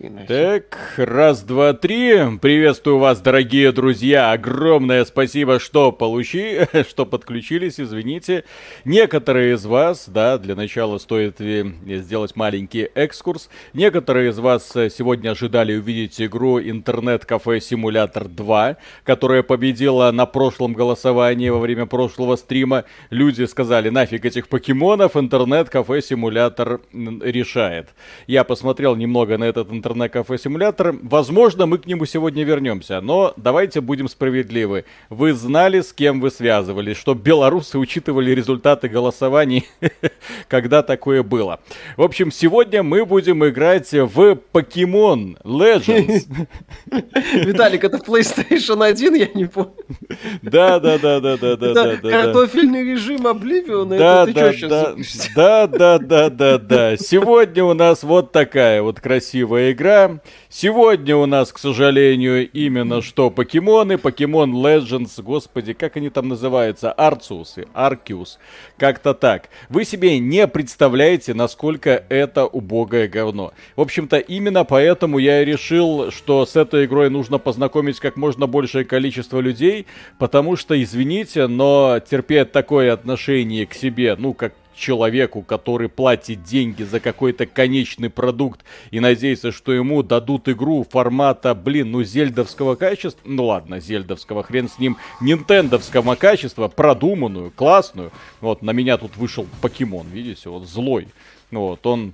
Так, раз, два, три. Приветствую вас, дорогие друзья. Огромное спасибо, что получи, что подключились, извините. Некоторые из вас, да, для начала стоит сделать маленький экскурс. Некоторые из вас сегодня ожидали увидеть игру Интернет-кафе Симулятор 2, которая победила на прошлом голосовании во время прошлого стрима. Люди сказали, нафиг этих покемонов, Интернет-кафе Симулятор решает. Я посмотрел немного на этот интернет интернет-кафе-симулятор. Возможно, мы к нему сегодня вернемся, но давайте будем справедливы. Вы знали, с кем вы связывались, что белорусы учитывали результаты голосований, когда такое было. В общем, сегодня мы будем играть в Pokemon Legends. Виталик, это PlayStation 1, я не помню. Да, да, да, да, да, да, да. Картофельный режим Oblivion, да, да, да, да, да, да, да, да. Сегодня у нас вот такая вот красивая игра игра. Сегодня у нас, к сожалению, именно что покемоны, Покемон Legends, господи, как они там называются, Арциусы, Аркиус, как-то так. Вы себе не представляете, насколько это убогое говно. В общем-то, именно поэтому я и решил, что с этой игрой нужно познакомить как можно большее количество людей, потому что, извините, но терпеть такое отношение к себе, ну, как человеку, который платит деньги за какой-то конечный продукт и надеется, что ему дадут игру формата, блин, ну, зельдовского качества, ну ладно, зельдовского, хрен с ним, нинтендовского качества, продуманную, классную. Вот, на меня тут вышел покемон, видите, вот злой. Вот, он...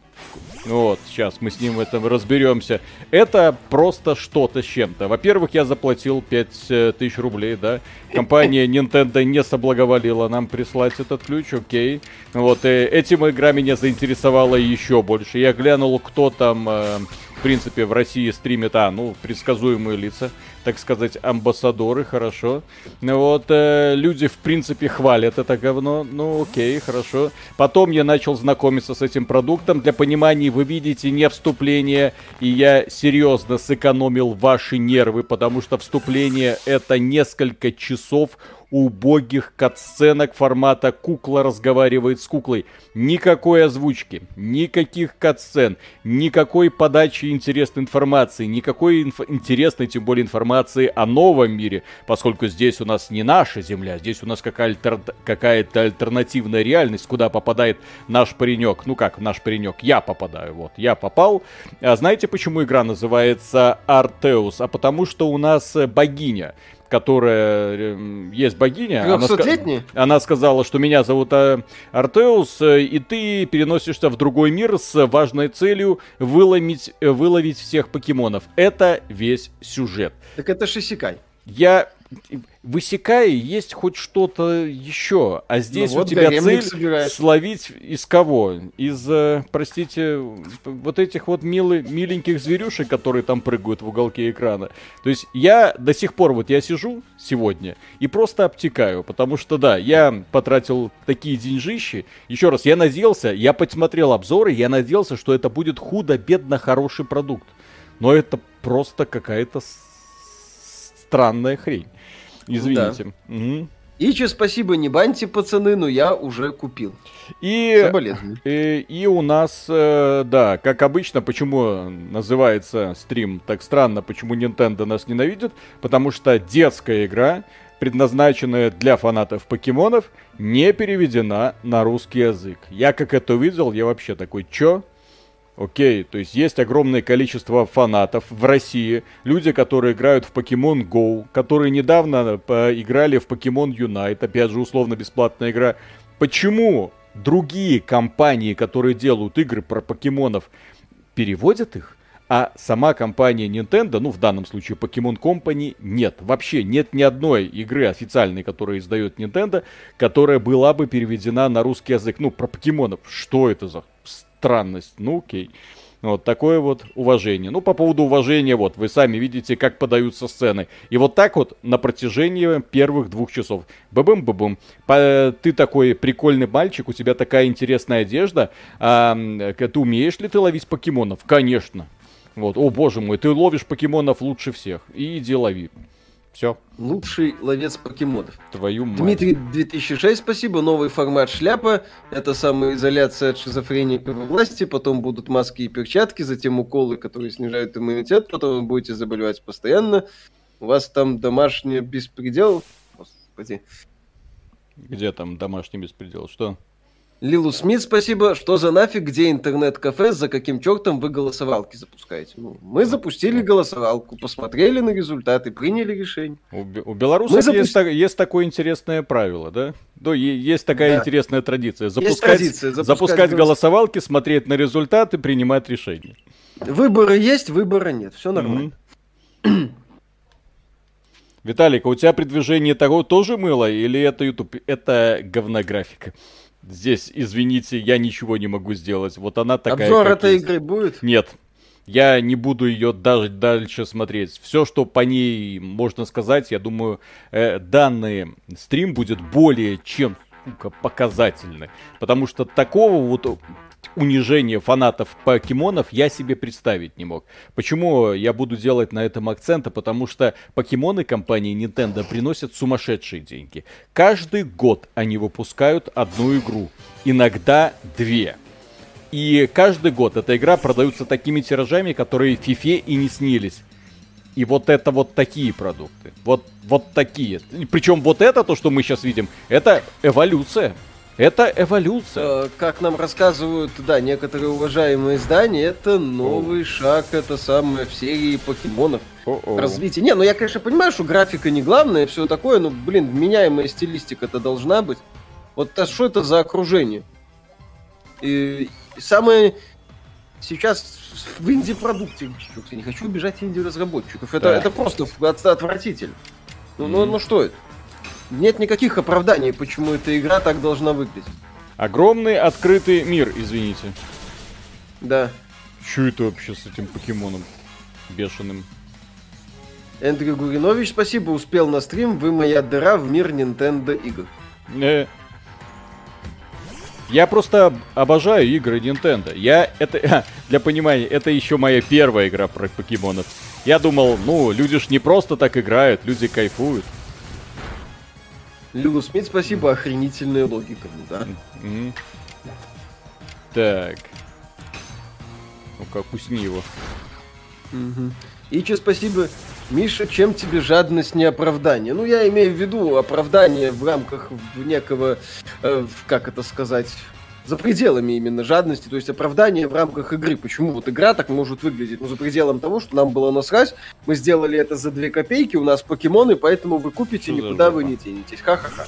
Вот, сейчас мы с ним в этом разберемся. Это просто что-то с чем-то. Во-первых, я заплатил 5000 рублей, да. Компания Nintendo не соблаговолила нам прислать этот ключ, окей. Вот, и этим игра меня заинтересовала еще больше. Я глянул, кто там... Э, принципе, в России стримит, а, ну, предсказуемые лица, так сказать, амбассадоры, хорошо. Вот, э, люди, в принципе, хвалят это говно, ну, окей, хорошо. Потом я начал знакомиться с этим продуктом. Для понимания, вы видите не вступление, и я серьезно сэкономил ваши нервы, потому что вступление это несколько часов убогих катсценок формата «Кукла разговаривает с куклой». Никакой озвучки, никаких катсцен, никакой подачи интересной информации, никакой инф- интересной, тем более, информации о новом мире, поскольку здесь у нас не наша Земля, здесь у нас какая-то, какая-то альтернативная реальность, куда попадает наш паренек. Ну как наш паренек? Я попадаю, вот, я попал. А знаете, почему игра называется Артеус? А потому что у нас богиня которая э, есть богиня. Она, ска- она сказала, что меня зовут а, Артеус, э, и ты переносишься в другой мир с важной целью выловить, э, выловить всех покемонов. Это весь сюжет. Так это Шисикай. Я высекая, есть хоть что-то еще. А здесь ну, вот у тебя цель собираешь. словить из кого? Из, э, простите, вот этих вот милы, миленьких зверюшек, которые там прыгают в уголке экрана. То есть я до сих пор, вот я сижу сегодня и просто обтекаю, потому что, да, я потратил такие деньжищи. Еще раз, я надеялся, я посмотрел обзоры, я надеялся, что это будет худо-бедно хороший продукт. Но это просто какая-то странная хрень. Извините. Да. Угу. И че спасибо, не баньте, пацаны, но я уже купил. И, и, и у нас, э, да, как обычно, почему называется стрим так странно, почему Nintendo нас ненавидит, потому что детская игра, предназначенная для фанатов покемонов, не переведена на русский язык. Я как это увидел, я вообще такой, чё? Окей, то есть есть огромное количество фанатов в России, люди, которые играют в Pokemon Go, которые недавно играли в Pokemon Unite, опять же условно бесплатная игра. Почему другие компании, которые делают игры про покемонов, переводят их, а сама компания Nintendo, ну в данном случае Pokemon Company, нет. Вообще нет ни одной игры официальной, которая издает Nintendo, которая была бы переведена на русский язык. Ну, про покемонов. Что это за странность. Ну, окей. Вот такое вот уважение. Ну, по поводу уважения, вот, вы сами видите, как подаются сцены. И вот так вот на протяжении первых двух часов. Бабым-бабым. Ты такой прикольный мальчик, у тебя такая интересная одежда. А, ты умеешь ли ты ловить покемонов? Конечно. Вот, о боже мой, ты ловишь покемонов лучше всех. И иди лови. Все. Лучший ловец покемонов. Твою мать. Дмитрий 2006, спасибо. Новый формат шляпа. Это самоизоляция от шизофрении во власти. Потом будут маски и перчатки, затем уколы, которые снижают иммунитет. Потом вы будете заболевать постоянно. У вас там домашний беспредел. Господи. Где там домашний беспредел? Что? Лилу Смит, спасибо. Что за нафиг, где интернет-кафе, за каким чертом вы голосовалки запускаете? Ну, мы запустили голосовалку, посмотрели на результаты, приняли решение. У, у белорусов запусти... есть, есть такое интересное правило, да? Ну, есть такая да. интересная традиция. Запускать, традиция, запускать, запускать голосовалки, смотреть на результаты, принимать решения. Выборы есть, выбора нет. Все нормально. Mm-hmm. Виталик, а у тебя при движении того тоже мыло или это YouTube? Это говнографика. Здесь, извините, я ничего не могу сделать. Вот она такая. Обзор этой есть. игры будет? Нет. Я не буду ее даже дальше смотреть. Все, что по ней можно сказать, я думаю, э, данный стрим будет более чем показательный. Потому что такого вот унижение фанатов покемонов я себе представить не мог. Почему я буду делать на этом акцента? Потому что покемоны компании Nintendo приносят сумасшедшие деньги. Каждый год они выпускают одну игру, иногда две. И каждый год эта игра продается такими тиражами, которые Фифе и не снились. И вот это вот такие продукты. Вот, вот такие. Причем вот это, то, что мы сейчас видим, это эволюция. Это эволюция. Э, как нам рассказывают, да, некоторые уважаемые издания, это новый О. шаг, это самое в серии покемонов. О-о. Развитие. Не, ну я, конечно, понимаю, что графика не главное, все такое, но, блин, вменяемая стилистика-то должна быть. Вот а что это за окружение? И самое сейчас в инди-продукте, я не хочу убежать инди-разработчиков, это, да. это просто отвратительно. Ну, mm. ну, ну что это? Нет никаких оправданий, почему эта игра так должна выглядеть. Огромный открытый мир, извините. Да. Что это вообще с этим покемоном бешеным? Эндрю Гуринович, спасибо, успел на стрим, вы моя дыра в мир Nintendo игр. Э, я просто обожаю игры Nintendo. Я это для понимания, это еще моя первая игра про покемонов. Я думал, ну, люди ж не просто так играют, люди кайфуют. Лилу Смит, спасибо, охренительная логика, ну да. Mm-hmm. Так. Ну-ка, кусни его. Угу. И че спасибо, Миша, чем тебе жадность не оправдание? Ну, я имею в виду оправдание в рамках некого, э, как это сказать, за пределами именно жадности, то есть оправдание в рамках игры. Почему вот игра так может выглядеть? Ну, за пределом того, что нам было насрать, мы сделали это за две копейки, у нас покемоны, поэтому вы купите, что никуда вы не тянетесь. Ха-ха-ха.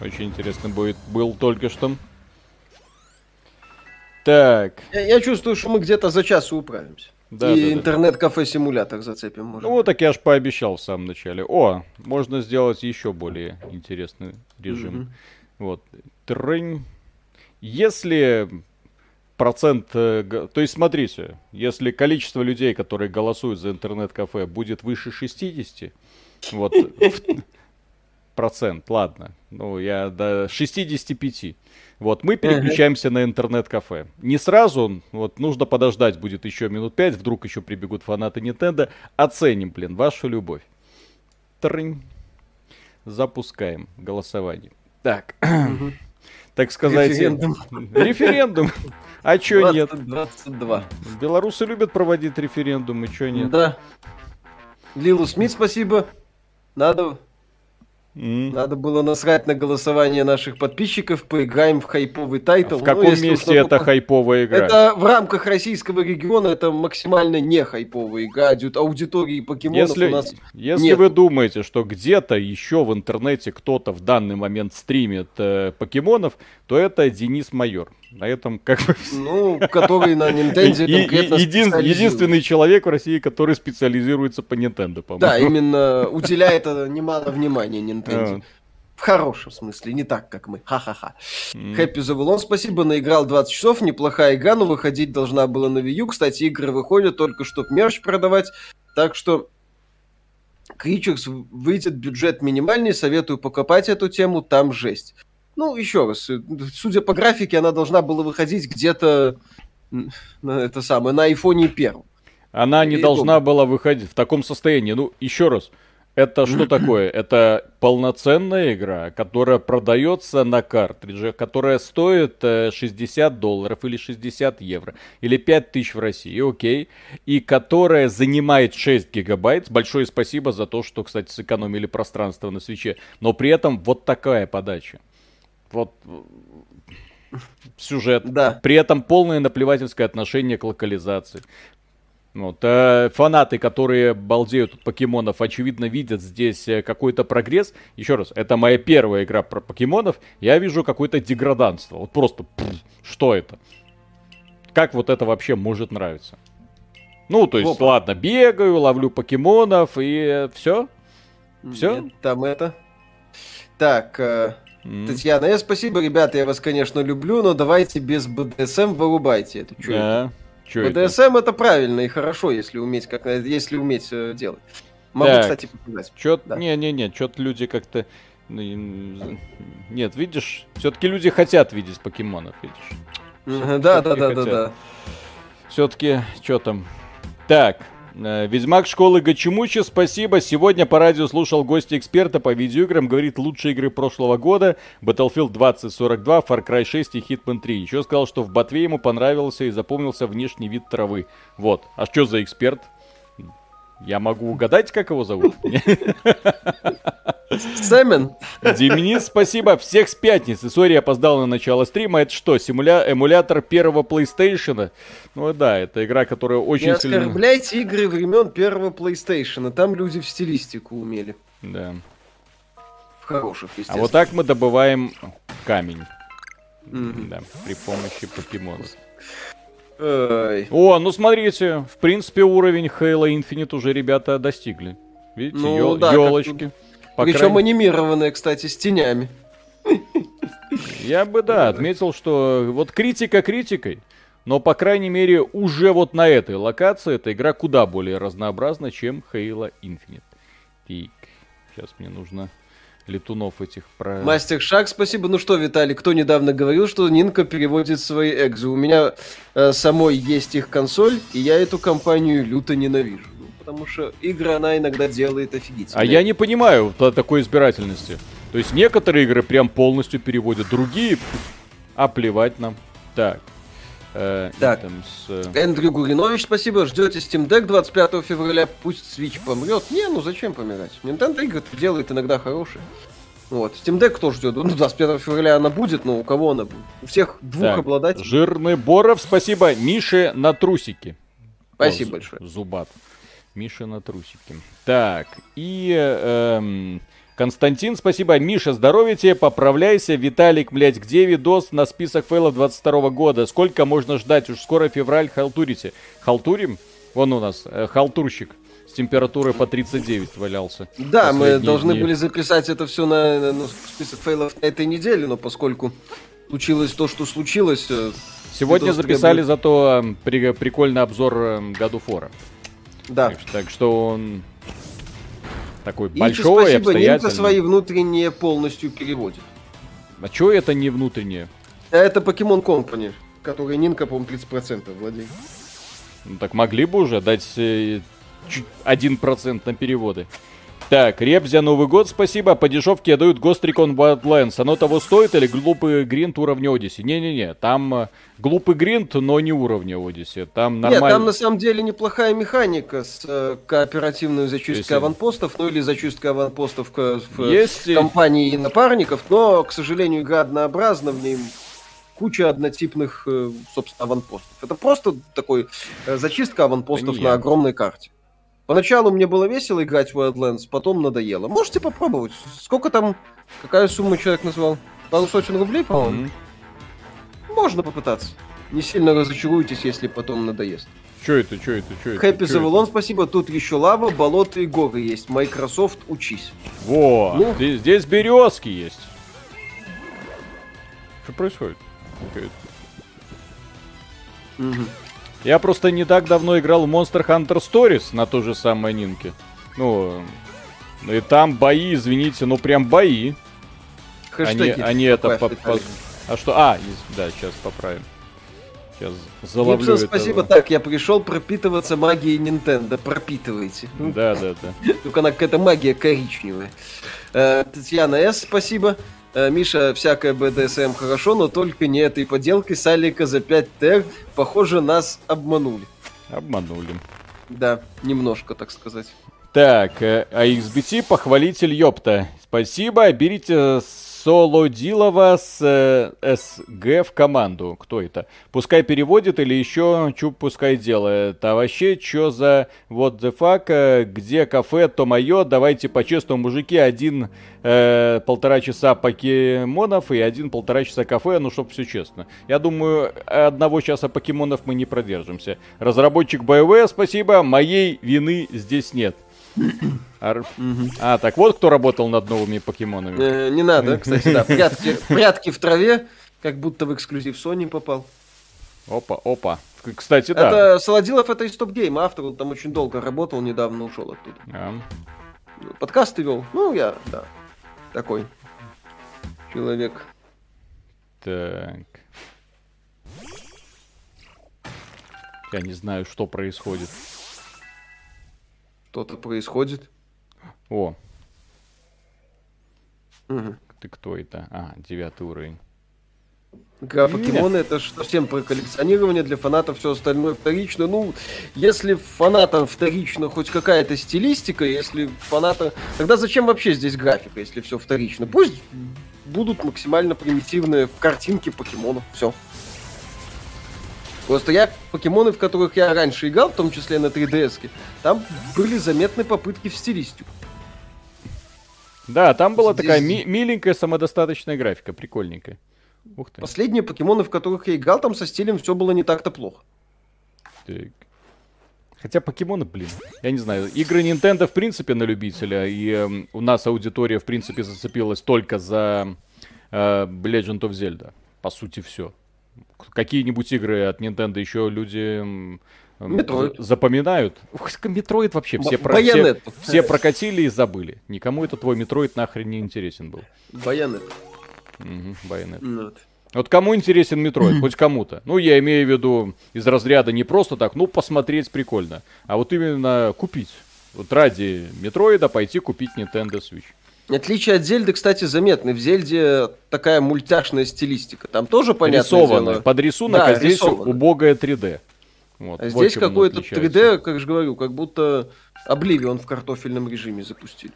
Очень интересно будет. Был только что так. Я, я чувствую, что мы где-то за час управимся. Да, и да, интернет-кафе-симулятор зацепим, может. Ну, так я ж пообещал в самом начале. О, можно сделать еще более интересный режим. Mm-hmm. Вот. Трынь. Если процент... Э, то есть, смотрите, если количество людей, которые голосуют за интернет-кафе, будет выше 60, вот, процент, ладно, ну, я до 65, вот, мы переключаемся uh-huh. на интернет-кафе. Не сразу, вот, нужно подождать будет еще минут пять, вдруг еще прибегут фанаты Nintendo. Оценим, блин, вашу любовь. Трынь. Запускаем голосование. Так. Uh-huh. Так сказать... Референдум. Референдум. А чё нет? 22. Белорусы любят проводить референдумы, чё нет? Да. Лилу Смит, спасибо. Надо Mm. Надо было насрать на голосование наших подписчиков, поиграем в хайповый title. В каком ну, месте это хайповая игра? Это в рамках российского региона, это максимально не хайповая игра. Аудитории покемонов если, у нас Если нет. вы думаете, что где-то еще в интернете кто-то в данный момент стримит э, покемонов, то это Денис Майор. На этом как бы... Ну, который на Nintendo конкретно един, Единственный человек в России, который специализируется по Nintendo, по-моему. Да, именно уделяет немало внимания Nintendo. А. В хорошем смысле, не так, как мы. Ха-ха-ха. Хэппи Завулон, спасибо, наиграл 20 часов, неплохая игра, но выходить должна была на Wii U. Кстати, игры выходят только, чтобы мерч продавать, так что Кричерс выйдет бюджет минимальный, советую покопать эту тему, там жесть. Ну, еще раз, э, судя по графике, она должна была выходить где-то на это самое, на айфоне первом. Она не и должна была выходить в таком состоянии. Ну, еще раз, это что такое? Это полноценная игра, которая продается на картридже, которая стоит 60 э, долларов или 60 евро, или 5 тысяч в России, окей, и которая занимает 6 гигабайт. Большое спасибо за то, что, кстати, сэкономили пространство на свече. Но при этом вот такая подача. Вот сюжет. Да. При этом полное наплевательское отношение к локализации. Вот, э, фанаты, которые балдеют от покемонов, очевидно, видят здесь э, какой-то прогресс. Еще раз, это моя первая игра про покемонов. Я вижу какое-то деграданство. Вот просто, пфф, что это? Как вот это вообще может нравиться? Ну, то есть, Опа. ладно, бегаю, ловлю покемонов и все. Все? Нет, там это. Так, э, mm. Татьяна, я спасибо, ребята, я вас, конечно, люблю, но давайте без БДСМ вырубайте. Это что yeah. это? Чё БДСМ это? это правильно и хорошо, если уметь, как, если уметь э, делать. Могу, так, кстати, показать. Чё, да. Не, не, не, что-то люди как-то. Ну, нет, видишь, все-таки люди хотят видеть покемонов, видишь. Да, да, да, да, да. Все-таки, что там? Так, Ведьмак школы Гачимучи, спасибо. Сегодня по радио слушал гостя эксперта по видеоиграм. Говорит, лучшие игры прошлого года. Battlefield 2042, Far Cry 6 и Hitman 3. Еще сказал, что в Ботве ему понравился и запомнился внешний вид травы. Вот. А что за эксперт? Я могу угадать, как его зовут? Сэмон. Деминис, спасибо. Всех с пятницы. Сори, опоздал на начало стрима. Это что, симуля... эмулятор первого PlayStation? Ну да, это игра, которая очень Не сильно... оскорбляйте игры времен первого PlayStation. Там люди в стилистику умели. Да. В хороших, естественно. А вот так мы добываем камень. Mm-hmm. Да, при помощи покемонов. Ой. О, ну смотрите, в принципе уровень Halo Infinite уже ребята достигли. Видите, ну, ел- да, елочки. Причем крайней... анимированные, кстати, с тенями. Я бы, да, отметил, что вот критика критикой, но, по крайней мере, уже вот на этой локации эта игра куда более разнообразна, чем Halo Infinite. Так, сейчас мне нужно летунов этих про... Мастер Шаг, спасибо. Ну что, Виталий, кто недавно говорил, что Нинка переводит свои экзы? У меня э, самой есть их консоль, и я эту компанию люто ненавижу. Ну, потому что игры она иногда делает офигительно. А я не понимаю такой избирательности. То есть некоторые игры прям полностью переводят, другие, а плевать нам. Так, Э, так, там с... Э, Эндрю Гуринович, спасибо. Ждете Steam Deck 25 февраля, пусть Switch помрет. Не, ну зачем помирать? Nintendo игры делает иногда хорошие. Вот, Steam Deck кто ждет? Ну, 25 февраля она будет, но у кого она будет? У всех двух так, обладателей. Жирный Боров, спасибо. Мише на трусики. Спасибо О, большое. Зубат. Миша на трусики. Так, и... Эм... Константин, спасибо. Миша, здоровья тебе, поправляйся. Виталик, блядь, где видос на список фейлов 22 года? Сколько можно ждать? Уж скоро февраль халтурите. Халтурим? Вон у нас, э, халтурщик с температурой по 39 валялся. Да, мы должны дни. были записать это все на, на, на список фейлов на этой неделе, но поскольку случилось то, что случилось... Э, Сегодня записали требует... зато э, при, прикольный обзор году фора. Да. Так, так что он такой и большой, спасибо, обстоятельный. Немца свои внутренние полностью переводит. А что это не внутреннее? Это Pokemon Company, который Нинка, по-моему, 30% владеет. Ну так могли бы уже дать э, 1% на переводы. Так, Ребзя, Новый год, спасибо. По дешевке дают Ghost Recon Wildlands. Оно того стоит или глупый гринт уровня Одиссе? Не-не-не, там э, глупый гринт, но не уровня Одиссе. Там нормально. Нет, там на самом деле неплохая механика с э, кооперативной зачисткой Если... аванпостов, ну или зачисткой аванпостов к, в Если... компании и напарников, но, к сожалению, игра однообразна, в ней куча однотипных, э, собственно, аванпостов. Это просто такой э, зачистка аванпостов на огромной карте. Поначалу мне было весело играть в Wildlands, потом надоело. Можете попробовать. Сколько там, какая сумма человек назвал? Пару сотен рублей, по-моему? Mm-hmm. Можно попытаться. Не сильно разочаруйтесь, если потом надоест. Что это, что это, что это? Хэппи Завалон, спасибо. Тут еще лава, болото и горы есть. Microsoft, учись. Во, ну? здесь, здесь березки есть. Что происходит? Угу. Я просто не так давно играл в Monster Hunter Stories на той же самой Нинке. Ну, и там бои, извините, ну прям бои. Хэштеги они, они это... По, по... А что? А, да, сейчас поправим. Сейчас заловлю Гибсон, это... спасибо. Так, я пришел пропитываться магией Nintendo. Пропитывайте. Да, да, да. Только она какая-то магия коричневая. Э, Татьяна С, спасибо. Э, Миша, всякое БДСМ хорошо, но только не этой поделкой Салика за 5 ТР. Похоже, нас обманули. Обманули. Да, немножко, так сказать. Так, а XBT похвалитель ёпта. Спасибо, берите Солодилова с э, СГ в команду. Кто это? Пускай переводит или еще чуп пускай делает. А вообще, что за вот the fuck? Э, где кафе, то мое. Давайте по-честному, мужики, один э, полтора часа покемонов и один полтора часа кафе, ну, чтоб все честно. Я думаю, одного часа покемонов мы не продержимся. Разработчик BioWare, спасибо, моей вины здесь нет. Ар... А, так вот кто работал над новыми покемонами. Э, не надо, кстати, да. Прятки, прятки в траве, как будто в эксклюзив Sony попал. Опа, опа. Кстати, да. Это Солодилов, это из Топ Гейм, автор, он там очень долго работал, недавно ушел оттуда. А. Подкасты вел. Ну, я, да, такой человек. Так. Я не знаю, что происходит. Что-то происходит. О. Угу. Ты кто это? А, девятый уровень. Игра покемоны это же совсем про коллекционирование, для фанатов все остальное вторично. Ну, если фанатам вторично хоть какая-то стилистика, если фаната... Тогда зачем вообще здесь графика, если все вторично? Пусть будут максимально примитивные картинки покемонов. Все. Просто я покемоны, в которых я раньше играл, в том числе на 3DS, там были заметны попытки в стилистику. Да, там была Здесь... такая ми- миленькая самодостаточная графика, прикольненькая. Ух ты. Последние покемоны, в которых я играл, там со стилем все было не так-то плохо. Так. Хотя покемоны, блин, я не знаю, игры Nintendo в принципе на любителя, и э, у нас аудитория в принципе зацепилась только за э, Legend of Zelda. По сути, все какие-нибудь игры от Nintendo еще люди Metroid. запоминают. Metroid вообще все, про, все, все прокатили и забыли. Никому это твой Metroid нахрен не интересен был. Bayonetta. Угу, Bayonetta. Вот. вот кому интересен Metroid? Хоть кому-то. Ну, я имею в виду из разряда не просто так, ну, посмотреть прикольно, а вот именно купить. Вот ради Metroid а пойти купить Nintendo Switch. Отличие от Зельды, кстати, заметны. В Зельде такая мультяшная стилистика. Там тоже понятно. Рисованная. Под рисунок, да, а здесь рисованная. убогое 3D. Вот, а здесь какое-то 3D, как же говорю, как будто Обливион в картофельном режиме запустили.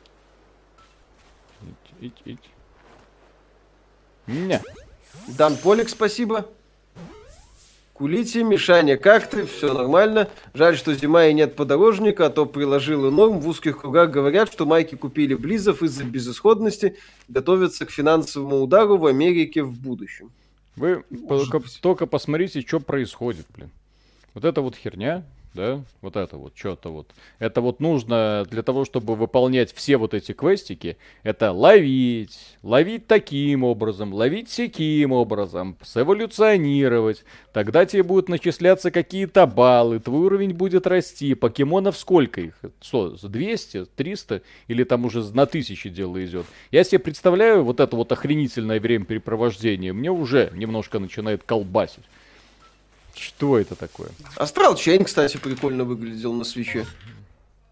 Ить, ить, ить. Не. Дан Полик, спасибо. Кулите, Мишаня, как ты? Все нормально. Жаль, что зима и нет подорожника, а то приложил и норм. В узких кругах говорят, что майки купили Близов из-за безысходности, готовятся к финансовому удару в Америке в будущем. Вы только, только посмотрите, что происходит, блин. Вот эта вот херня, да, вот это вот, что-то вот. Это вот нужно для того, чтобы выполнять все вот эти квестики, это ловить, ловить таким образом, ловить всяким образом, сэволюционировать. Тогда тебе будут начисляться какие-то баллы, твой уровень будет расти. Покемонов сколько их? Что, 200, 300? Или там уже на тысячи дело идет? Я себе представляю вот это вот охренительное времяпрепровождение, мне уже немножко начинает колбасить. Что это такое? Astral Chain, кстати, прикольно выглядел на Switch е.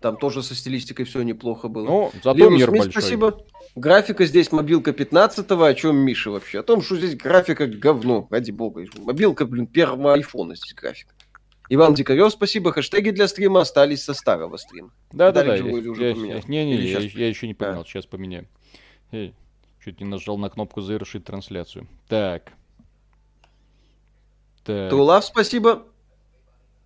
Там тоже со стилистикой все неплохо было. Ну, зато Линус мир Смит, большой. спасибо. Графика здесь мобилка 15-го, о чем Миша вообще? О том, что здесь графика говно, ради бога. Мобилка, блин, первого айфона здесь графика. Иван Дикарев, спасибо. Хэштеги для стрима остались со старого стрима. Да-да-да. Я, я, я, не, не, я, я еще не поменял, а. сейчас поменяю. Эй, чуть не нажал на кнопку завершить трансляцию. Так. Так. Тулав, спасибо.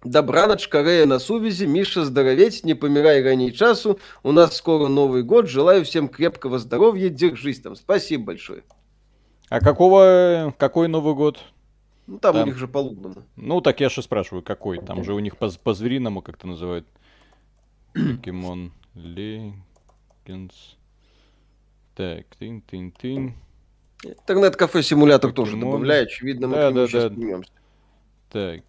Добраноч, Корея на сувязи, Миша, здороветь, не помирай ранее часу. У нас скоро Новый год. Желаю всем крепкого здоровья. Держись там. Спасибо большое. А какого, какой Новый год? Ну, там, там у них же по-лунному. Ну, так я же спрашиваю, какой? Там же у них по-звериному как-то называют. Покемон Legends. Так, тын-тын-тын. Интернет-кафе симулятор тоже добавляет. Очевидно, мы да, да, сейчас да. Так.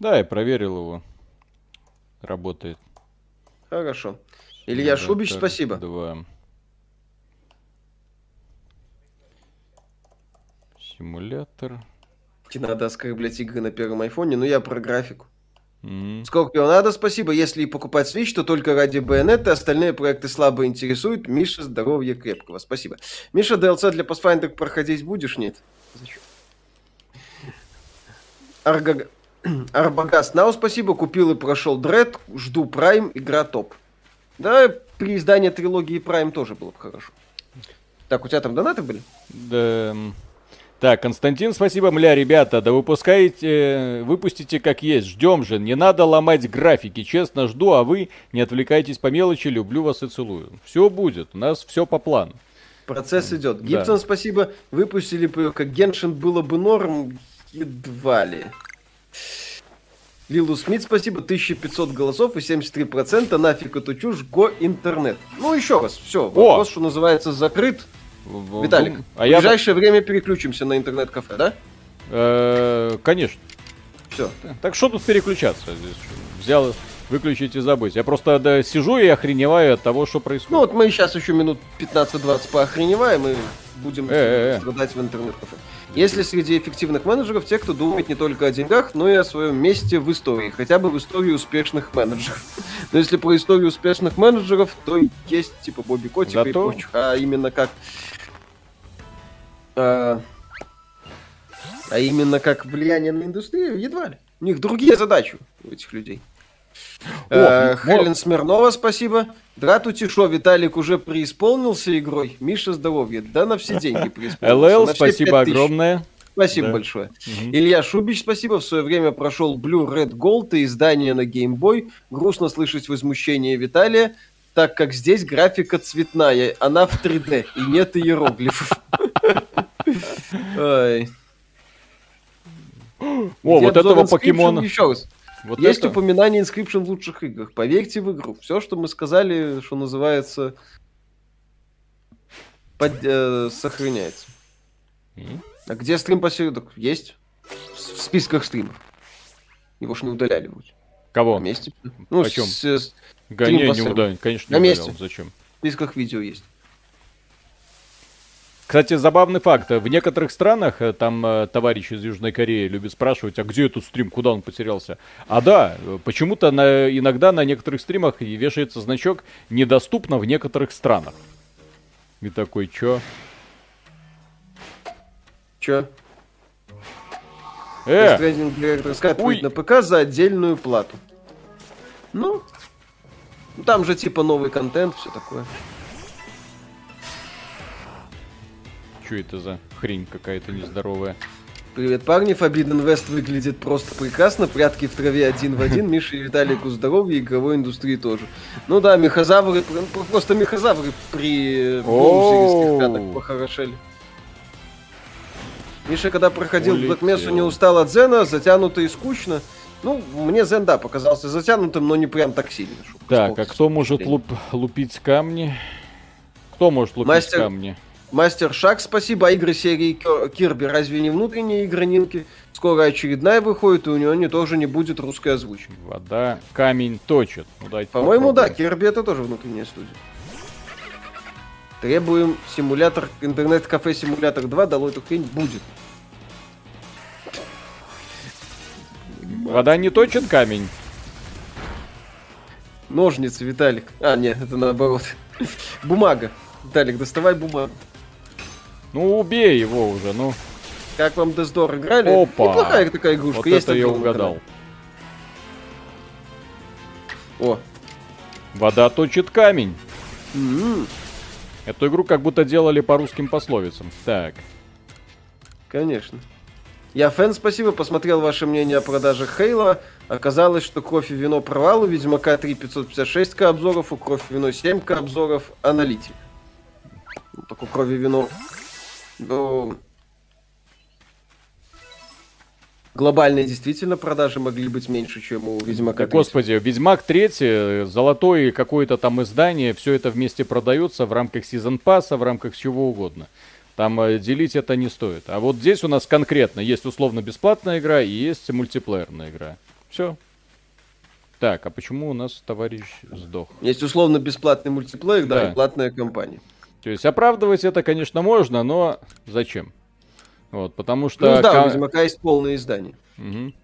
Да, я проверил его. Работает. Хорошо. Илья Шубич, спасибо. Два. Симулятор. Не надо оскорблять игры на первом айфоне, но я про графику. Mm-hmm. Скорпио, надо спасибо. Если и покупать Switch, то только ради Bayonetta. Остальные проекты слабо интересуют. Миша, здоровья крепкого. Спасибо. Миша, DLC для Pathfinder проходить будешь? Нет. Зачем? Арга... Арбагас, Нау, спасибо. Купил и прошел Дред. Жду Prime. Игра топ. Да, при издании трилогии Prime тоже было бы хорошо. Так, у тебя там донаты были? Да. Так, Константин, спасибо, мля, ребята, да выпускаете, выпустите как есть, ждем же, не надо ломать графики, честно жду, а вы не отвлекайтесь по мелочи, люблю вас и целую. Все будет, у нас все по плану. Процесс идет. Гибсон, да. спасибо, выпустили бы, как Геншин было бы норм, едва ли. Лилу Смит, спасибо, 1500 голосов и 73%, нафиг эту чушь, го интернет. Ну, еще раз, все, вопрос, О! что называется, закрыт. Виталик, а в я... ближайшее время переключимся на интернет-кафе, да? Э, конечно. Все. Так что тут переключаться? Взял, выключить и забыть. Я просто да, сижу и охреневаю от того, что происходит. Ну вот мы сейчас еще минут 15-20 поохреневаем и будем э -э -э. страдать в интернет-кафе. Если среди эффективных менеджеров те, кто думает не только о деньгах, но и о своем месте в истории, хотя бы в истории успешных менеджеров. Но если про историю успешных менеджеров, то есть типа Бобби Котика Зато... и прочих, а именно как... А... а именно как влияние на индустрию, едва ли. У них другие задачи у этих людей. О, э, Хелен Смирнова, спасибо. Дратути шо, Виталик уже преисполнился игрой. Миша, здоровье. Да на все деньги преисполнился. ЛЛ, спасибо огромное. Спасибо да. большое. Угу. Илья Шубич, спасибо. В свое время прошел Blue Red Gold и издание на Game Boy. Грустно слышать возмущение Виталия, так как здесь графика цветная. Она в 3D и нет иероглифов. О, вот этого покемона. Еще раз. Вот Есть это... упоминание Inscription в лучших играх. Поверьте в игру. Все, что мы сказали, что называется, под, э, сохраняется. Mm? А где стрим посередок? Есть. В, в списках стримов. Его ж не удаляли вроде. Кого? На месте. Ну, О чем? С, с, Гоня не удаляли. Конечно, не На удалял. месте. Зачем? В списках видео есть. Кстати, забавный факт. В некоторых странах, э, там э, товарищ из Южной Кореи любит спрашивать, а где этот стрим, куда он потерялся? А да, почему-то на, иногда на некоторых стримах вешается значок «Недоступно в некоторых странах». И такой, чё? Чё? Э! Скатывает на ПК за отдельную плату. Ну, там же типа новый контент, все такое. Что это за хрень какая-то нездоровая? Привет, парни. Forbidden West выглядит просто прекрасно. Прятки в траве один в один. Миша и Виталику здоровья, игровой индустрии тоже. Ну да, мехозавры, просто мехозавры при Боузере слегка так похорошели. Миша, когда проходил Black Mesa, не устал от Зена, затянуто и скучно. Ну, мне Зен, да, показался затянутым, но не прям так сильно. Так, а кто может луп, лупить камни? Кто может лупить Мастер... камни? Мастер Шаг, спасибо. А игры серии Кирби разве не внутренние игры Нинки? Скоро очередная выходит, и у него не тоже не будет русской озвучки. Вода, камень точит. Ну, По-моему, да, Кирби это тоже внутренняя студия. Требуем симулятор, интернет-кафе симулятор 2, дало эту хрень, будет. Вода не точит камень. Ножницы, Виталик. А, нет, это наоборот. Бумага. Виталик, доставай бумагу. Ну, убей его уже, ну. Как вам Дездор играли? Опа! Неплохая такая игрушка. Вот Есть это я угадал. О. Вода точит камень. Mm-hmm. Эту игру как будто делали по русским пословицам. Так. Конечно. Я фэн, спасибо, посмотрел ваше мнение о продаже Хейла. Оказалось, что кровь и вино провал, у Ведьмака 3 556 к обзоров, у кровь и вино 7 к обзоров аналитик. Такое кровь и вино ну, глобальные действительно продажи могли быть меньше, чем у Ведьмака 3. Господи, Ведьмак 3, золотой какое-то там издание, все это вместе продается в рамках сезон пасса, в рамках чего угодно. Там э, делить это не стоит. А вот здесь у нас конкретно есть условно бесплатная игра и есть мультиплеерная игра. Все. Так, а почему у нас товарищ сдох? Есть условно-бесплатный мультиплеер, да, да, и платная компания. То есть оправдывать это, конечно, можно, но зачем? Вот, потому что... Ну да, у Ведьмака есть полное издание. Угу.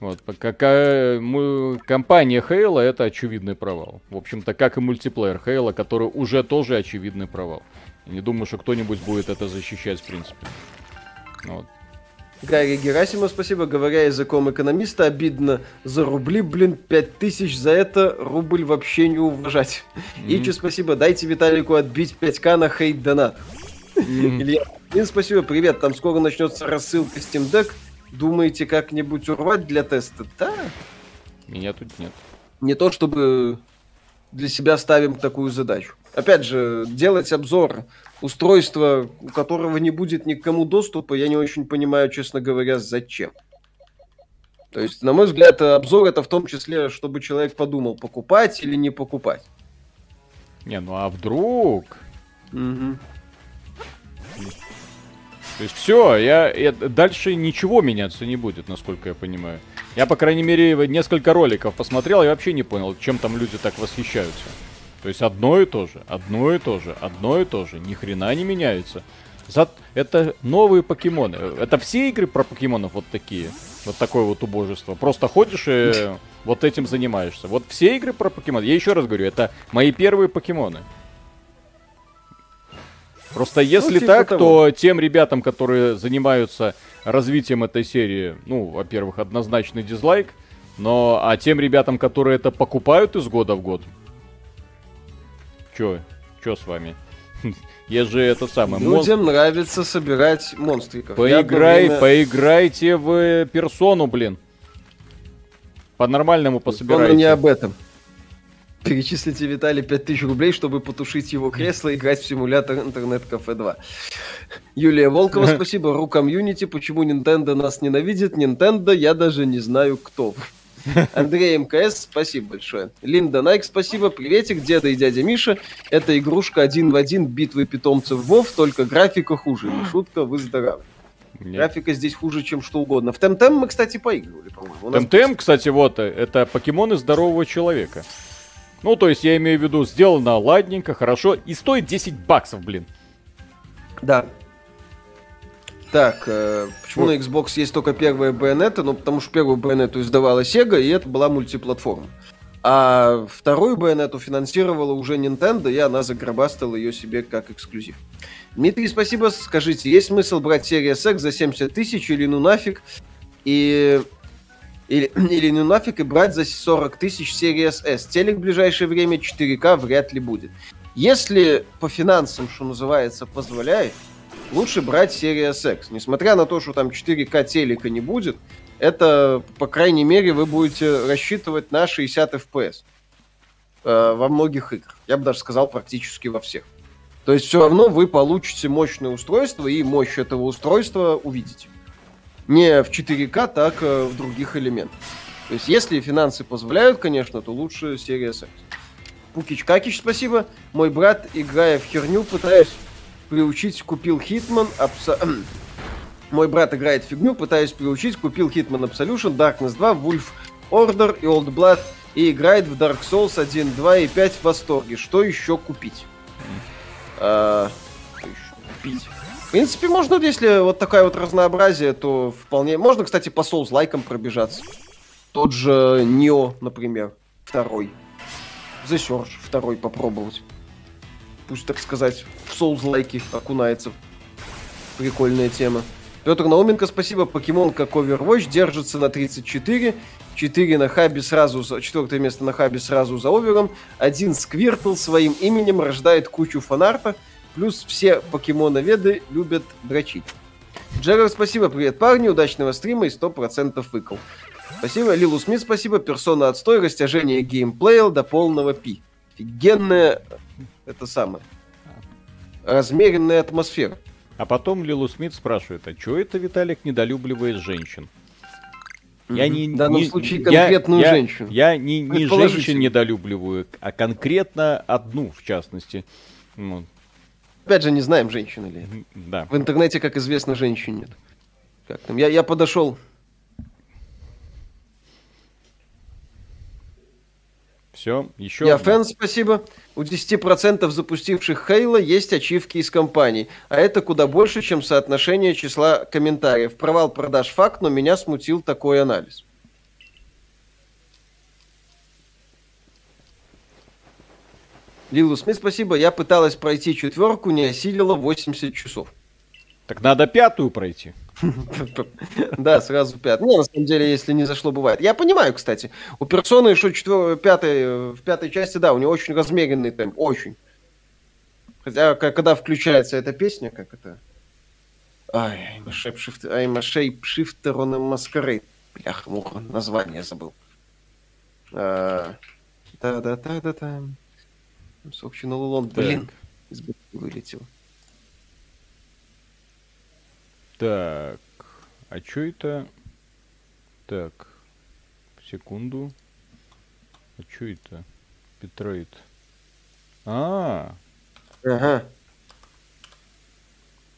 Вот, какая мы, компания Хейла это очевидный провал. В общем-то, как и мультиплеер Хейла, который уже тоже очевидный провал. Я не думаю, что кто-нибудь будет это защищать, в принципе. Вот. Гарри Герасимов, спасибо. Говоря языком экономиста, обидно за рубли, блин, 5000 за это рубль вообще не уважать. Mm-hmm. Ичи, спасибо. Дайте Виталику отбить 5к на хейт-донат. Mm-hmm. Илья, Ин, спасибо, привет. Там скоро начнется рассылка Steam Deck. Думаете как-нибудь урвать для теста? Да. Меня тут нет. Не то, чтобы для себя ставим такую задачу. Опять же, делать обзор устройства, у которого не будет никому доступа, я не очень понимаю, честно говоря, зачем. То есть, на мой взгляд, обзор это в том числе, чтобы человек подумал, покупать или не покупать. Не, ну а вдруг? Угу. То есть все, я, я дальше ничего меняться не будет, насколько я понимаю. Я, по крайней мере, несколько роликов посмотрел и вообще не понял, чем там люди так восхищаются. То есть одно и то же, одно и то же, одно и то же, ни хрена не меняется. За... Это новые покемоны. Это все игры про покемонов вот такие. Вот такое вот убожество. Просто ходишь и вот этим занимаешься. Вот все игры про покемоны. Я еще раз говорю, это мои первые покемоны. Просто если ну, типа так, того. то тем ребятам, которые занимаются развитием этой серии, ну, во-первых, однозначный дизлайк, но а тем ребятам, которые это покупают из года в год, чё, чё с вами? Я же это самое. Людям монст... нравится собирать монстриков. Поиграй, время... поиграйте в персону, блин. По-нормальному пособирайте. Он не об этом. Перечислите Виталий 5000 рублей, чтобы потушить его кресло и играть в симулятор интернет-кафе 2. Юлия Волкова, спасибо. Ру комьюнити. Почему Nintendo нас ненавидит? Nintendo, я даже не знаю, кто. Андрей МКС, спасибо большое. Линда Найк, спасибо. Приветик, деда и дядя Миша. Это игрушка один в один битвы питомцев Вов, только графика хуже. Шутка, выздоравливай. Нет. Графика здесь хуже, чем что угодно. В Темтем мы, кстати, поигрывали, по-моему. Темтем, кстати, вот, это покемоны здорового человека. Ну, то есть я имею в виду, сделано ладненько, хорошо, и стоит 10 баксов, блин. Да. Так, э, почему вот. на Xbox есть только первая Bayonetta? Ну, потому что первую Bayonetta издавала Sega, и это была мультиплатформа. А вторую Bayonetta финансировала уже Nintendo, и она загробастала ее себе как эксклюзив. Дмитрий, спасибо. Скажите, есть смысл брать Series X за 70 тысяч или ну нафиг? И или, или ну нафиг и брать за 40 тысяч Series S. Телек в ближайшее время 4К вряд ли будет. Если по финансам, что называется, позволяет, лучше брать Series X. Несмотря на то, что там 4К телека не будет, это, по крайней мере, вы будете рассчитывать на 60 FPS э, во многих играх. Я бы даже сказал, практически во всех. То есть все равно вы получите мощное устройство, и мощь этого устройства увидите не в 4К, так э, в других элементах. То есть, если финансы позволяют, конечно, то лучше серия X. Пукич Какич, спасибо. Мой брат, играя в херню, пытаясь приучить, купил Хитман, абсо... Мой брат играет фигню, пытаясь приучить, купил Hitman Absolution, Darkness 2, Wolf Order и Old Blood и играет в Dark Souls 1, 2 и 5 в восторге. Что еще купить? А, что еще купить? В принципе, можно, если вот такое вот разнообразие, то вполне... Можно, кстати, по соус лайкам пробежаться. Тот же Нео, например, второй. The Surge второй попробовать. Пусть, так сказать, в соус лайки окунается. Прикольная тема. Петр Науменко, спасибо. Покемон как Overwatch держится на 34. 4 на хабе сразу, за... четвертое место на хабе сразу за овером. Один Сквиртл своим именем рождает кучу фанарта. Плюс все покемоноведы любят дрочить. Джерар, спасибо, привет, парни, удачного стрима и 100% выкол. Спасибо, Лилу Смит, спасибо, персона отстой, растяжение геймплея до полного пи. Офигенная, это самое, размеренная атмосфера. А потом Лилу Смит спрашивает, а что это Виталик недолюбливает женщин? Я не, в данном не, случае конкретную я, женщину. Я, я не, не женщин недолюбливаю, а конкретно одну, в частности. Вот. Опять же, не знаем, женщина ли это. Да. В интернете, как известно, женщин нет. Как там? Я, я подошел. Все, еще. Я фэн, спасибо. У 10% запустивших Хейла есть ачивки из компаний, а это куда больше, чем соотношение числа комментариев. Провал продаж факт, но меня смутил такой анализ. Лилу Смит, спасибо. Я пыталась пройти четверку, не осилила 80 часов. Так надо пятую пройти. Да, сразу пятый. Не, на самом деле, если не зашло, бывает. Я понимаю, кстати. У персоны еще четвер... пятой, в пятой части, да, у него очень размеренный темп. Очень. Хотя, когда включается эта песня, как это... Ай, I'm a shapeshifter, I'm a shapeshifter on a masquerade. Бляха, муха, название забыл. Да-да-да-да-да. Собственно, Лулон, блин, из вылетел. Так, а что это? Так, секунду. А что это? Петроид. А, Ага.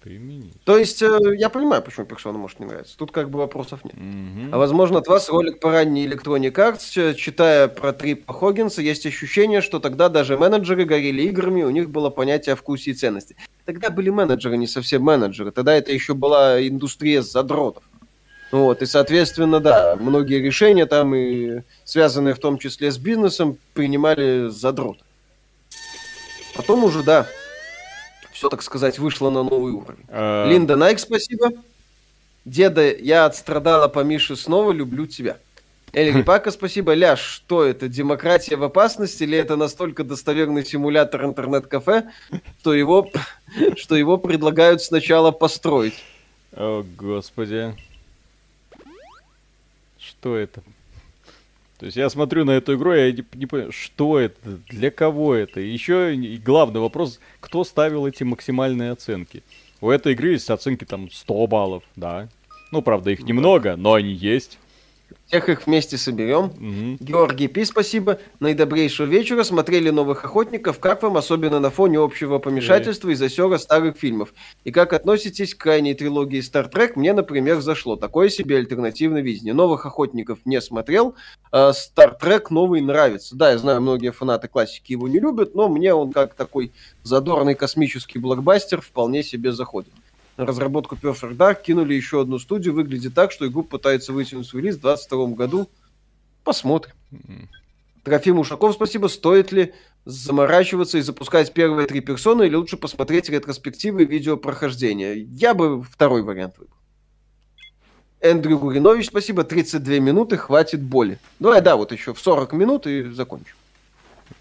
Применить. То есть, э, я понимаю, почему персона может не нравиться. Тут как бы вопросов нет. Мгм. А возможно, от вас ролик по ранней Electronic Arts, ч- читая про Трипа Хоггинса, есть ощущение, что тогда даже менеджеры горели играми, у них было понятие о вкусе и ценности. Тогда были менеджеры, не совсем менеджеры. Тогда это еще была индустрия задротов. Вот, и, соответственно, да, многие решения там, и связанные в том числе с бизнесом, принимали задроты. Потом уже, да, все, так сказать, вышло на новый уровень. А, Линда Найк, спасибо. Деда, я отстрадала по Мише снова, люблю тебя. Эльри Пака, спасибо. Ляш, что это, демократия в опасности или это настолько достоверный симулятор интернет-кафе, что его, что его предлагают сначала построить? О, господи. Что это? То есть я смотрю на эту игру, я не, не понимаю, что это, для кого это. Еще и главный вопрос, кто ставил эти максимальные оценки. У этой игры есть оценки там 100 баллов, да. Ну, правда, их немного, но они есть. Всех их вместе соберем. Мгм. Георгий Пи, спасибо. Наидобрейшего вечера. Смотрели новых охотников. Как вам, особенно на фоне общего помешательства и засера старых фильмов? И как относитесь к крайней трилогии Star Trek? Мне, например, зашло. Такое себе альтернативное видение. Новых охотников не смотрел. а Star Trek новый нравится. Да, я знаю, многие фанаты классики его не любят, но мне он как такой задорный космический блокбастер вполне себе заходит. На разработку Perfect Dark кинули еще одну студию. Выглядит так, что игру пытается вытянуть в релиз в 2022 году. Посмотрим. Трофим Ушаков, спасибо. Стоит ли заморачиваться и запускать первые три персоны, или лучше посмотреть ретроспективы и видео прохождения? Я бы второй вариант выбрал. Эндрю Гуринович, спасибо. 32 минуты, хватит боли. Давай, да, вот еще в 40 минут и закончим.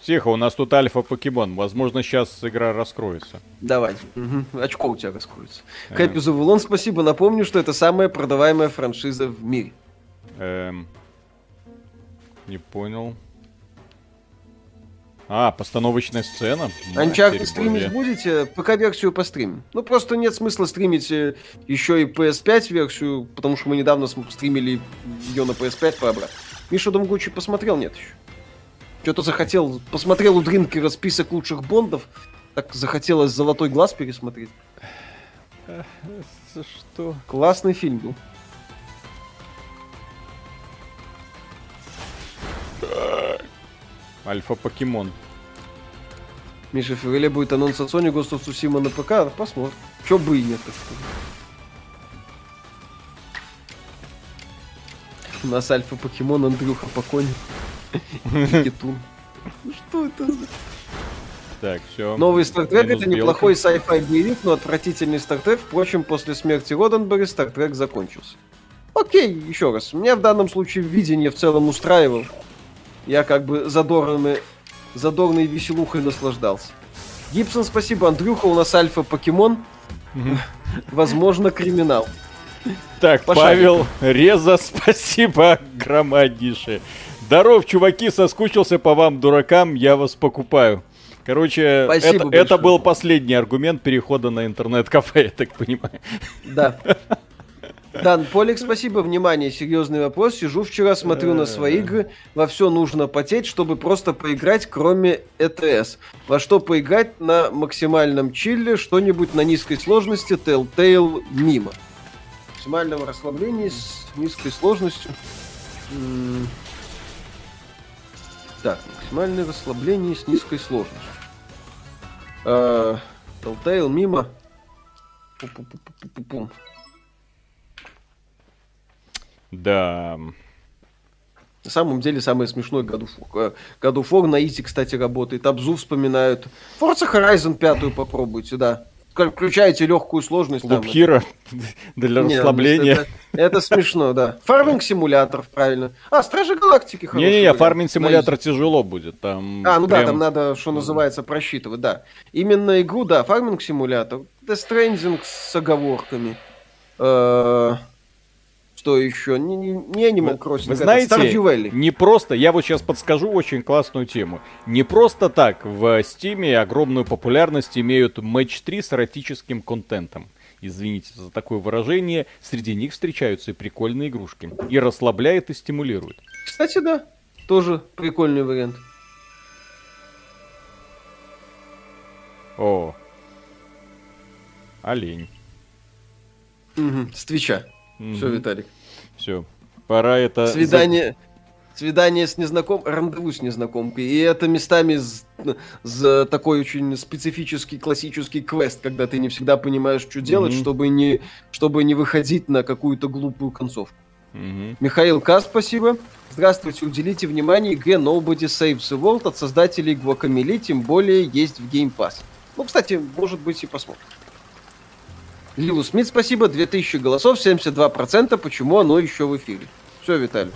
Тихо, у нас тут альфа-покемон. Возможно, сейчас игра раскроется. Давай. Мгм. Очко у тебя раскроется. Э. Хэппи Завулон, спасибо. Напомню, что это самая продаваемая франшиза в мире. Эм, не понял. А, постановочная сцена? Анчарты Матерь стримить будете? ПК-версию постримим. Ну, просто нет смысла стримить э, еще и PS5-версию, потому что мы недавно стримили ее на PS5 пообрать. Миша Домгучи посмотрел? Нет еще. Что-то захотел, посмотрел у Дринкера список лучших бондов, так захотелось «Золотой глаз» пересмотреть. За что? Классный фильм был. Альфа-покемон. Миша, в феврале будет анонс от Sony Ghost of Tsushima на ПК, посмотрим. Че бы и нет, так сказать. У нас альфа-покемон Андрюха Покони. Китун. Ну что это? за- Так, все. Новый Trek это неплохой sci-fi боевик, но отвратительный Trek. Впрочем, после смерти Роденберри Trek закончился. Окей, еще раз. Меня в данном случае видение в целом устраивал. Я как бы задорными, задорной веселухой наслаждался. Гибсон, спасибо. Андрюха, у нас альфа-покемон. Возможно, криминал. Так, Пошарим. Павел Реза, спасибо громаднейшее. Здоров, чуваки, соскучился по вам, дуракам, я вас покупаю. Короче, Спасибо это, большое. это был последний аргумент перехода на интернет-кафе, я так понимаю. Да. Дан Полик, спасибо. Внимание, серьезный вопрос. Сижу вчера, смотрю на свои игры. Во все нужно потеть, чтобы просто поиграть, кроме ЭТС. Во что поиграть на максимальном чилле, что-нибудь на низкой сложности, Telltale мимо. Максимального расслабления с низкой сложностью. Так, максимальное расслабление с низкой сложностью. Telltale мимо. Пу-пу-пу-пу-пу-пум. Да. На самом деле, самое смешное God of War. God of War на Easy, кстати, работает. Abzu вспоминают. Forza Horizon пятую попробуйте, да. Включаете легкую сложность. Loop Hero для Не, расслабления. Это, это смешно, да. Farming Simulator ов, правильно. А, Стражи Галактики хороший Не-не-не, Farming Simulator тяжело будет. Там А, ну да, прям- там надо, что называется, просчитывать, да. Именно игру, да, Farming Simulator. Death Stranding с оговорками. Э, Что еще? Не, не, не Animal Crossing. Вы это знаете, Valley. не просто, я вот сейчас подскажу очень классную тему. Не просто так в Стиме огромную популярность имеют Match 3 с эротическим контентом. Извините за такое выражение. Среди них встречаются и прикольные игрушки. И расслабляет, и стимулирует. Кстати, да. Тоже прикольный вариант. О. Олень. Мгм, С Твича. Все, Виталик. Все. Пора это... Свидание. Свидание с незнаком, рандеву с незнакомкой. И это местами з- з- такой очень специфический классический квест, когда ты не всегда понимаешь, что делать, Мгм. чтобы не, чтобы не выходить на какую-то глупую концовку. Мгм. Михаил К. спасибо. Здравствуйте, уделите внимание игре Nobody Saves the World от создателей Guacamole, тем более есть в Game Pass. Ну, кстати, может быть и посмотрим. Лилу Смит, спасибо. 2000 голосов, 72%. Почему оно еще в эфире? Все, Виталий.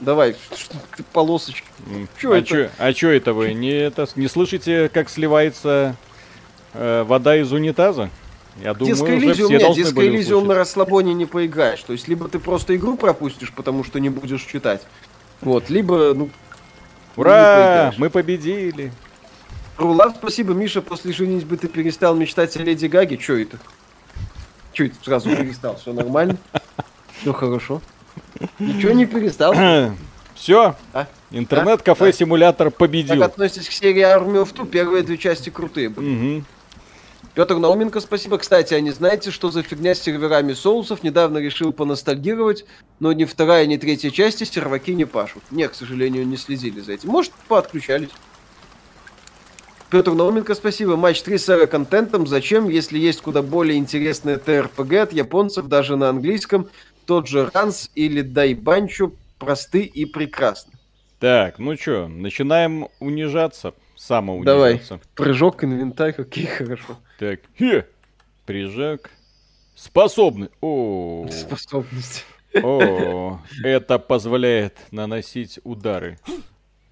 Давай, полосочки. Чё а это? чё- а чё это вы? Не, это, не слышите, как сливается э, вода из унитаза? Я думаю, Диско Элизиум, нет, Диско Элизиум на расслабоне не поиграешь. То есть, либо ты просто игру пропустишь, потому что не будешь читать. Вот, либо, ну, Ура! Мы победили! Рулав, спасибо, Миша, после женитьбы ты перестал мечтать о Леди Гаге. Чё это? Чё это сразу перестал? Все нормально? Все хорошо. Ничего не перестал. Все, А? интернет-кафе-симулятор Как победил. относитесь к серии Army of Two? Первые две части крутые были. Мгм. Петр Науменко, спасибо. Кстати, а не знаете, что за фигня с серверами соусов? Недавно решил поностальгировать, но ни вторая, ни третья части серваки не пашут. Не, к сожалению, не следили за этим. Может, поотключались. Петр Науменко, спасибо. Матч 3 с контентом. Зачем, если есть куда более интересное ТРПГ от японцев, даже на английском, тот же Ранс или Дайбанчо просты и прекрасны. Так, ну чё, начинаем унижаться. Давай. Самоунижаться. Прыжок, инвентарь, окей, хорошо. Так, хе, прижак. Способный. О, Способность. о, это позволяет наносить удары.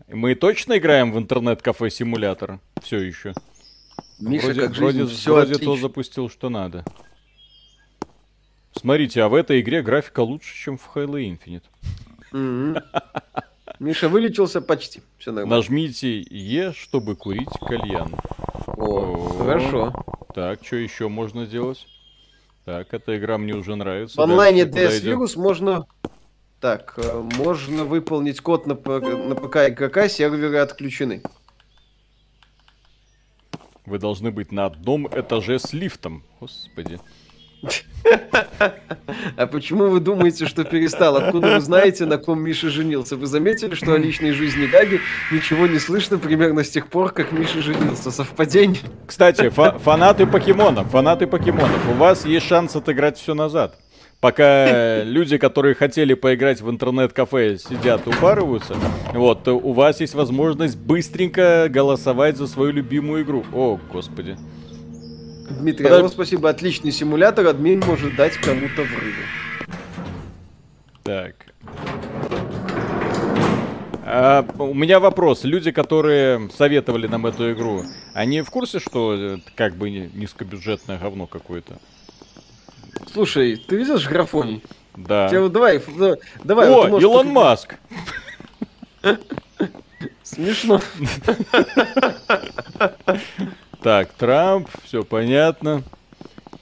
Мы точно играем в интернет-кафе-симулятор? Все еще. Миша, вроде, как жизнь, вроде, все вроде отлично. то запустил, что надо. Смотрите, а в этой игре графика лучше, чем в Halo Infinite. Мгм. Миша вылечился почти. Все нормально. Нажмите Е, чтобы курить кальян. О, О. хорошо. Так, что еще можно сделать? Так, эта игра мне уже нравится. В онлайне DS? Virus можно... Так, э, можно выполнить код на, на ПК и ГК, серверы отключены. Вы должны быть на одном этаже с лифтом. Господи. А почему вы думаете, что перестал? Откуда вы знаете, на ком Миша женился? Вы заметили, что о личной жизни Гаги ничего не слышно примерно с тех пор, как Миша женился? Совпадение? Кстати, фа- фанаты покемонов, фанаты покемонов, у вас есть шанс отыграть все назад. Пока люди, которые хотели поиграть в интернет-кафе, сидят упарываются, вот, у вас есть возможность быстренько голосовать за свою любимую игру. О, господи. Дмитрий, Подожди. алло, спасибо, отличный симулятор, админ может дать кому-то врывы. Так. А, у меня вопрос. Люди, которые советовали нам эту игру, они в курсе, что это как бы низкобюджетное говно какое-то? Слушай, ты видишь графоний? Да. Тебе вот давай, давай. вот О, можешь Илон Маск! Смешно. Так, Трамп, все понятно.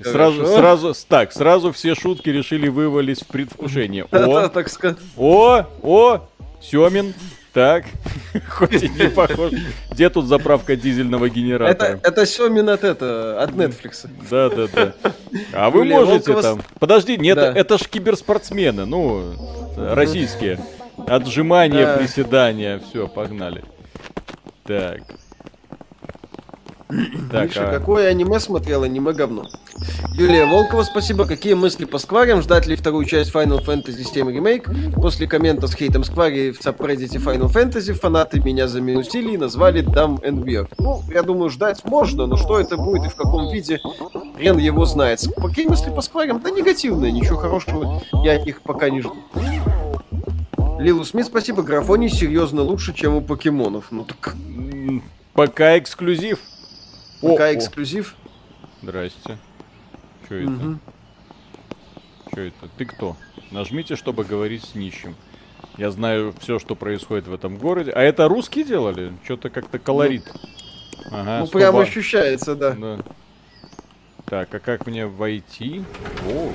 Сразу, сразу, так, сразу все шутки решили вывалить в предвкушение. О, так сказать. о, о, Семин, так, хоть и не похож. Где тут заправка дизельного Это, генератора? это Семин от это, от Netflix. Да, да, да. А вы Юлия можете Волкова там... Подожди, нет, Да. это ж киберспортсмены, ну, российские. Отжимания, да. приседания. Все, погнали. Так. Так, Миша, а... какое аниме смотрел? Аниме говно. Юлия Волкова, спасибо. Какие мысли по скварям? Ждать ли вторую часть Final Fantasy 7 Remake? После коммента с хейтом сквари в сабреддите Final Fantasy фанаты меня заминусили и назвали Dumb and Weird. Ну, я думаю, ждать можно, но что это будет и в каком виде, хрен его знает. Какие мысли по скварям? Да негативные, ничего хорошего я них пока не жду. Лилу Смит, спасибо. Графоний серьезно лучше, чем у покемонов. Ну так... Пока эксклюзив. Пока о, эксклюзив. Здрасте. Что это? Угу. Что это? Ты кто? Нажмите, чтобы говорить с нищим. Я знаю все, что происходит в этом городе. А это русские делали? Что-то как-то колорит. Ну, ага, ну прям ощущается, да. да. Так, а как мне войти? О,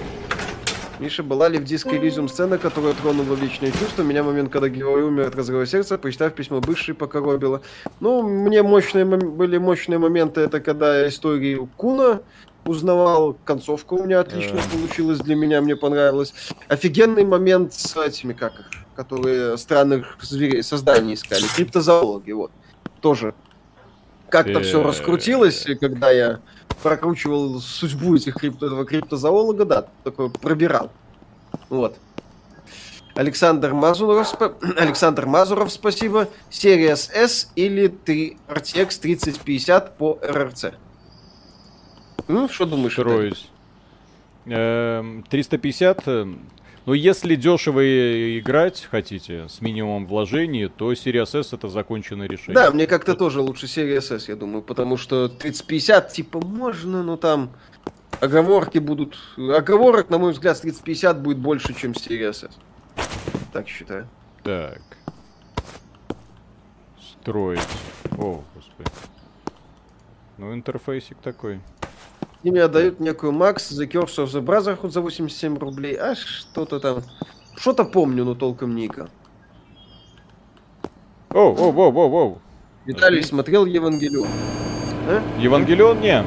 Миша, была ли в диске Elysium сцена, которая тронула личные чувства? Меня момент, когда герой умер от разрыва сердца, прочитав письмо бывшей, покоробило. Ну, мне мощные были мощные моменты, это когда истории Куна узнавал, концовка у меня отлично получилась для меня, мне понравилось. Офигенный момент с этими, как их, которые странных зверей, созданий искали, криптозоологи, вот. Тоже как-то все раскрутилось, когда я прокручивал судьбу этих крипто, этого криптозоолога, да, такой пробирал. Вот. Александр Мазуров, Александр Мазуров, спасибо. Series S или 3 RTX 3050 по RRC? Ну, что думаешь? Строюсь. 350 но если дешево играть хотите, с минимумом вложений, то Series S это законченное решение. Да, мне как-то тоже лучше Series S, я думаю, потому что 3050 типа можно, но там оговорки будут... Оговорок, на мой взгляд, с 3050 будет больше, чем Series S. Так считаю. Так. Строить. О, господи. Ну, интерфейсик такой. И мне отдают некую Макс The Curse of the Brotherhood за 87 рублей. А что-то там... Что-то помню, но толком ника. Оу, оу, оу, оу, оу. Виталий смотрел Евангелион. А? Евангелион не.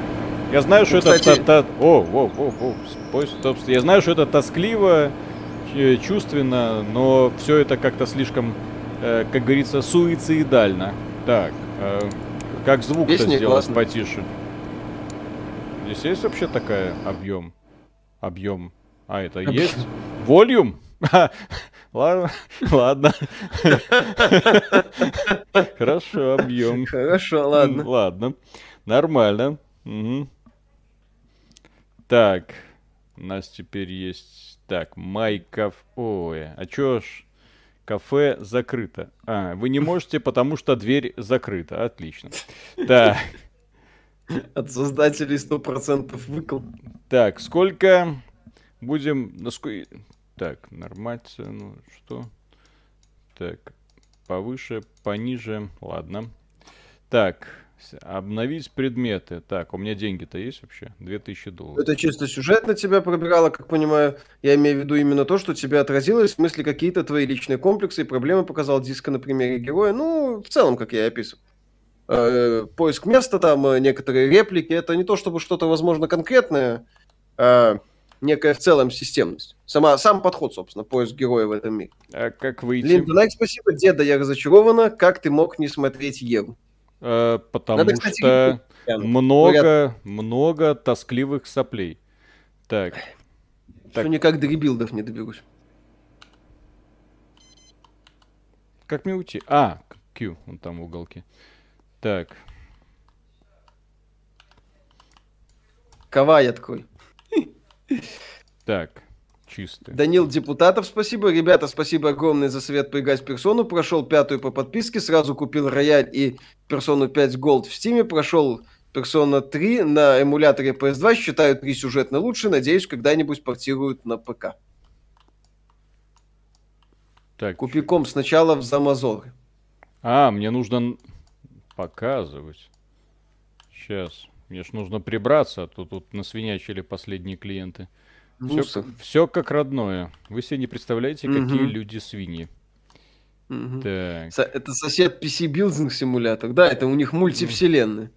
Я знаю, что ну, это... Та, та... О, о, о, о, Я знаю, что это тоскливо, чувственно, но все это как-то слишком, э, как говорится, суицидально. Так, э, как звук-то сделать классно. потише? Здесь есть вообще такая объем? Объем. А, это объем. есть? Волюм? Ладно, ладно. Хорошо, объем. Хорошо, ладно. Ладно, нормально. Так, у нас теперь есть... Так, Майков... Ой, а чё ж... Кафе закрыто. А, вы не можете, потому что дверь закрыта. Отлично. Так. От создателей 100% выкл. Так, сколько будем... Так, нормация, ну что? Так, повыше, пониже, ладно. Так, обновить предметы. Так, у меня деньги-то есть вообще? 2000 долларов. Это чисто сюжет на тебя пробирало, как понимаю. Я имею в виду именно то, что тебя отразилось, в смысле какие-то твои личные комплексы и проблемы показал диска на примере героя. Ну, в целом, как я и описывал. Э, поиск места, там э, некоторые реплики. Это не то, чтобы что-то, возможно, конкретное, а некая в целом системность. Сама, сам подход, собственно, поиск героя в этом мире. А как выйти? Линда Найк, спасибо. Деда, я разочарована. Как ты мог не смотреть Еву? Э, потому Надо, кстати, что много, Говорят... много тоскливых соплей. Так. Что так. никак до ребилдов не доберусь. Как мне уйти? А, Q, он там в уголке. Так. Кавая такой. Так, чисто. Данил Депутатов, спасибо. Ребята, спасибо огромное за совет поиграть персону. Прошел пятую по подписке, сразу купил рояль и персону 5 Gold в стиме. Прошел персона 3 на эмуляторе PS2. Считаю 3 сюжетно лучше. Надеюсь, когда-нибудь портируют на ПК. Так. Купи комп сначала в Замазоры. А, мне нужно показывать. Сейчас. Мне ж нужно прибраться, а то тут насвинячили последние клиенты. Все, все как родное. Вы себе не представляете, угу. какие люди свиньи. Угу. Так. Со- это сосед PC Building симулятор. Да, это у них мультивселенная.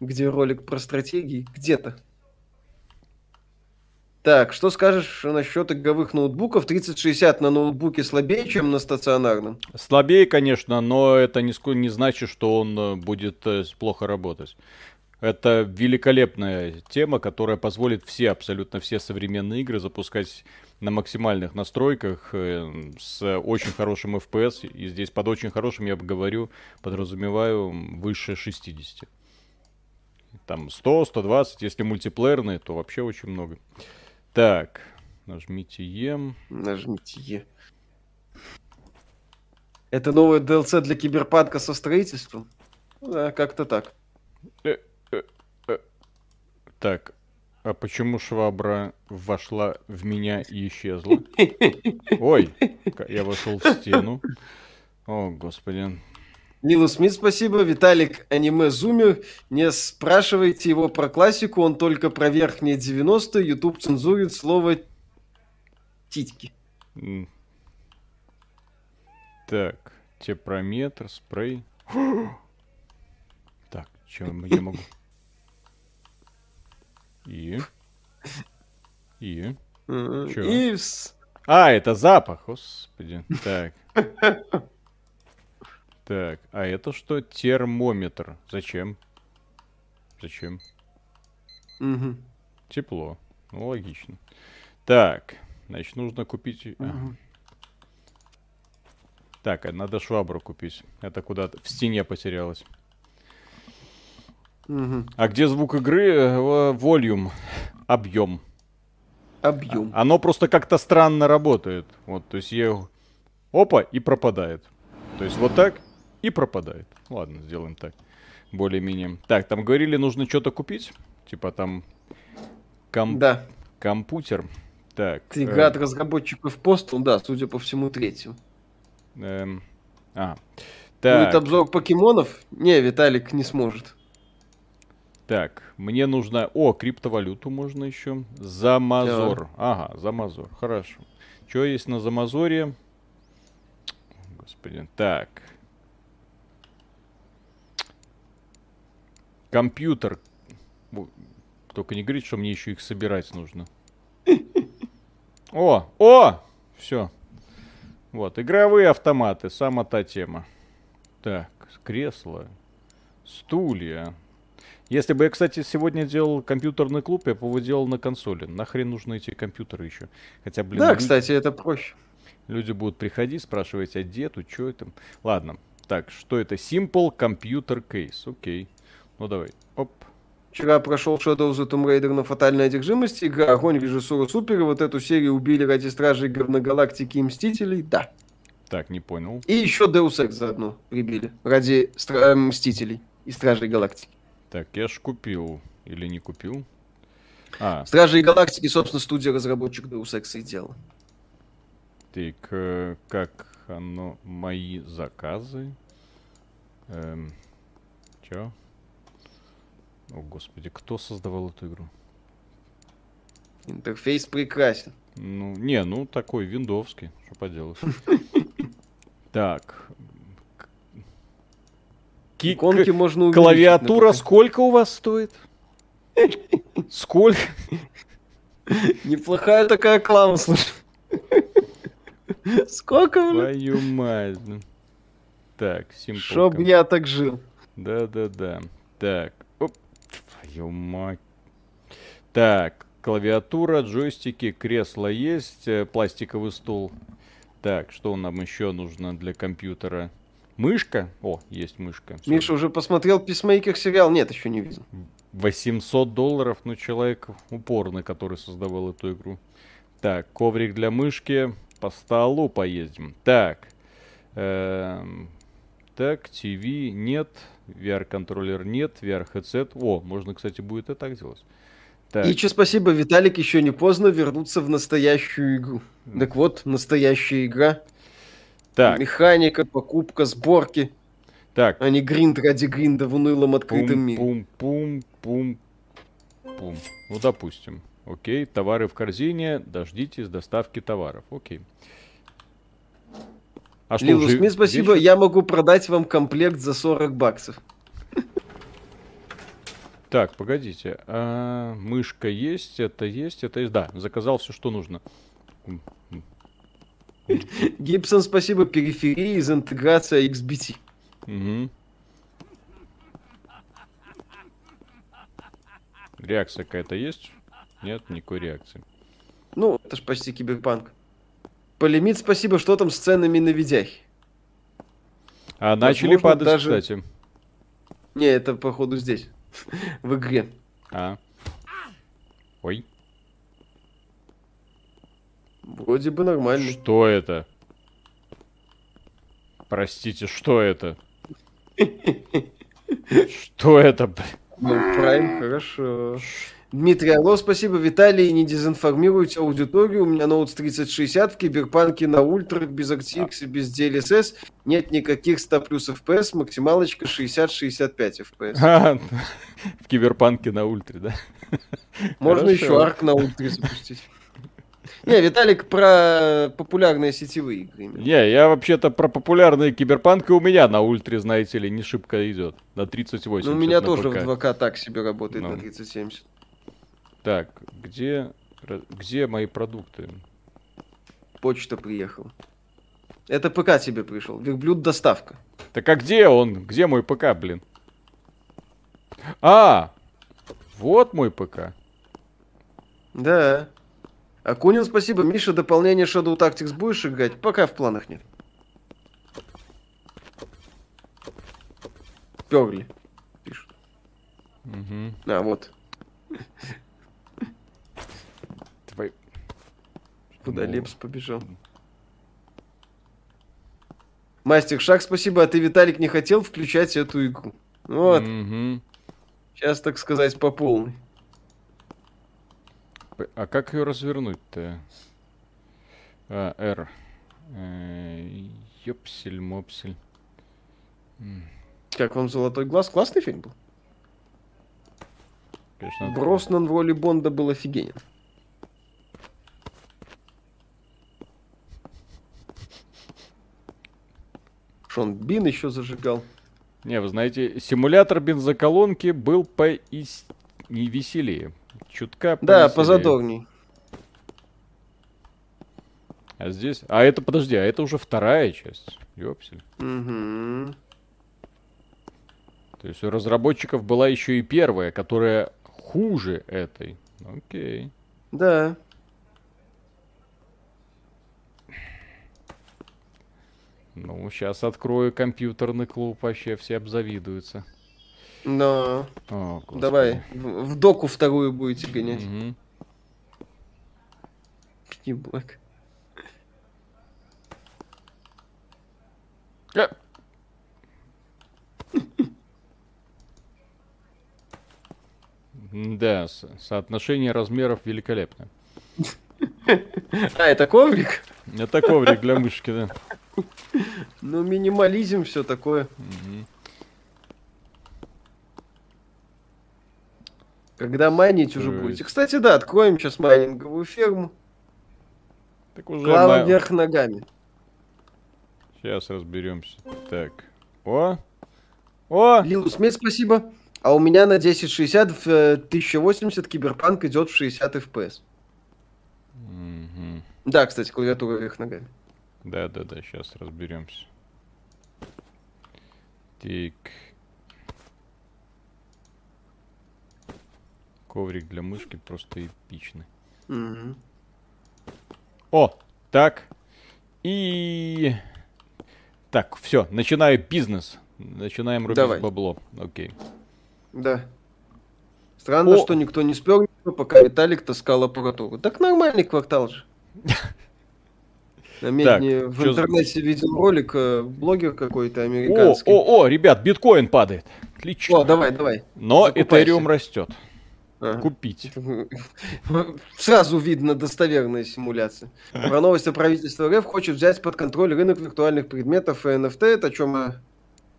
Где ролик про стратегии? Где-то. Так, что скажешь насчет игровых ноутбуков? 3060 на ноутбуке слабее, чем на стационарном? Слабее, конечно, но это не, не значит, что он э, будет э, плохо работать. Это великолепная тема, которая позволит все, абсолютно все современные игры запускать на максимальных настройках э, с очень хорошим FPS. И здесь под очень хорошим я говорю, подразумеваю выше 60. Там 100, 120, если мультиплеерные, то вообще очень много. Так, нажмите Е. Нажмите Е. Это новое DLC для киберпанка со строительством? Да, как-то так. Э, э, э. Так, а почему швабра вошла в меня и исчезла? Ой, я вошел в стену. О, господи. Лилу Смит, спасибо. Виталик, аниме-зумер. Не спрашивайте его про классику, он только про верхние 90 Ютуб цензурит слово титьки. Так, тепрометр, спрей. так, чем я могу? И? И? Чё? И... А, это запах, господи. Так. Так, а это что? Термометр. Зачем? Зачем? Угу. Тепло. Ну, логично. Так, значит, нужно купить... Угу. Так, а надо швабру купить. Это куда-то в стене потерялось. Угу. А где звук игры? Волюм. Объем. Объем. Оно просто как-то странно работает. Вот, то есть я... Опа, и пропадает. То есть вот так, и пропадает. Ладно, сделаем так. Более-менее. Так, там говорили, нужно что-то купить. Типа там... Ком... Да. Компьютер. Так. Игра э... от разработчиков Postal, да, судя по всему, третью. Эм... А. Так. Будет обзор покемонов? Не, Виталик не сможет. Так, мне нужно... О, криптовалюту можно еще. Замазор. Да. Ага, Замазор. Хорошо. Что есть на Замазоре? Господи. Так. Компьютер. Только не говорит, что мне еще их собирать нужно. О, о! Все. Вот, игровые автоматы, сама та тема. Так, кресло, стулья. Если бы я, кстати, сегодня делал компьютерный клуб, я бы его делал на консоли. Нахрен нужны эти компьютеры еще? Хотя, блин... Да, люди... кстати, это проще. Люди будут приходить, спрашивать, а где тут, что это? Ладно. Так, что это? Simple Computer Case. Окей. Ну давай. Оп. Вчера прошел Shadow of the Tomb Raider на фатальной одержимости. Игра огонь, режиссура супер. Вот эту серию убили ради Стражей Галактики и Мстителей. Да. Так, не понял. И еще Deus Ex заодно прибили. Ради Стра... Э, Мстителей и Стражей Галактики. Так, я ж купил. Или не купил? А. Стражи Галактики, собственно, студия разработчик Deus Ex и делала. Так, э, как оно, мои заказы? Эм, чё? О, господи, кто создавал эту игру? Интерфейс прекрасен. Ну, не, ну такой виндовский, что поделать. Так. Иконки можно Клавиатура сколько у вас стоит? Сколько? Неплохая такая клава, слушай. Сколько, блин? Твою мать. Так, Simple. Чтоб я так жил. Да-да-да. Так, Твою мать. Так, клавиатура, джойстики, кресло есть, э, пластиковый стул. Так, что нам еще нужно для компьютера? Мышка? О, есть мышка. Всё. Миша уже посмотрел Писмейкер сериал? Нет, еще не видел. 800 долларов, ну, человек упорный, который создавал эту игру. Так, коврик для мышки. По столу поездим. Так. Эм, так, ТВ нет. VR-контроллер нет, VR-headset. О, можно, кстати, будет и так делать. Так. И что спасибо, Виталик, еще не поздно вернуться в настоящую игру. Mm. Так вот, настоящая игра. Так. Механика, покупка, сборки. Так. А не гринд ради гринда в унылом открытом пум, мире. Пум, пум, пум, пум. Ну, допустим. Окей, товары в корзине, дождитесь доставки товаров. Окей. А что, Лилу Смит, спасибо, вечер? я могу продать вам комплект за 40 баксов. Так, погодите. А, мышка есть, это есть, это есть. Да, заказал все, что нужно. Гибсон, спасибо. Периферии из интеграция XBT. Угу. Реакция какая-то есть? Нет, никакой реакции. Ну, это ж почти киберпанк. Полимит, спасибо, что там с ценами на видяхе? А Возможно, начали падать, даже... кстати. Не, это походу здесь, в игре. А. Ой. Вроде бы нормально. Что это? Простите, что это? Что это, Ну, Prime, хорошо. Дмитрий Алло, спасибо. Виталий, не дезинформируйте аудиторию. У меня ноут 3060 в Киберпанке на ультрах, без RTX и без DLSS. Нет никаких 100 плюс FPS, максималочка 60-65 FPS. в Киберпанке на ультре, да? Можно еще арк на ультре запустить. Не, Виталик про популярные сетевые игры. Не, я вообще-то про популярные киберпанк, и у меня на ультре, знаете ли, не шибко идет. На 3080. Ну, у меня тоже ПК. в 2К так себе работает ну. на 3070. Так, где, где мои продукты? Почта приехала. Это ПК тебе пришел. Верблюд доставка. Так а где он? Где мой ПК, блин? А! Вот мой ПК. Да. Акунин, спасибо. Миша, дополнение Shadow Tactics будешь играть? Пока в планах нет. Перли. Пишут. Угу. А, вот. Куда ну... Лепс побежал? Мастер Шаг, спасибо. А ты, Виталик, не хотел включать эту игру? Вот. Угу. Сейчас, так сказать, по полной. А как ее развернуть-то? А, R. Э, ёпсель, мопсель. Как вам «Золотой глаз»? Классный фильм был? Конечно. Броснан в роли Бонда был офигенен. Шон Бин еще зажигал. Не, вы знаете, симулятор бензоколонки был поистине веселее. Чутка Да, позадорней. А здесь... А это, подожди, а это уже вторая часть. Ёпсель. Угу. То есть у разработчиков была еще и первая, которая хуже этой. Окей. Да. Ну, сейчас открою компьютерный клуб, вообще все обзавидуются. Но. О, Давай, в, в доку вторую будете гонять. Угу. Блэк. А. Да, соотношение размеров великолепно. А, это коврик? Это коврик для мышки, да. Ну, минимализм, все такое. Угу. Когда майнить уже будете. Кстати, да, откроем сейчас майнинговую ферму. Так уже Клава май... вверх ногами. Сейчас разберемся. Так. О! О! Лилу Смит, спасибо. А у меня на 1060 в 1080 э, киберпанк идет в 60 FPS. Угу. Да, кстати, клавиатура вверх ногами. Да, да, да, сейчас разберемся. Так. Коврик для мышки просто эпичный. Mm-hmm. О, так. И... Так, все, начинаю бизнес. Начинаем рубить Давай. бабло. Окей. Да. Странно, О. что никто не спер, пока Виталик таскал аппаратуру. Так нормальный квартал же. На медне в интернете видел ролик, э, блогер какой-то американский. О, о, о, ребят, биткоин падает. Отлично. О, давай, давай. Но Этериум растет. Ага. Купить. Сразу видно достоверная симуляция. Про новость о правительстве РФ хочет взять под контроль рынок виртуальных предметов и NFT. Это о чем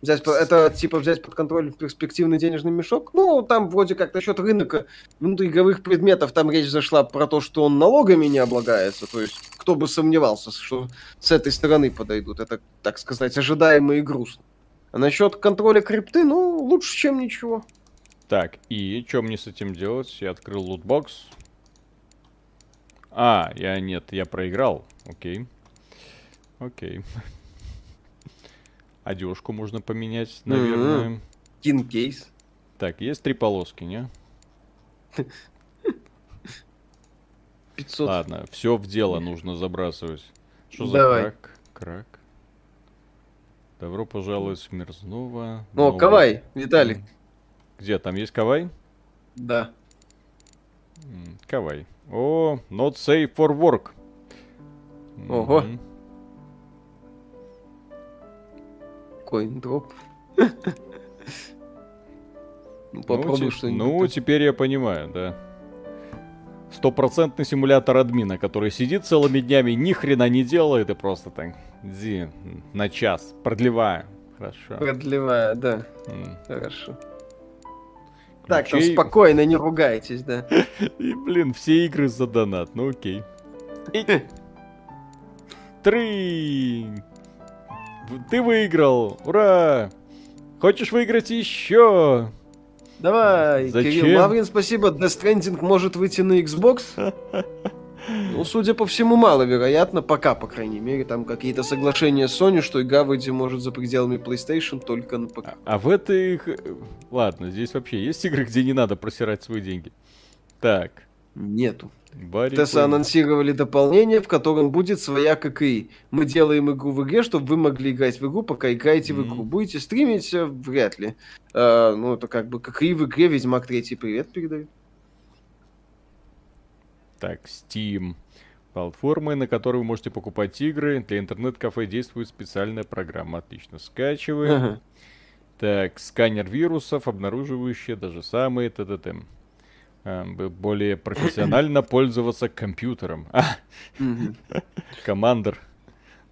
Взять, это типа взять под контроль перспективный денежный мешок. Ну, там вроде как насчет рынка внутриигровых предметов, там речь зашла про то, что он налогами не облагается. То есть, кто бы сомневался, что с этой стороны подойдут. Это, так сказать, ожидаемо и грустно. А насчет контроля крипты, ну, лучше, чем ничего. Так, и что мне с этим делать? Я открыл лутбокс. А, я нет, я проиграл. Окей. Окей. Одежку можно поменять, наверное. Кинкейс. Так, есть три полоски, не? 500. Ладно, все в дело нужно забрасывать. Что за Давай. крак? Крак. Добро пожаловать в Мерзнова. О, Новый- Кавай, Виталик. Где, там есть Кавай? Да. Кавай. О, not safe for work. Ого. Мгм. Коин-дроп. Ну, Ну, попробуй что-нибудь. Ну, теперь я понимаю, да. Стопроцентный симулятор админа, который сидит целыми днями, ни хрена не делает и просто так, ди, на час, продлеваю. Хорошо. Продлевая, да. М. Хорошо. Так, там Ключей- спокойно, не ругайтесь, да. И, блин, все игры за донат, ну окей. И- Три! Ты выиграл! Ура! Хочешь выиграть еще? Давай, Зачем? Кирилл Лаврин, спасибо. Death Stranding может выйти на Xbox? Ну, судя по всему, маловероятно, пока, по крайней мере. Там какие-то соглашения с Sony, что игра выйти может за пределами PlayStation только на ПК. А в этих... Ладно, здесь вообще есть игры, где не надо просирать свои деньги. Так, Нету. Барри Квин. анонсировали дополнение, в котором будет своя ККИ. Мы делаем игру в игре, чтобы вы могли играть в игру, пока играете в Мгм. игру. Будете стримить? э, Вряд ли. А, ну, это как бы ККИ в игре Ведьмак 3 привет передает. Так, Steam. Платформы, на которые вы можете покупать игры. Для интернет-кафе действует специальная программа. Отлично, скачиваем. Ага. Так, сканер вирусов, обнаруживающий даже самые ТТТ. А, б- более профессионально пользоваться компьютером. А, командер.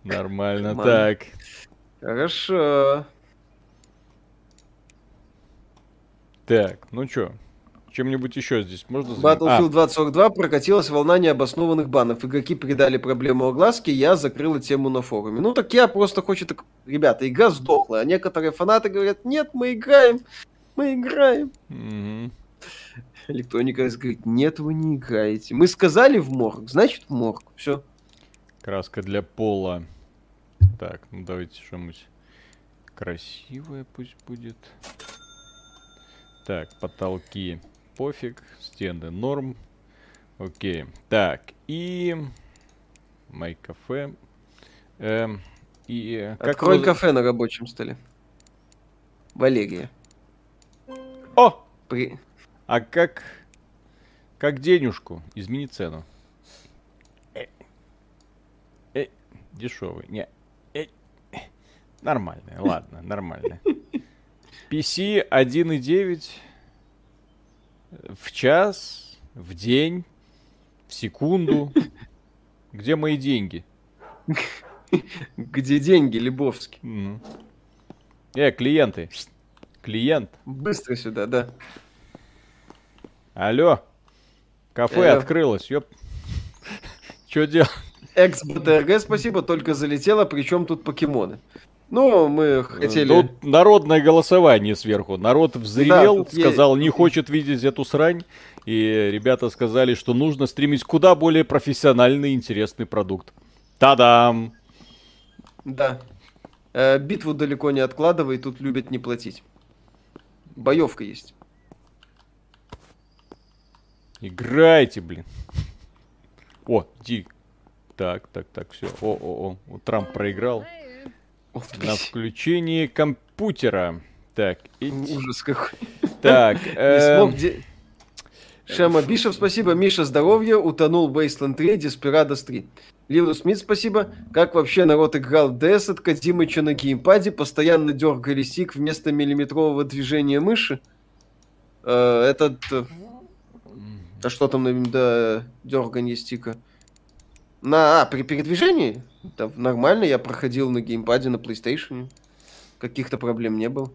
Нормально. Так, Хорошо. так, ну чё? Чем-нибудь еще здесь можно заняться? Battlefield 2042 прокатилась волна необоснованных банов. Игроки придали проблему огласки, я закрыла тему на форуме. Ну так я просто хочу так... Ребята, игра сдохла, а некоторые фанаты говорят, нет, мы играем, мы играем. А, мгм. Электроника говорит, нет, вы не играете. Мы сказали в морг, значит в морг. Все. Краска для пола. Так, ну давайте что-нибудь красивое пусть будет. Так, потолки пофиг, стены норм. Окей. Так, и... Май кафе. Эм, и... как Открой вы- кафе на рабочем столе. Валерия. О! При... А как... Как денежку? Измени цену. Э, э, дешевый. Не. Э. Нормальная, ладно, нормально. PC 1.9 в час, в день, в секунду. Где мои деньги? Где деньги, Лебовский? Э, клиенты. Клиент. Быстро сюда, да. Алло. Кафе Алло. открылось, ёп. Чё делать? Экс-БТРГ, спасибо, только залетело, причем тут покемоны. Ну, мы хотели... Тут народное голосование сверху. Народ взревел, е- сказал, не хочет видеть эту срань. И ребята сказали, что нужно стримить куда более профессиональный и интересный продукт. Та-дам! Да. Э, битву далеко не откладывай, тут любят не платить. Боевка есть. Играйте, блин. О, Ди. Так, так, так, все. О, о, о. Трамп проиграл. На включении компьютера. Так, и... Ужас какой. Так, Не эм, Шема Бишев, спасибо. Миша, здоровье. Утонул Wasteland 3, Desperados 3. Лилу Смит, спасибо. Как вообще народ играл в DS от Кадимыча на геймпаде? Постоянно дергали сик вместо миллиметрового движения мыши. Э, этот... э, А что там на да, дерганье стика? На, а, при передвижении? Да, нормально, я проходил на геймпаде на PlayStation. Каких-то проблем не было.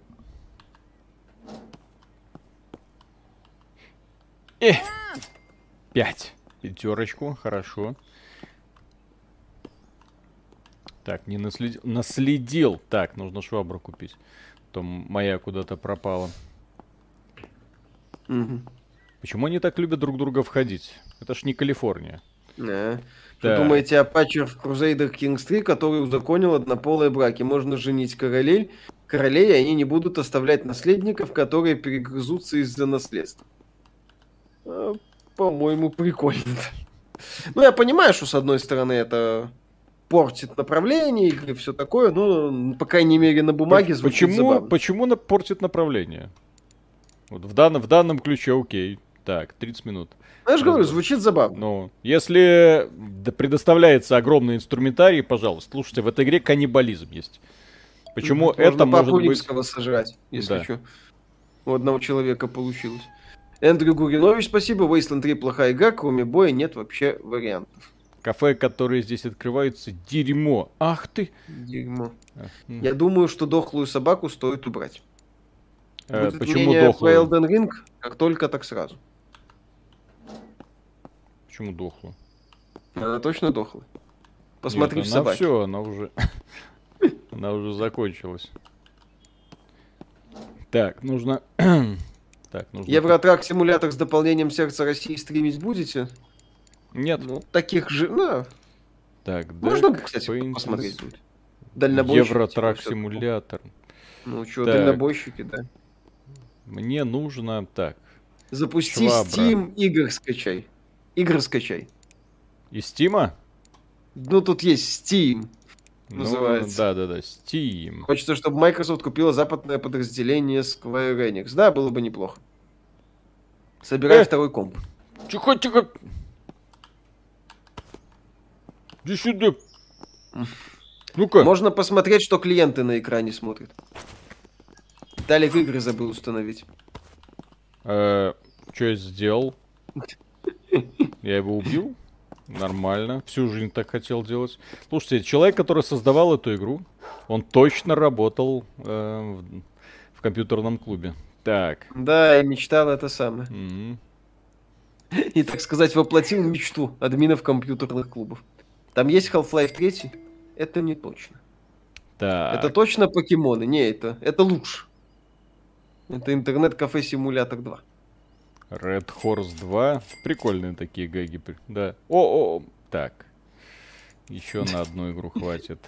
э, пять. Пятерочку, хорошо. Так, не наследил. Наследил. Так, нужно швабру купить. То моя куда-то пропала. Угу. Почему они так любят друг друга входить? Это ж не Калифорния. Да. Что думаете о патче в Crusader Kings 3, который узаконил однополые браки? Можно женить королей, королей, и они не будут оставлять наследников, которые перегрызутся из-за наследства. А, по-моему, прикольно. Ну, я понимаю, что с одной стороны это портит направление игры, все такое, но, по крайней мере, на бумаге звучит почему, забавно. Почему портит направление? Вот в данном, в данном ключе окей. Так, 30 минут. Ну, я же говорю, звучит забавно. Ну, если предоставляется огромный инструментарий, пожалуйста, слушайте, в этой игре каннибализм есть. Почему Можно это может быть... сожрать, если да. что. У одного человека получилось. Эндрю Гуринович, спасибо. Wasteland 3 плохая игра, кроме боя нет вообще вариантов. Кафе, которые здесь открываются, дерьмо. Ах ты! Дерьмо. Ах, Я думаю, что дохлую собаку стоит убрать. Э, Будет почему дохлую? Elden Ring, как только, так сразу. Почему дохлую? Она точно дохла. Посмотри Нет, в собаке. все, она уже... она уже закончилась. Так, нужно... так, нужно... Евротрак симулятор с дополнением сердца России стримить будете? Нет. Ну, таких же, ну... Так, Можно, кстати, Paintings... посмотреть. Дальнобойщики. Евротрак типа, симулятор. Ну, что, дальнобойщики, да. Мне нужно, так. Запусти Швабра. Steam игр скачай. Игры скачай. Из Стима? Ну, тут есть Steam. Ну, называется. Да, да, да, Steam. Хочется, чтобы Microsoft купила западное подразделение Square Enix. Да, было бы неплохо. Собирай э! второй комп. Тихо, тихо. Иди сюда. Ну-ка. Можно посмотреть, что клиенты на экране смотрят. Далее игры забыл установить. Э, что я сделал? Я его убил? Нормально. Всю жизнь так хотел делать. Слушайте, человек, который создавал эту игру, он точно работал э, в, в компьютерном клубе. Так. Да, я мечтал это самое. Mm-hmm. И, так сказать, воплотил мечту админов компьютерных клубов. Там есть Half-Life 3? Это не точно. Так. Это точно покемоны? Не, это, это лучше. Это интернет-кафе Симулятор 2. Red Horse 2. Прикольные такие гэги. Да. О, о, так. Еще на одну игру хватит.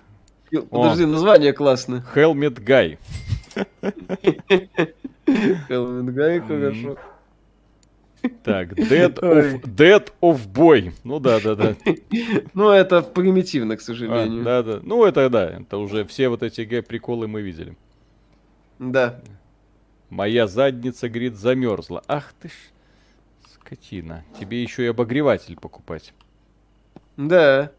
Подожди, название классное. Helmet Guy. Helmet Guy, хорошо. Так, Dead of, Dead of Boy. Ну да, да, да. Ну это примитивно, к сожалению. А, да, да. Ну это да, это уже все вот эти г-приколы мы видели. Да. Моя задница, говорит, замерзла. Ах ты ж, скотина. Тебе еще и обогреватель покупать. Да.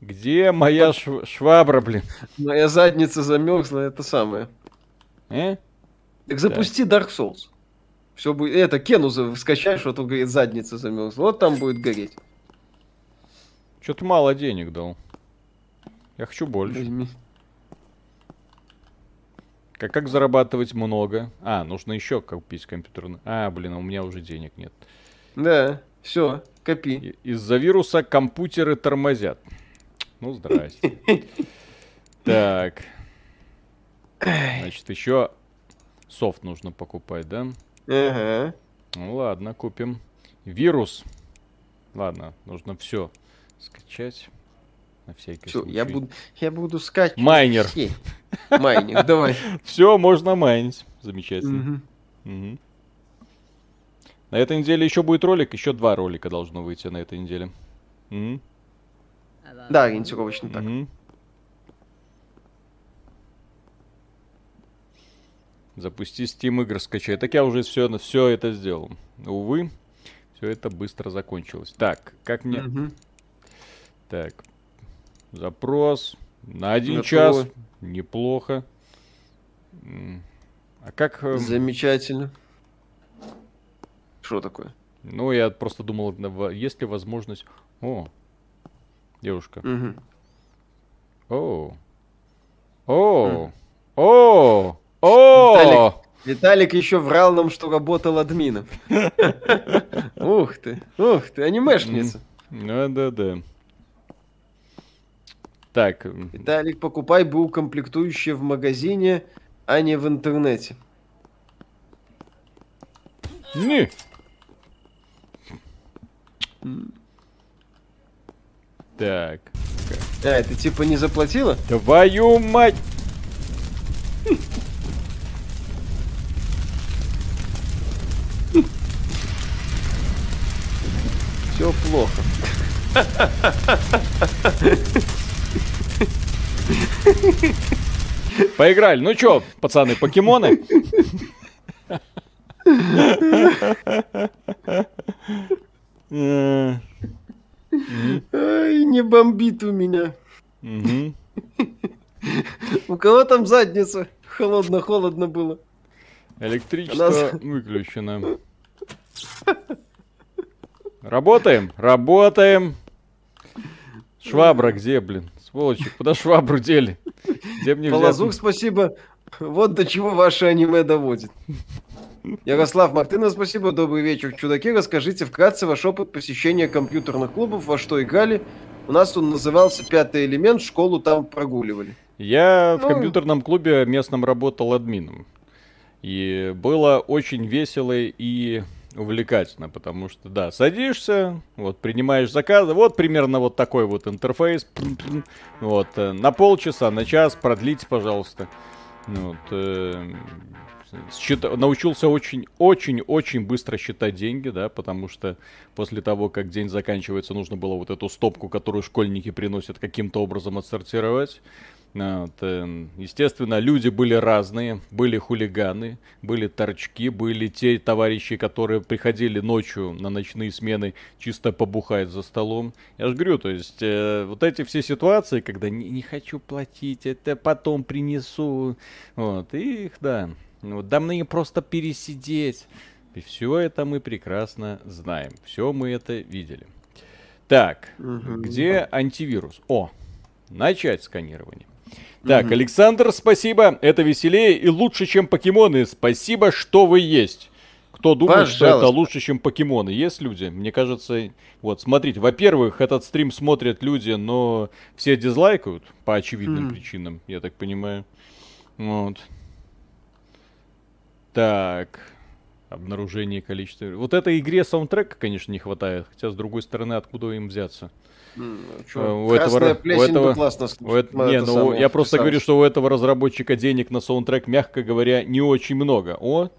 Где моя шв- швабра, блин? Моя задница замерзла, это самое. Э? Так запусти да. Dark Souls. Все будет. Это Кену скачаешь, вот он говорит, задница замерзла. Вот там будет гореть. Что-то мало денег дал. Я хочу больше. Возьми. Как, как зарабатывать много? А, нужно еще купить компьютерный. А, блин, у меня уже денег нет. Да, все, копи. Из-за вируса компьютеры тормозят. Ну, здрасте. Так. Значит, еще софт нужно покупать, да? Ага. Ну ладно, купим. Вирус. Ладно, нужно все скачать. На всякий Всё, случай. Я буду, я буду скачивать. Майнер. Майнер, давай. Все, можно майнить. Замечательно. Угу. На этой неделе еще будет ролик, еще два ролика должно выйти на этой неделе. Угу. Да, ориентировочно так. Угу. Запусти Steam игр, скачай. Так я уже все, все это сделал. Увы, все это быстро закончилось. Так, как мне... Угу. Так, запрос на один Готово. час. Неплохо. А как... Эм, Замечательно. Что такое? Ну, я просто думал, есть ли возможность... О, девушка. Угу. О, о, о, о! Виталик еще врал нам, что работал админом. Ух ты, ух ты, анимешница. Да, да, да. Так. Виталик, покупай был комплектующие в магазине, а не в интернете. Не. Так. А, это типа не заплатила? Твою мать! Все плохо. Поиграли. Ну чё, пацаны, покемоны? Ай, не бомбит у меня. У кого там задница? Холодно-холодно было. Электричество выключено. Работаем, работаем. Швабра где, блин? Сволочи, куда швабру дели? Где мне Полозух, спасибо. Вот до чего ваше аниме доводит. Ярослав Мартынов, спасибо, добрый вечер. Чудаки, расскажите вкратце ваш опыт посещения компьютерных клубов, во что играли. У нас он назывался «Пятый элемент», школу там прогуливали. Я ну... в компьютерном клубе местном работал админом. И было очень весело и увлекательно, потому что, да, садишься, вот, принимаешь заказы, вот примерно вот такой вот интерфейс, вот, э, на полчаса, на час, продлите, пожалуйста. Вот, э, счит... научился очень-очень-очень быстро считать деньги, да, потому что после того, как день заканчивается, нужно было вот эту стопку, которую школьники приносят, каким-то образом отсортировать. Вот, э, естественно, люди были разные. Были хулиганы, были торчки, были те товарищи, которые приходили ночью на ночные смены чисто побухать за столом. Я же говорю, то есть э, вот эти все ситуации, когда не, не хочу платить, это потом принесу. Вот, их, да. Вот, да мне просто пересидеть. И все это мы прекрасно знаем. Все мы это видели. Так, угу. где антивирус? О, начать сканирование. Так, Александр, спасибо. Это веселее и лучше, чем покемоны. Спасибо, что вы есть. Кто думает, Пожалуйста. что это лучше, чем покемоны? Есть люди? Мне кажется, вот, смотрите, во-первых, этот стрим смотрят люди, но все дизлайкают по очевидным mm. причинам, я так понимаю. Вот. Так. Обнаружение количества. Вот этой игре саундтрека, конечно, не хватает. Хотя, с другой стороны, откуда им взяться? у этого, у этого, классно у это, не, ну, я просто говорю, что у этого разработчика денег на саундтрек, мягко говоря, не очень много. О,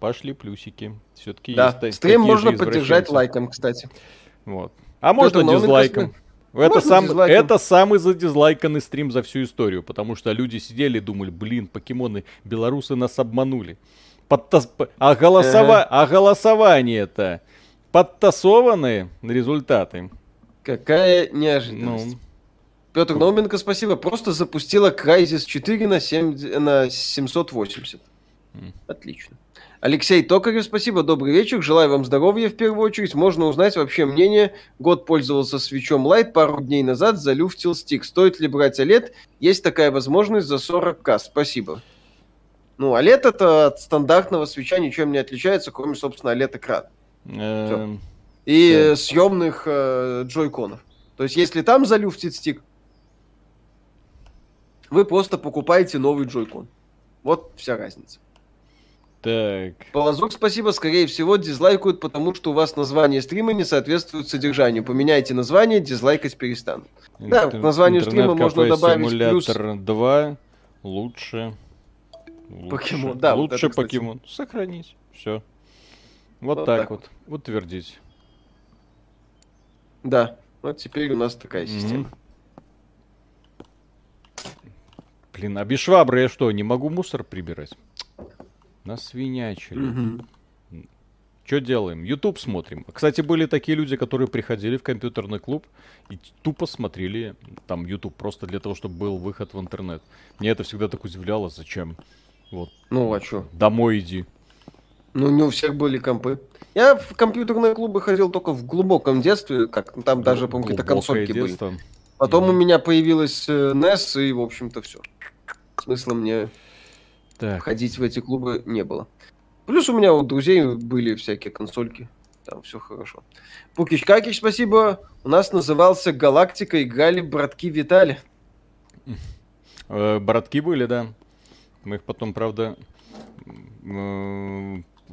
пошли плюсики. Все-таки да. есть Стрим можно поддержать лайком, кстати. Вот. А можно дизлайком. Это, сам, это самый задизлайканный стрим за всю историю, потому что люди сидели и думали, блин, покемоны, белорусы нас обманули. Подтас... А, голосова... а голосование-то подтасованные результаты. Какая неожиданность. Ну. Петр Науменко, спасибо. Просто запустила Crysis 4 на, 7, на 780. Mm. Отлично. Алексей Токарев, спасибо, добрый вечер. Желаю вам здоровья в первую очередь. Можно узнать вообще мнение. Год пользовался свечом Light, пару дней назад залюфтил стик. Стоит ли брать OLED? Есть такая возможность за 40к. Спасибо. Ну, OLED это от стандартного свеча ничем не отличается, кроме, собственно, OLED-экрана. Эм, и съемных э, джойконов. То есть, если там залюфтит стик, вы просто покупаете новый джойкон. Вот вся разница. Так. Полозок, спасибо. Скорее всего, дизлайкают, потому что у вас название стрима не соответствует содержанию. Поменяйте название, дизлайкать перестанут. Интер... Да, к названию стрима можно добавить плюс... 2 лучше. Лучше. Покемон, да. Лучше вот это, покемон. Сохранить. Все. Вот, вот так, так вот. Утвердить. Да, вот теперь у нас такая система. Блин, а без швабры я что, не могу мусор прибирать? Насвинячили. Угу. Что делаем? YouTube смотрим. Кстати, были такие люди, которые приходили в компьютерный клуб и тупо смотрели там YouTube просто для того, чтобы был выход в интернет. Мне это всегда так удивляло, зачем? Вот. Ну, а что? Домой иди. Ну, не у всех были компы. Я в компьютерные клубы ходил только в глубоком детстве, как там даже, по какие-то консольки детство. были. Потом mm. у меня появилась э, NES, и, в общем-то, все. Смысла мне так. ходить в эти клубы не было. Плюс у меня у друзей были всякие консольки. Там все хорошо. Пукич Какич, спасибо. У нас назывался Галактика, играли братки Витали. Э, братки были, да. Мы их потом, правда,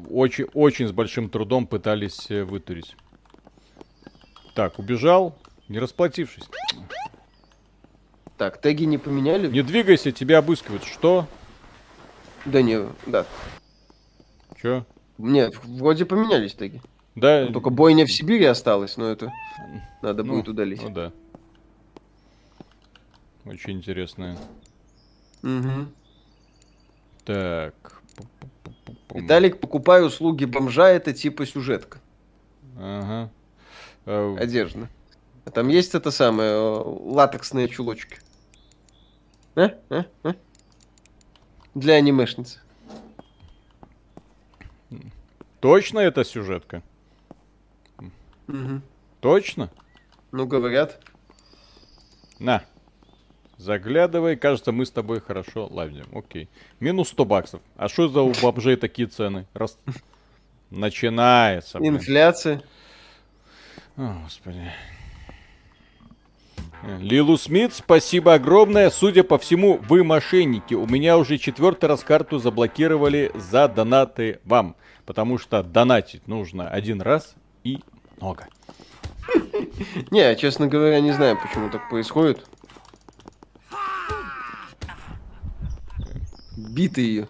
очень, очень с большим трудом пытались э, вытурить. Так, убежал, не расплатившись. Так, теги не поменяли? Не двигайся, тебя обыскивают. Что? Да не, да. Чё? Нет, вроде поменялись теги. Да. Ну, только бойня в Сибири осталась, но это надо ну, будет удалить. Ну да. Очень интересно. Угу. Так. Виталик, покупай услуги бомжа, это типа сюжетка. Ага. А... Одежда. А там есть это самое, э, латексные чулочки. А? А? А? Для анимешницы. Точно это сюжетка? Угу. Точно? Ну, говорят. На. Заглядывай, кажется, мы с тобой хорошо ладим. Окей. Минус 100 баксов. А что за у бомжей такие цены? Раз... Начинается. Блин. Инфляция. О, господи. Лилу Смит, спасибо огромное. Судя по всему, вы мошенники. У меня уже четвертый раз карту заблокировали за донаты вам. Потому что донатить нужно один раз и много. Не, честно говоря, не знаю, почему так происходит. Биты ее.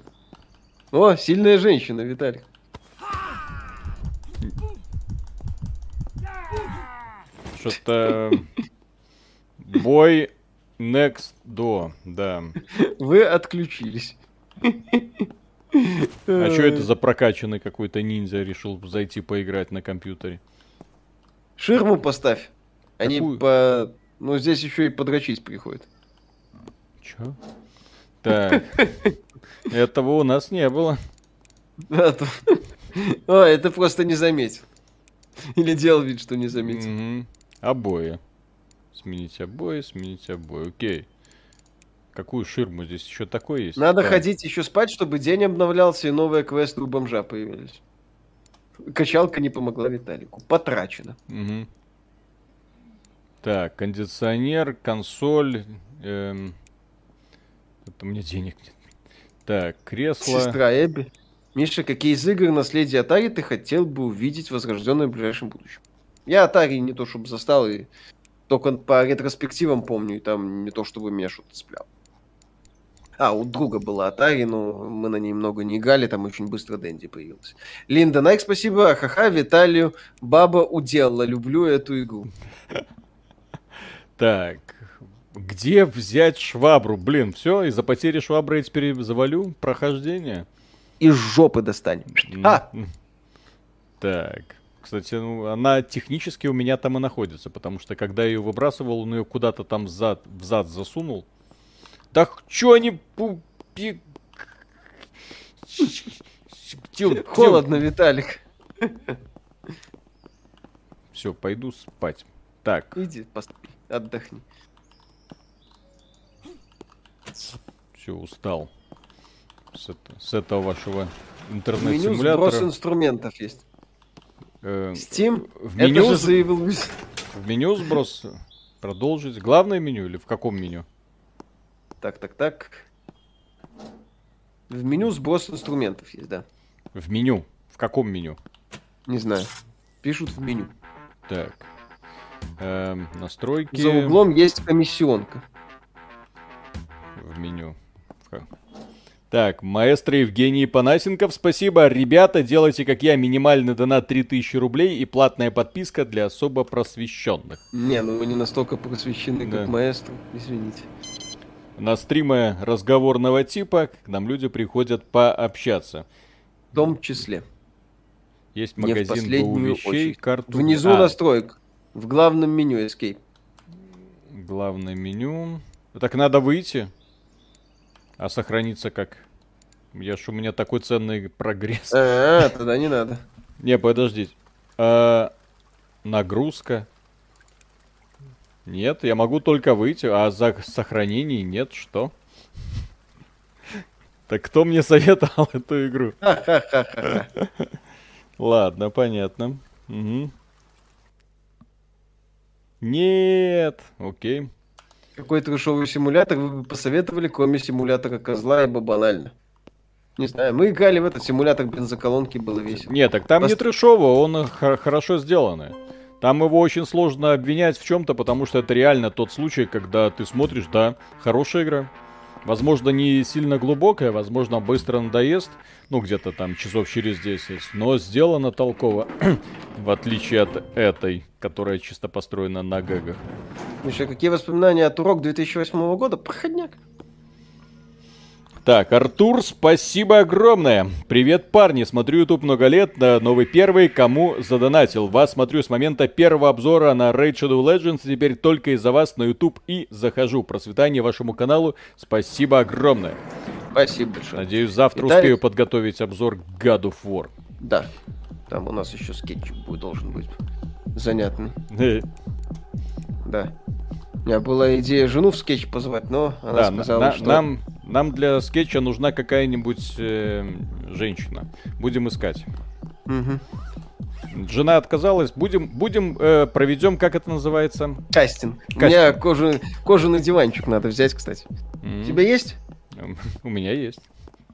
О, сильная женщина, Виталик. Что-то... Бой next door, да. Вы отключились. А что это за прокачанный какой-то ниндзя решил зайти поиграть на компьютере? Ширму поставь. Они Какую? по... Ну, здесь еще и подрочить приходят. Чё? Так. Этого у нас не было. О, это просто не заметил. Или делал вид, что не заметил. Обои. Сменить обои, сменить обои. Окей. Какую ширму здесь еще такое есть? Надо да. ходить еще спать, чтобы день обновлялся и новые квесты у бомжа появились. Качалка не помогла Виталику. Потрачено. Угу. Так, кондиционер, консоль. Эм... Это у меня денег нет. Так, кресло. Сестра Эбби. Миша, какие из игр наследия Atari ты хотел бы увидеть возрожденное в ближайшем будущем? Я Atari не то чтобы застал, и только по ретроспективам помню, и там не то чтобы меня что-то цепляло. А, у друга была Atari, но мы на ней много не играли, там очень быстро Дэнди появился. Линда Найк, спасибо. Ха-ха, Виталию. Баба уделала, люблю эту игру. Так, где взять швабру? Блин, все, из-за потери швабры я теперь завалю прохождение. Из жопы достанем. А! Так. Кстати, ну, она технически у меня там и находится, потому что когда я ее выбрасывал, он ее куда-то там зад, в зад засунул. Так что они... Холодно, Виталик. Все, пойду спать. Так. Иди, отдохни. Все, устал. С, это, с этого вашего интернет-симулятора. Меню сброс инструментов есть. Э, Steam? В меню, Это же заявил... В меню сброс продолжить. Главное меню или в каком меню? Так, так, так. В меню сброс инструментов есть, да. В меню? В каком меню? Не знаю. Пишут в меню. Так. Эм, настройки. За углом есть комиссионка. В меню. Так, маэстро Евгений Панасенков, спасибо. Ребята, делайте как я, минимальный донат 3000 рублей и платная подписка для особо просвещенных. Не, ну вы не настолько просвещены, да. как маэстро, извините. На стримы разговорного типа к нам люди приходят пообщаться. В том числе. Есть магазин БУ вещей, карту... Внизу а. настроек. В главном меню Escape. Главное меню. Так надо выйти. А сохраниться как? Я ж у меня такой ценный прогресс. А, тогда не надо. Не, подождите. А, нагрузка. Нет, я могу только выйти, а за сохранение нет, что? Так кто мне советовал эту игру? Ладно, понятно. Угу. Нет, окей. Какой трешовый симулятор вы бы посоветовали, кроме симулятора козла, ибо банально? Не знаю, мы играли в этот симулятор бензоколонки, было весело. Нет, так там Пост... не трешово, он хорошо сделанный. Там его очень сложно обвинять в чем-то, потому что это реально тот случай, когда ты смотришь, да, хорошая игра. Возможно, не сильно глубокая, возможно, быстро надоест, ну, где-то там часов через 10, но сделано толково, в отличие от этой, которая чисто построена на гэгах. Миша, какие воспоминания от урок 2008 года? Проходняк. Так, Артур, спасибо огромное. Привет, парни. Смотрю YouTube много лет. Новый первый, кому задонатил. Вас смотрю с момента первого обзора на Raid Shadow Legends. Теперь только из-за вас на YouTube и захожу. Процветание вашему каналу. Спасибо огромное. Спасибо большое. Надеюсь, завтра Виталий... успею подготовить обзор God of War. Да. Там у нас еще скетч будет, должен быть занятный. Да. У меня была идея жену в скетч позвать, но она да, сказала, на, что... Нам, нам для скетча нужна какая-нибудь э, женщина. Будем искать. Угу. Жена отказалась. Будем, будем э, проведем, как это называется? Кастинг. Кастинг. У меня кожаный, кожаный диванчик надо взять, кстати. Mm-hmm. У тебя есть? У меня есть.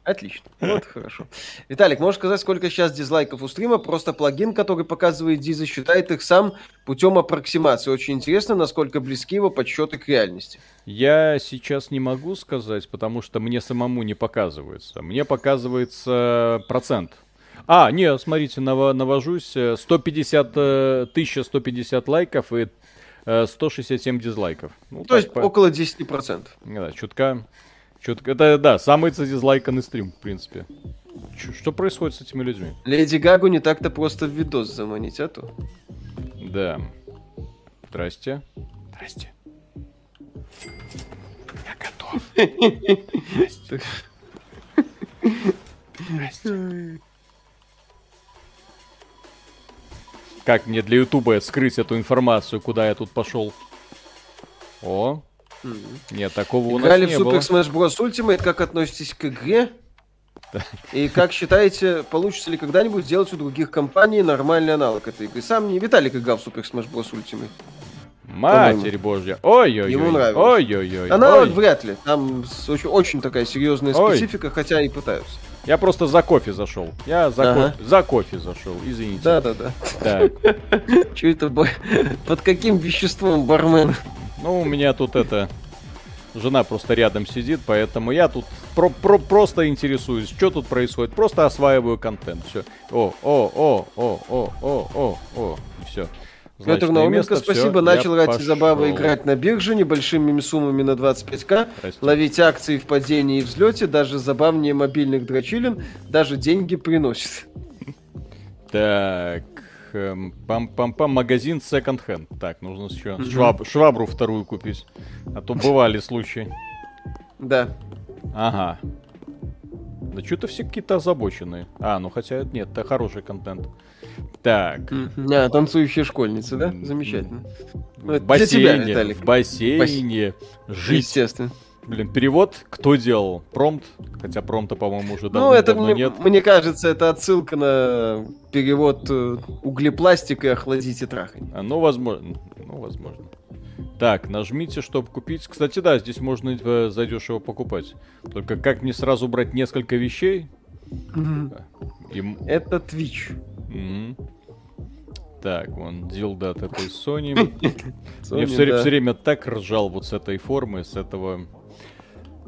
Отлично. Вот хорошо. Виталик, можешь сказать, сколько сейчас дизлайков у стрима? Просто плагин, который показывает дизы, считает их сам путем аппроксимации. Очень интересно, насколько близки его подсчеты к реальности. Я сейчас не могу сказать, потому что мне самому не показывается. Мне показывается процент. А, не, смотрите, навожусь. 150, 1150 лайков и 167 дизлайков. Ну, То есть по... около 10%. Да, чутка. Что-то, это, да, самый дизлайканный стрим, в принципе. Ч- что происходит с этими людьми? Леди Гагу не так-то просто в видос заманить, а то. Да. Здрасте. Здрасте. Я готов. Здрасте. Здрасте. Как мне для Ютуба скрыть эту информацию, куда я тут пошел? О, нет, такого у Играли нас не в Super Smash Bros. Ultimate, как относитесь к игре? И как считаете, получится ли когда-нибудь сделать у других компаний нормальный аналог этой игры? Сам не Виталик играл в Super Smash Bros. Ultimate. Матерь божья. Ой-ой-ой. Ему нравится. Ой-ой-ой. Аналог вряд ли. Там очень, очень такая серьезная специфика, Ой. хотя и пытаются. Я просто за кофе зашел. Я за, ага. кофе, за кофе зашел, извините. Да, да, да. Так. Че это под каким веществом бармен? Ну, у меня тут это... Жена просто рядом сидит, поэтому я тут про про просто интересуюсь, что тут происходит. Просто осваиваю контент. Все. О, о, о, о, о, о, о, о. Все. Петр Науменко, спасибо. Все, Начал ради забавы играть на бирже небольшими суммами на 25к, Прости. ловить акции в падении и взлете, даже забавнее мобильных дрочилин, даже деньги приносит. Так, пам-пам-пам, магазин Second Hand. Так, нужно еще шваб, швабру вторую купить. А то бывали случаи. Да. Ага. Да что-то все какие-то озабоченные. А, ну хотя нет, это хороший контент. Так. А, танцующие школьницы, да? Замечательно. В бассейне, тебя, в бассейне, жить. Естественно. Блин, перевод кто делал? Промпт? Хотя промпта, по-моему, уже давно, ну, это давно мне, нет. Мне кажется, это отсылка на перевод э, углепластика и охладите трахань. А, ну, возможно. Ну, возможно. Так, нажмите, чтобы купить. Кстати, да, здесь можно э, задешево покупать. Только как мне сразу брать несколько вещей? Mm-hmm. И... Это Twitch. Mm-hmm. Так, вон, дилда от этой Sony. Sony Я все, да. все время так ржал вот с этой формы, с этого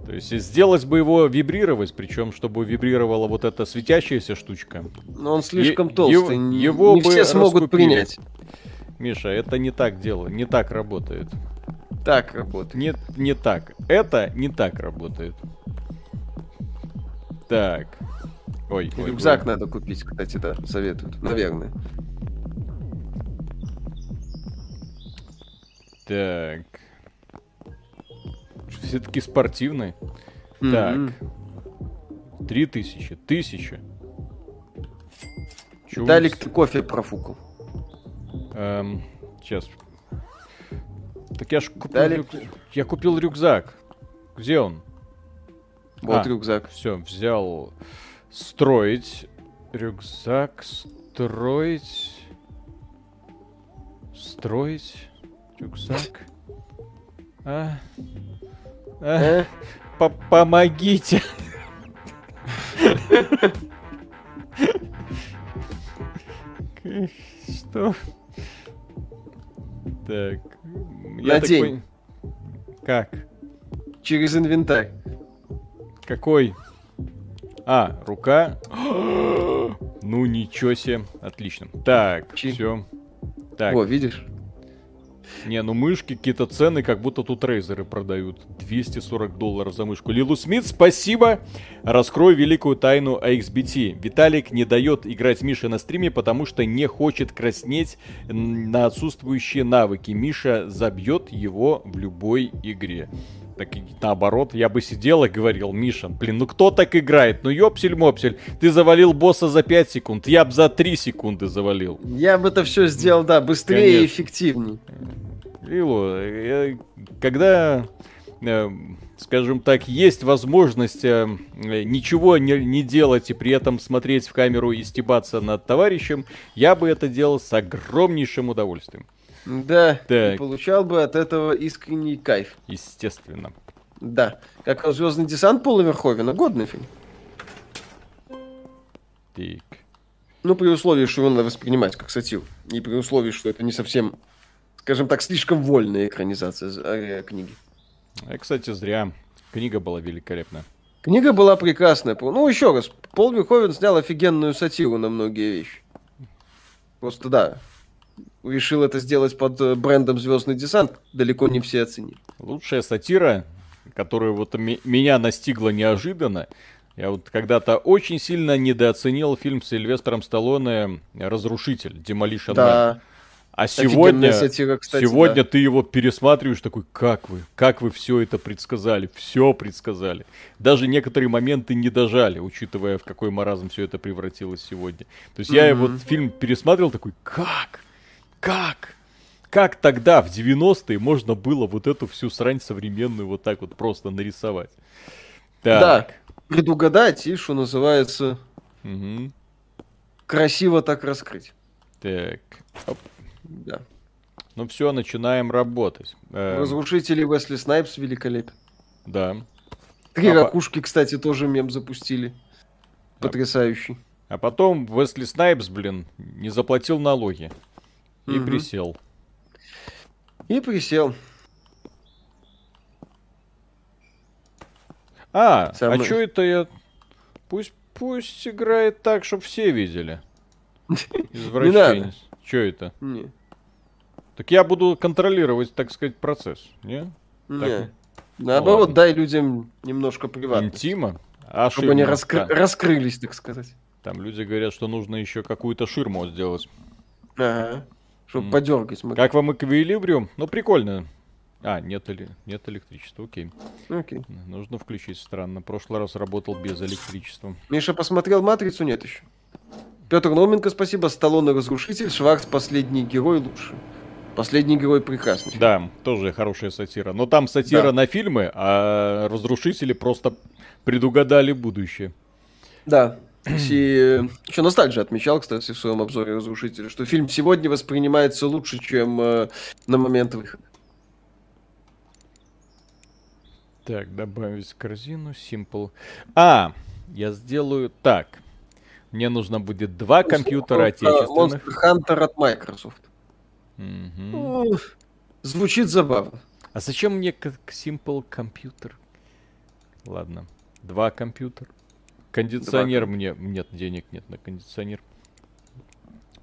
то есть сделать бы его вибрировать, причем чтобы вибрировала вот эта светящаяся штучка. Но он слишком е- толстый, его, его не бы все смогут раскупили. принять. Миша, это не так дело, не так работает. Так работает. Нет, не так. Это не так работает. Так. Ой, ой, Рюкзак ой. надо купить, кстати, да, советуют, наверное. Так все-таки спортивный. Mm-hmm. Так. Три тысячи. Тысяча. Виталик, ты кофе профукал. Эм, сейчас. Так я ж купил, рюк... я купил рюкзак. Где он? Вот а, рюкзак. Все, взял. Строить. Рюкзак. Строить. Строить. Рюкзак. А? Помогите. Что? Так. Надень. Как? Через инвентарь. Какой? А, рука. ну ничего себе. Отлично. Так, все. Так. О, видишь? Не, ну мышки, какие-то цены, как будто тут рейзеры продают. 240 долларов за мышку. Лилу Смит, спасибо! Раскрою великую тайну XBT. Виталик не дает играть Мише на стриме, потому что не хочет краснеть на отсутствующие навыки. Миша забьет его в любой игре. Так и наоборот, я бы сидел и говорил, Миша, блин, ну кто так играет? Ну ёпсель-мопсель, ты завалил босса за 5 секунд, я бы за 3 секунды завалил. Я бы это все сделал, да, быстрее Конечно. и эффективнее. Лилу, когда, э, скажем так, есть возможность э, ничего не, не делать и при этом смотреть в камеру и стебаться над товарищем, я бы это делал с огромнейшим удовольствием. Да, так. и получал бы от этого искренний кайф. Естественно. Да, как Звездный десант Пола Верховена, годный фильм. Так. Ну, при условии, что его надо воспринимать как сатиру. И при условии, что это не совсем скажем так, слишком вольная экранизация э, книги. А, кстати, зря. Книга была великолепная. Книга была прекрасная. Ну, еще раз, Пол Верховен снял офигенную сатиру на многие вещи. Просто да, решил это сделать под э, брендом Звездный десант, далеко не все оценили. Лучшая сатира, которая вот меня настигла неожиданно, я вот когда-то очень сильно недооценил фильм с Сильвестром Сталлоне «Разрушитель», «Demolition да. Man». А сегодня, сатира, кстати, сегодня да. ты его пересматриваешь такой, как вы, как вы все это предсказали, все предсказали. Даже некоторые моменты не дожали, учитывая, в какой маразм все это превратилось сегодня. То есть mm-hmm. я вот фильм пересматривал такой, как, как, как тогда, в 90-е, можно было вот эту всю срань современную вот так вот просто нарисовать. Так. Да, предугадать и, что называется, угу. красиво так раскрыть. Так, оп. Да. Ну все, начинаем работать. Эм. Разрушители Уэсли Снайпс великолепен. Да. Три а ракушки, по... кстати, тоже мем запустили. Потрясающий. А потом Уэсли Снайпс, блин, не заплатил налоги. И угу. присел. И присел. А, Самый... а что это я... Пусть, пусть играет так, чтобы все видели. Извращенец. Что это? Не. Так я буду контролировать, так сказать, процесс, не? Не. Так... Наоборот, дай людям немножко приватности. Интима? А Чтобы они раскры... раскрылись, так сказать. Там люди говорят, что нужно еще какую-то ширму сделать. Ага. Чтобы mm. подергать. Мы... Как вам эквилибриум? Ну, прикольно. А, нет, или... нет электричества, окей. Окей. Нужно включить, странно. Прошлый раз работал без электричества. Миша посмотрел «Матрицу»? Нет еще. Петр Науменко, спасибо. Сталлоне Разрушитель. Шварц Последний Герой лучше. Последний герой прекрасный. Да, тоже хорошая сатира. Но там сатира да. на фильмы, а разрушители просто предугадали будущее. Да. И еще Ностальджи отмечал, кстати, в своем обзоре «Разрушителя», что фильм сегодня воспринимается лучше, чем э, на момент выхода. Так, добавить в корзину, Simple. А, я сделаю так. Мне нужно будет два компьютера отечественных. Monster Hunter от Microsoft. Угу. Звучит забавно. А зачем мне как Simple компьютер? Ладно, два компьютера. Кондиционер два. мне нет денег нет на кондиционер.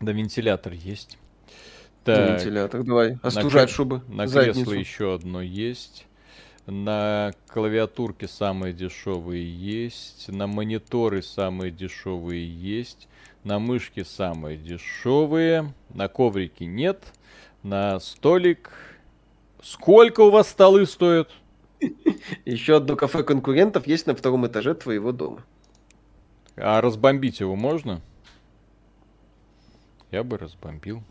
Да вентилятор есть. Так, вентилятор, давай. Остужать, на, чтобы На задницу. кресло еще одно есть. На клавиатурке самые дешевые есть. На мониторы самые дешевые есть. На мышке самые дешевые. На коврике нет на столик. Сколько у вас столы стоят? Еще одно кафе конкурентов есть на втором этаже твоего дома. А разбомбить его можно? Я бы разбомбил.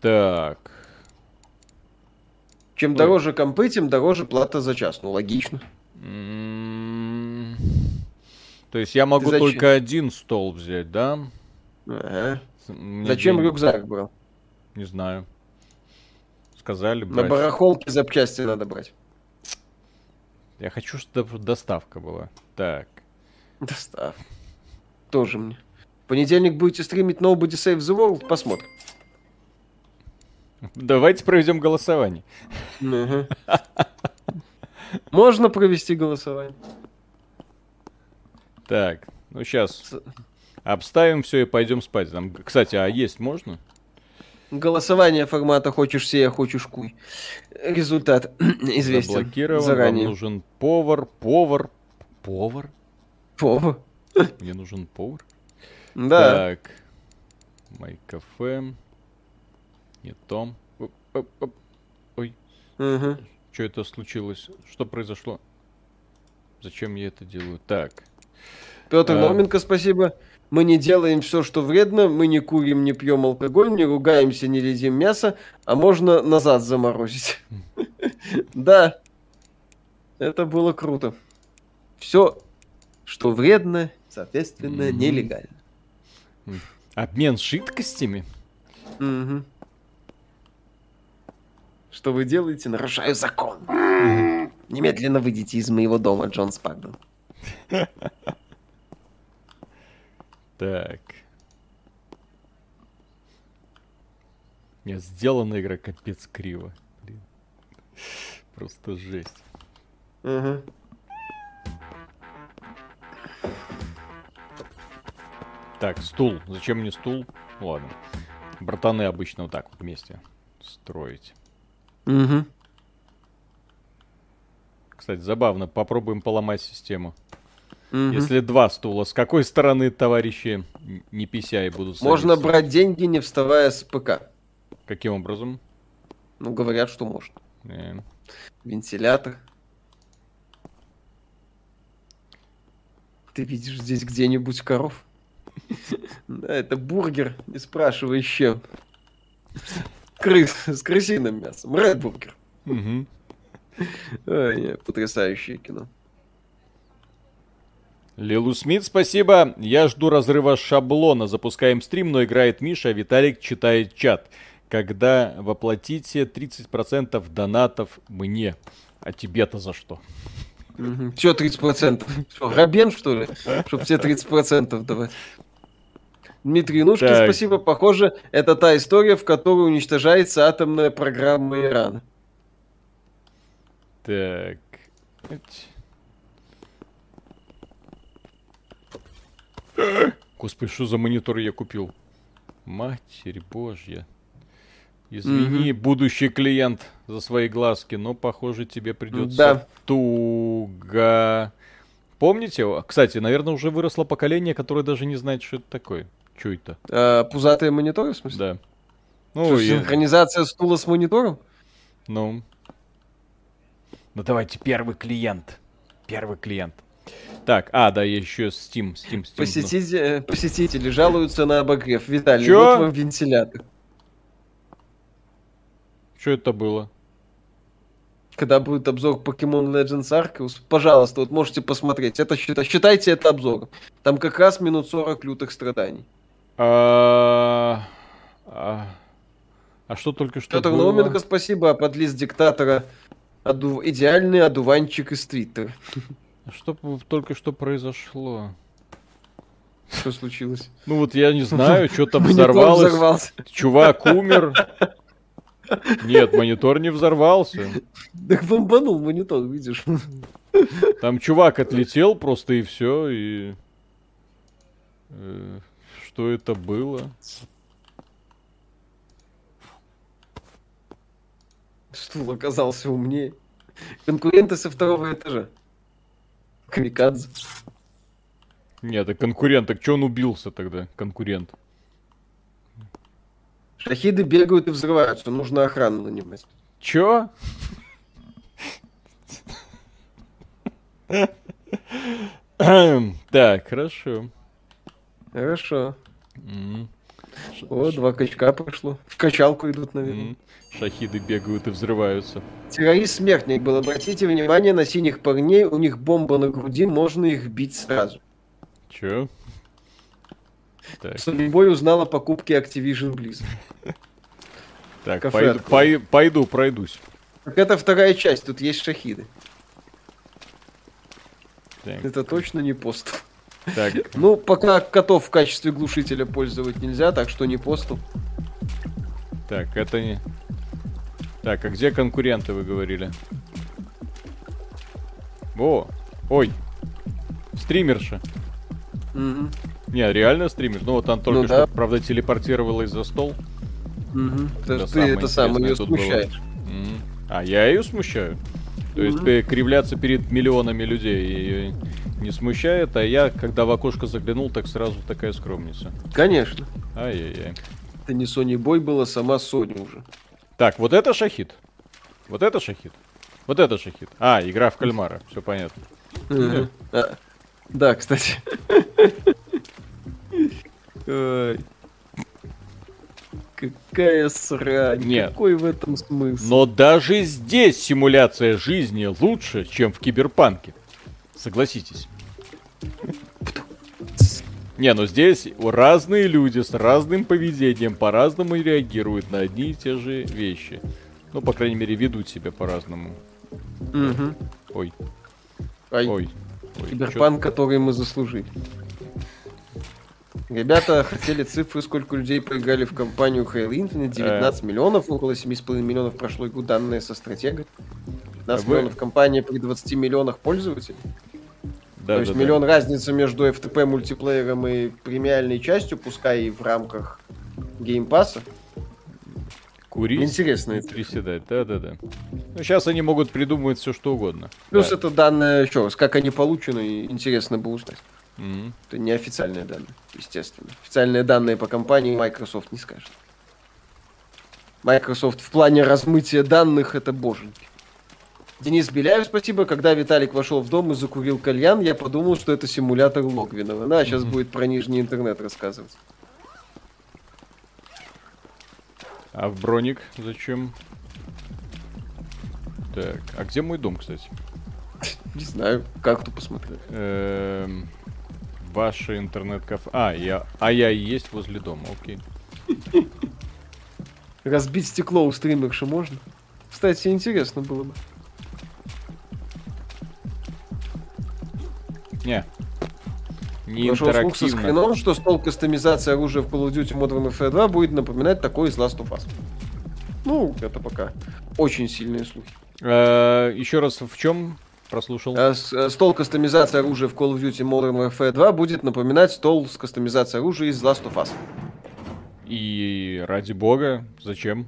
Так. Чем Ой. дороже компы, тем дороже плата за час. Ну, логично. М-м-м. То есть я могу только один стол взять, да? Ага. Зачем денег... рюкзак брал? Не знаю. Сказали брать. На барахолке запчасти надо брать. Я хочу, чтобы доставка была. Так. Достав. Тоже мне. В понедельник будете стримить Nobody Save the World? Посмотрим. Давайте проведем голосование. Можно провести голосование. Так, ну сейчас обставим все и пойдем спать. Там, кстати, а есть можно? Голосование формата «хочешь сея, хочешь куй». Результат известен Заблокирован, заранее. Вам нужен повар, повар, повар? Повар. Мне нужен повар? Да. Так. Май кафе. Не том. Ой. Угу. Что это случилось? Что произошло? Зачем я это делаю? Так. Петр а... Науменко, спасибо. Мы не делаем все, что вредно, мы не курим, не пьем алкоголь, не ругаемся, не едим мясо, а можно назад заморозить. Да, это было круто. Все, что вредно, соответственно, нелегально. Обмен жидкостями? Что вы делаете? Нарушаю закон. Немедленно выйдите из моего дома, Джон Спагдон. Так. Не, сделана игра капец криво. Блин. Просто жесть. Угу. Так, стул. Зачем мне стул? Ладно. Братаны обычно вот так вот вместе строить. Угу. Кстати, забавно. Попробуем поломать систему. Угу. Если два стула, с какой стороны товарищи не писяй будут садиться? Можно брать деньги, не вставая с ПК. Каким образом? Ну, говорят, что можно. Не. Вентилятор. Ты видишь здесь где-нибудь коров? Да, это бургер, не спрашивай еще. Крыс с крысиным мясом. Ред бургер. Потрясающее кино. Лилу Смит, спасибо. Я жду разрыва шаблона. Запускаем стрим, но играет Миша, а Виталик читает чат. Когда воплотите 30% донатов мне. А тебе-то за что? Угу. Че 30%? Что, Рабен, что ли? Чтоб тебе 30% давать. Дмитрий Нушки, так. спасибо. Похоже, это та история, в которой уничтожается атомная программа Ирана. Так. Господи, что за монитор я купил? Матерь божья. Извини, угу. будущий клиент, за свои глазки, но, похоже, тебе придется да. туго. Помните? Кстати, наверное, уже выросло поколение, которое даже не знает, что это такое. Что это? А, пузатые мониторы, в смысле? Да. Ну, что, я... синхронизация стула с монитором? Ну. Ну давайте первый клиент. Первый клиент. Так, а, да, еще Steam, Steam, Steam. Посетители, посетители жалуются на обогрев. Виталий, Чё? вот вам вентилятор. Что это было? Когда будет обзор Pokemon Legends Arceus, пожалуйста, вот можете посмотреть. Это считай, считайте это обзором. Там как раз минут 40 лютых страданий. А, а, а что только что Петр было? Науменко, спасибо. А под лист диктатора оду... идеальный одуванчик из Твиттера. Что только что произошло? Что случилось? Ну вот я не знаю, что там взорвалось. взорвался. Чувак умер. Нет, монитор не взорвался. Так бомбанул монитор, видишь. Там чувак отлетел просто и все, и... Э, что это было? Стул оказался умнее. Конкуренты со второго этажа. Камикадзе. Нет, это конкурент. Так что он убился тогда, конкурент? Шахиды бегают и взрываются. Нужно охрану нанимать. Чё? Так, хорошо. Хорошо. О, два качка прошло. В качалку идут, наверное. Шахиды бегают и взрываются. Террорист-смертник был. Обратите внимание на синих парней. У них бомба на груди, можно их бить сразу. Чё? Так. Солибой узнал о покупке Activision Blizzard. Так, пойду, пой, пойду, пройдусь. Так это вторая часть, тут есть шахиды. Так. Это точно не пост. Так. Ну, пока котов в качестве глушителя пользовать нельзя, так что не посту. Так, это не... Так, а где конкуренты, вы говорили? О, ой, стримерша. Угу. Не, реально стример. Ну вот он только ну, что, да. правда, телепортировалась за стол. Угу. То есть ты это самое ее смущаешь. Угу. А я ее смущаю. То есть угу. кривляться перед миллионами людей ее не смущает, а я, когда в окошко заглянул, так сразу такая скромница. Конечно. Ай-яй-яй. Это не Sony Boy была, сама Sony уже. Так, вот это шахид. Вот это шахид. Вот это шахид. А, игра в кальмара. Все понятно. А, да, кстати. Какая срань. Нет. Какой в этом смысл? Но даже здесь симуляция жизни лучше, чем в киберпанке. Согласитесь. Не, ну здесь разные люди с разным поведением по-разному реагируют на одни и те же вещи. Ну, по крайней мере, ведут себя по-разному. Угу. Ой. Ай. Ой. Ой. Киберпанк, который мы заслужили. Ребята хотели цифры, сколько людей поиграли в кампанию Halo Infinite. 19 э. миллионов, около 7,5 миллионов прошло игру, данные со стратега. 15 а миллионов кампания при 20 миллионах пользователей. Да, То есть да, миллион да. разницы между FTP мультиплеером и премиальной частью, пускай и в рамках Game Pass а. Курить. Интересно. Приседать, да-да-да. Ну, сейчас они могут придумывать все, что угодно. Плюс да. это данные, еще раз, как они получены, интересно бы узнать. Mm-hmm. Это не официальные данные, естественно. Официальные данные по компании Microsoft не скажет. Microsoft в плане размытия данных это боженьки. Денис Беляев, спасибо. Когда Виталик вошел в дом и закурил кальян, я подумал, что это симулятор Логвинова. На, сейчас mm-hmm. будет про нижний интернет рассказывать. А в броник зачем? Так, а где мой дом, кстати? Не знаю, как тут посмотреть. Ваше интернет-кафе. А, я, а я и есть возле дома, окей. Разбить стекло у стримерши можно? Кстати, интересно было бы. Не. Не Пошел слух со скрином, что стол кастомизации оружия в Call of Duty Modern Warfare 2 будет напоминать такой из Last of Us. Ну, это пока очень сильные слухи. А, еще раз, в чем прослушал? А, с, стол кастомизации оружия в Call of Duty Modern Warfare 2 будет напоминать стол с кастомизацией оружия из Last of Us. И ради бога, зачем?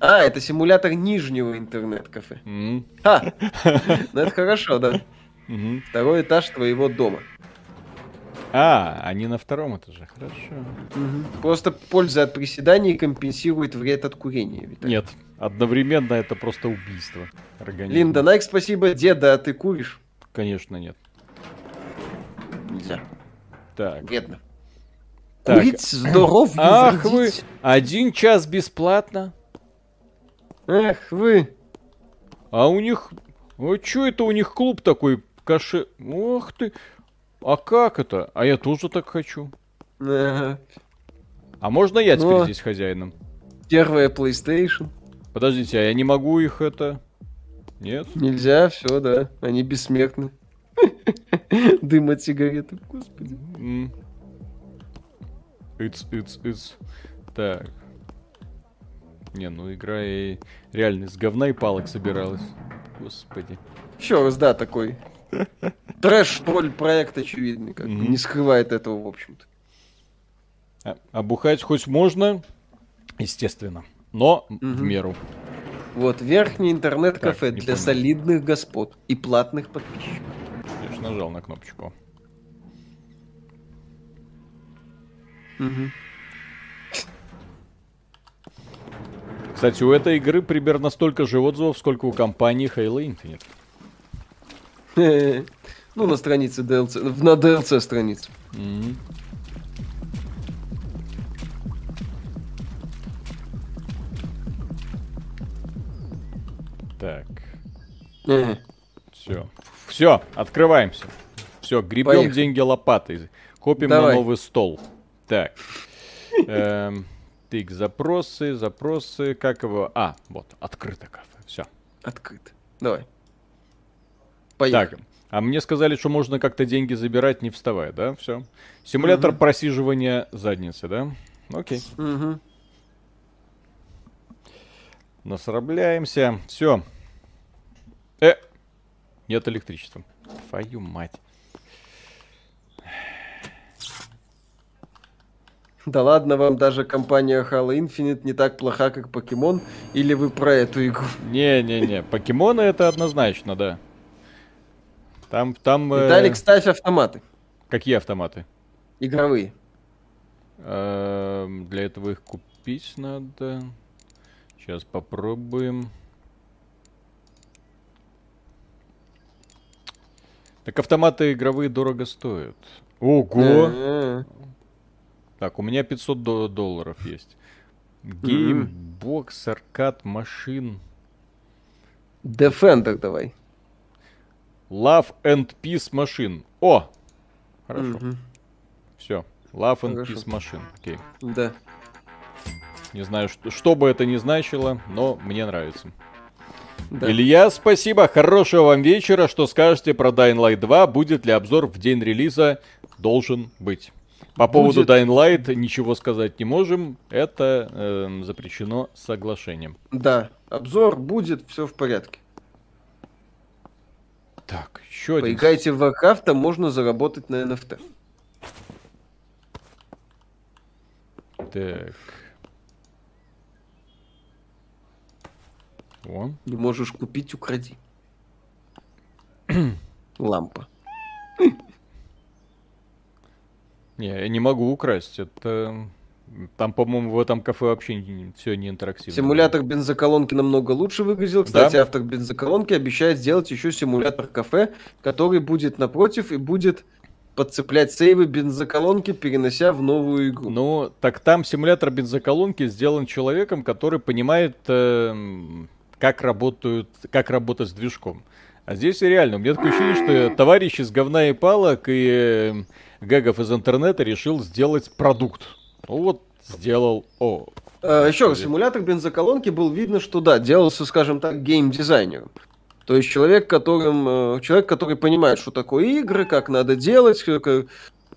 А, это симулятор нижнего интернет-кафе. Mm. А, ну это хорошо, да. Второй этаж твоего дома. А, они на втором этаже, хорошо. Просто польза от приседаний компенсирует вред от курения. Виталий. Нет, одновременно это просто убийство организма. Линда Найк, спасибо. Деда, а ты куришь? Конечно, нет. Нельзя. Так. Вредно. Так. Курить здоров. Ах вы, один час бесплатно. Эх вы. А у них, вот что это у них клуб такой каше... Ох ты! А как это? А я тоже так хочу. А можно я теперь Но... здесь хозяином? Первая PlayStation. Подождите, а я не могу их это... Нет? Нельзя, все, да. Они бессмертны. Дым от сигареты, господи. It's, it's, it's. Так. Не, ну игра и реально с говна и палок собиралась. Господи. Еще раз, да, такой Трэш-тролль проект очевидный, как mm-hmm. не скрывает этого, в общем-то. А, а бухать хоть можно, естественно, но mm-hmm. в меру. Вот, верхний интернет-кафе для понял. солидных господ и платных подписчиков. Я же нажал на кнопочку. Угу. Кстати, у этой игры примерно столько же отзывов, сколько у компании Halo Infinite. Ну, на странице DLC, на DLC странице. Так. Все. Все, открываемся. Все, гребем Поехали. деньги лопатой. Копим Давай. на новый стол. Так. Эм, тык, запросы, запросы. Как его? А, вот, открыто кафе. Все. Открыто. Давай. Поехали. Так, А мне сказали, что можно как-то деньги забирать, не вставая, да? Все. Симулятор угу. просиживания задницы, да? Окей. Угу. Насрабляемся. Все. Э, нет электричества. Твою мать. Да ладно вам, даже компания Halo Infinite не так плоха, как Покемон, или вы про эту игру? Не-не-не, покемоны это однозначно, да. Там, там... Э, Виталик, ставь автоматы. Какие автоматы? Игровые. Эм, для этого их купить надо. Сейчас попробуем. Так автоматы игровые дорого стоят. Ого! Так, у меня 500 до- долларов есть. Gamebox, arcade, machine. Defender давай. Love and Peace machine. О! Хорошо. Все. Love and Хорошо. Peace machine. Окей. Да. Не знаю, что, что бы это ни значило, но мне нравится. Да. Илья, спасибо. Хорошего вам вечера. Что скажете про Dying Light 2? Будет ли обзор в день релиза? Должен быть. По поводу Будет... Dying Light ничего сказать не можем. Это э, запрещено соглашением. Да, обзор будет, все в порядке. Так, еще один. Поиграйте в Warcraft, там можно заработать на NFT. Так. О. Не можешь купить, укради. Лампа. Не, я не могу украсть. Это там, по-моему, в этом кафе вообще не, все не интерактивно. Симулятор бензоколонки намного лучше выглядел. Кстати, да? автор бензоколонки обещает сделать еще симулятор кафе, который будет напротив и будет подцеплять сейвы бензоколонки, перенося в новую игру. Ну, так там симулятор бензоколонки сделан человеком, который понимает, э, как работают, как работать с движком. А здесь реально, у меня такое ощущение, что товарищ из говна и палок и э, гэгов из интернета решил сделать продукт. Ну вот, сделал. О. А, еще раз, симулятор бензоколонки был видно, что да, делался, скажем так, геймдизайнером. То есть человек, которым, э, человек, который понимает, что такое игры, как надо делать, как, э,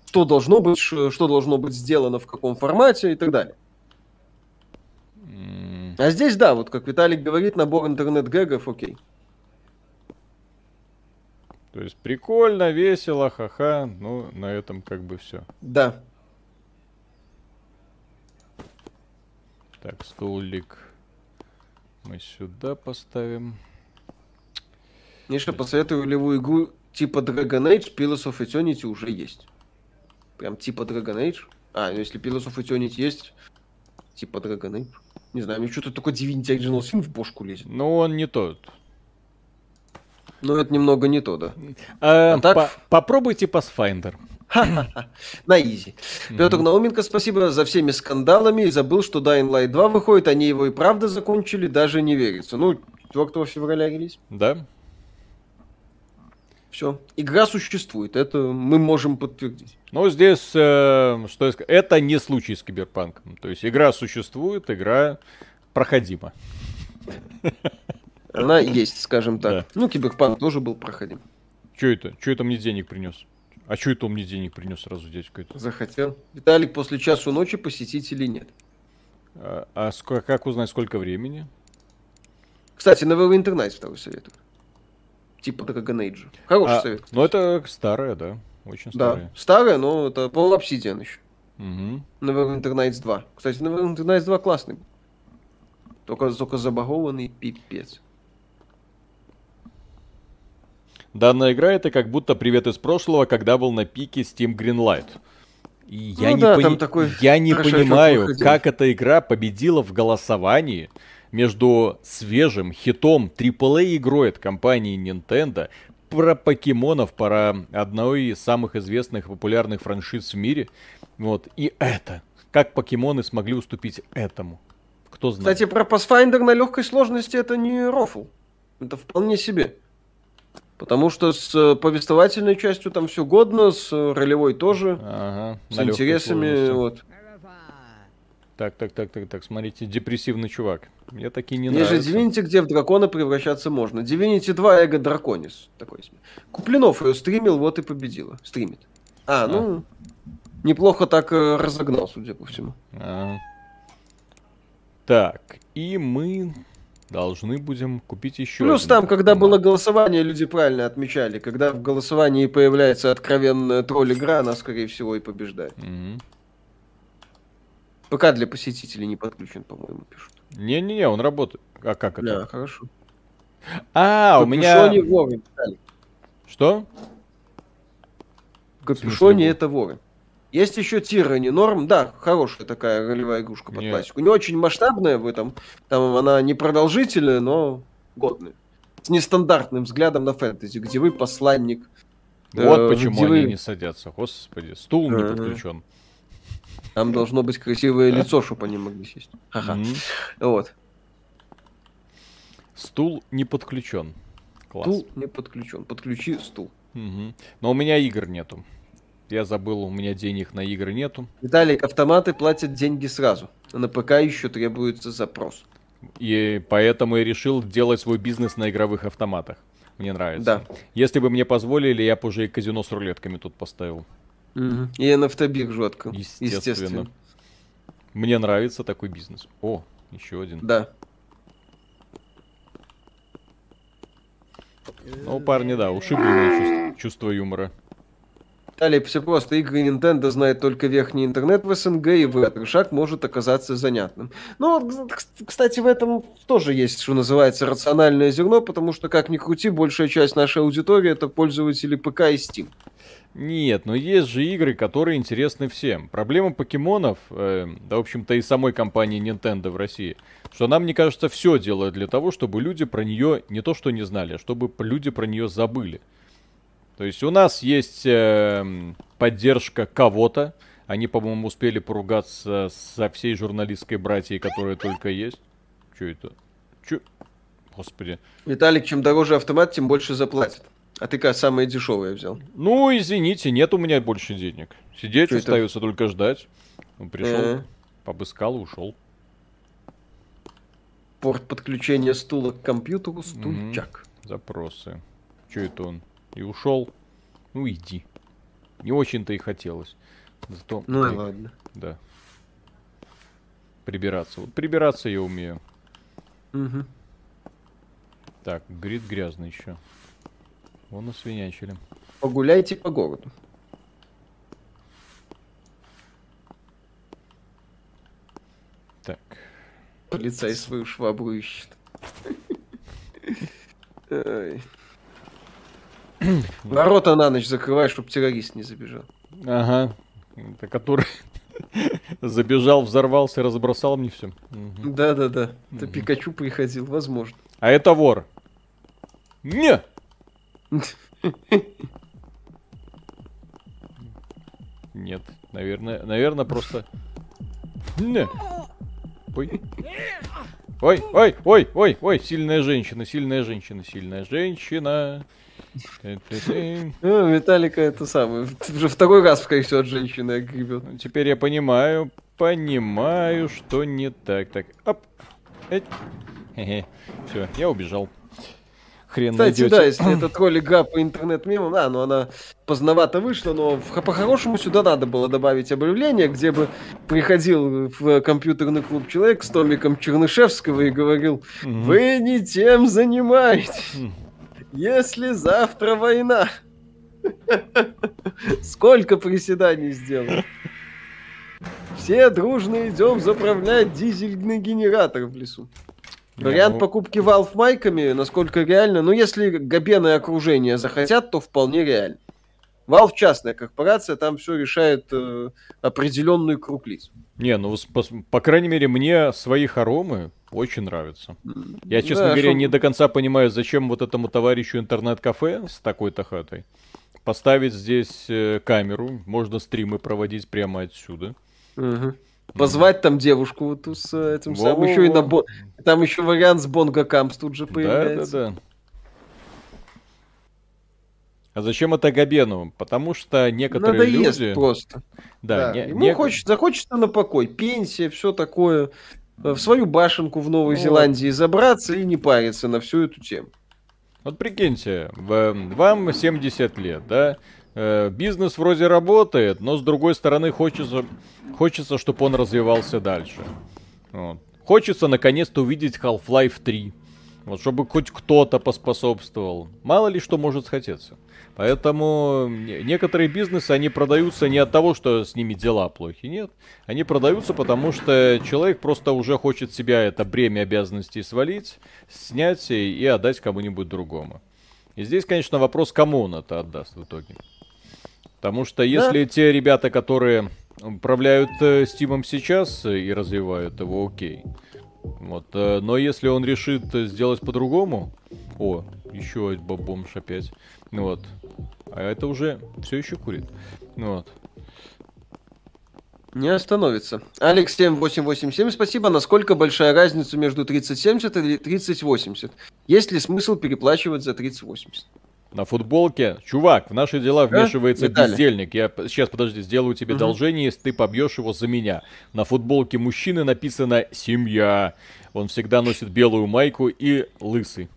что должно быть, что должно быть сделано в каком формате и так далее. А здесь, да, вот как Виталик говорит, набор интернет-гэгов, окей. То есть прикольно, весело, ха-ха, ну, на этом как бы все. Да. Так, столик мы сюда поставим. Миша, посоветую ролевую игру типа Dragon Age, Pillars of Eternity уже есть. Прям типа Dragon Age. А, ну если Pillars of Eternity есть, типа Dragon Age. Не знаю, мне что-то такое Divinity Original Sin в бошку лезет. Ну, он не тот. Ну, это немного не то, да. А, а так... по попробуйте Pathfinder. На изи. Петр Науменко, спасибо за всеми скандалами. И забыл, что Dying Light 2 выходит, они его и правда закончили, даже не верится. Ну, 4 февраля релиз. Да. Все. Игра существует, это мы можем подтвердить. Ну, здесь, э, что я скажу, это не случай с Киберпанком. То есть игра существует, игра проходима. Она есть, скажем так. Да. Ну, Киберпанк тоже был проходим. Че это? Че это мне денег принес? А что это он мне денег принес сразу дядька это? Захотел. Виталик, после часу ночи посетить или нет? А, а ск- как узнать, сколько времени? Кстати, на Neverwinter второй советую типа Dragon Age. Хороший а, совет. Ну, это старая, да. Очень старая. Да, старая, но это пол Obsidian еще. Угу. Neverwinter Nights 2. Кстати, Neverwinter Nights 2 классный. Только, только забагованный пипец. Данная игра это как будто привет из прошлого, когда был на пике Steam Greenlight. И я ну, не, да, пони... я не понимаю, как эта игра победила в голосовании между свежим хитом AAA игрой от компании Nintendo про покемонов, про одной из самых известных и популярных франшиз в мире. Вот. И это. Как покемоны смогли уступить этому? Кто знает. Кстати, про Pathfinder на легкой сложности это не рофл. Это вполне себе. Потому что с э, повествовательной частью там все годно, с ролевой тоже, ага, с интересами. Вот. Так, так, так, так, так, смотрите, депрессивный чувак. Мне такие не Есть нравятся. же Divinity, где в дракона превращаться можно. Divinity 2 Эго Драконис. Такой себе. Куплинов ее стримил, вот и победила. Стримит. А, ну... Неплохо так э, разогнал, судя по всему. А. Так, и мы должны будем купить еще. Плюс один там, когда было голосование, люди правильно отмечали. Когда в голосовании появляется откровенная тролль игра, она, скорее всего, и побеждает. Мгм. ПК для посетителей не подключен, по-моему, пишут. Не-не-не, он работает. А как это? Да, хорошо. А, у меня... Капюшоне воры. Что? Капюшоне это воры. Есть еще Тирани Норм, да, хорошая такая ролевая игрушка под Нет. классику. Не очень масштабная в этом, там она не продолжительная, но годная. С нестандартным взглядом на фэнтези, где вы посланник. Вот э, почему они вы- не садятся. Господи, стул не подключен. Там должно быть красивое лицо, чтобы они могли сесть. Ага. Мгм. Вот. Стул не подключен. Класс. Стул не подключен. Подключи стул. Мгм. Но у меня игр нету. Я забыл, у меня денег на игры нету. Виталик, автоматы платят деньги сразу. На ПК еще требуется запрос. И поэтому я решил делать свой бизнес на игровых автоматах. Мне нравится. Да. Если бы мне позволили, я бы уже и казино с рулетками тут поставил. И нафтобиржу открыл. Естественно. Естественно. Мне нравится такой бизнес. О, еще один. Да. Ну, парни, да, ушибленное чувство, чувство юмора. Далее все просто. Игры Nintendo знает только верхний интернет в СНГ, и в этот шаг может оказаться занятным. Ну, кстати, в этом тоже есть, что называется, рациональное зерно, потому что, как ни крути, большая часть нашей аудитории это пользователи ПК и Steam. Нет, но есть же игры, которые интересны всем. Проблема покемонов, э, да, в общем-то, и самой компании Nintendo в России, что она, мне кажется, все делает для того, чтобы люди про нее не то что не знали, а чтобы люди про нее забыли. То есть у нас есть э, поддержка кого-то. Они, по-моему, успели поругаться со всей журналистской братьей, которая только есть. Че это? Че? Господи. Виталик, чем дороже автомат, тем больше заплатит. А ты как самое дешевое взял? Ну, извините, нет у меня больше денег. Сидеть Чё это? остается только ждать. Ну, пришел, Э. побыскал и ушел. Порт подключения стула к компьютеру, стульчак. Запросы. Че это он? И ушел. Ну, иди. Не очень-то и хотелось. Зато, Ну и ладно. Да. Прибираться. Вот прибираться я умею. Мгм. Так, грит грязный еще. Вон освинячили. Погуляйте по городу. Так. Полицай свою швабру ищет. Ворота на ночь закрывай, чтобы террорист не забежал. Ага. Это который забежал, взорвался, разбросал мне все. Да-да-да. Это Пикачу приходил, возможно. А это вор. Не! Нет, наверное, наверное, просто... Ой. Ой, ой, ой, ой, ой, сильная женщина, сильная женщина, сильная женщина. Ну, Виталика это самое. Уже второй раз, скорее всего, от женщины огребет. Ну, Теперь я понимаю, понимаю, что не так. Так, оп. Все, я убежал. Хрен Кстати, найдете. да, если это тролль игра по интернет-мемам, да, но она поздновато вышла, но по-хорошему сюда надо было добавить объявление, где бы приходил в компьютерный клуб человек с томиком Чернышевского и говорил, вы не тем занимаетесь, М. если завтра война. Сколько приседаний сделал. Все дружно идем заправлять дизельный генератор в лесу. Вариант ну- покупки Valve майками, насколько реально, ну если Габена и окружение захотят, то вполне реально. Valve частная корпорация, там все решает э, определенный круг лиц. Не, ну, пос- по, крайней мере, мне свои хоромы очень нравятся. Я, честно Да, говоря, шо- не до конца понимаю, зачем вот этому товарищу интернет-кафе с такой-то хатой поставить здесь э, камеру, можно стримы проводить прямо отсюда. Мгм. Позвать там девушку вот с э, этим самым. Во-во-во. Еще и на бо- Там еще вариант с Бонго Камс тут же Да, да, появляется. да. А зачем это Габену? Потому что некоторые Надоест люди... просто. Да, Да, не- ему не- хочется, захочется на покой, пенсия, все такое. Э, В свою башенку в Новой Ну, Зеландии забраться и не париться на всю эту тему. Вот прикиньте, вам 70 лет, да? Э, Бизнес вроде работает, но с другой стороны хочется, хочется, чтобы он развивался дальше. Вот. Хочется наконец-то увидеть Half-Life 3. Вот, чтобы хоть кто-то поспособствовал. Мало ли что может хотеться. Поэтому не- некоторые бизнесы, они продаются не от того, что с ними дела плохи, нет. Они продаются, потому что человек просто уже хочет себя это бремя обязанностей свалить, снять и отдать кому-нибудь другому. И здесь, конечно, вопрос, кому он это отдаст в итоге. Потому что если те ребята, которые управляют э, Стимом сейчас э, и развивают его, окей. Вот, э, но если он решит э, сделать по-другому, о, еще бомж опять, ну вот, а это уже все еще курит, ну вот. Не остановится. Алекс 7887, спасибо. Насколько большая разница между 3070 и 3080? Есть ли смысл переплачивать за 3080? На футболке, чувак, в наши дела вмешивается Виталий. бездельник. Я сейчас, подожди, сделаю тебе Мгм. должение, если ты побьешь его за меня. На футболке мужчины написано «Семья». Он всегда носит белую майку и лысый.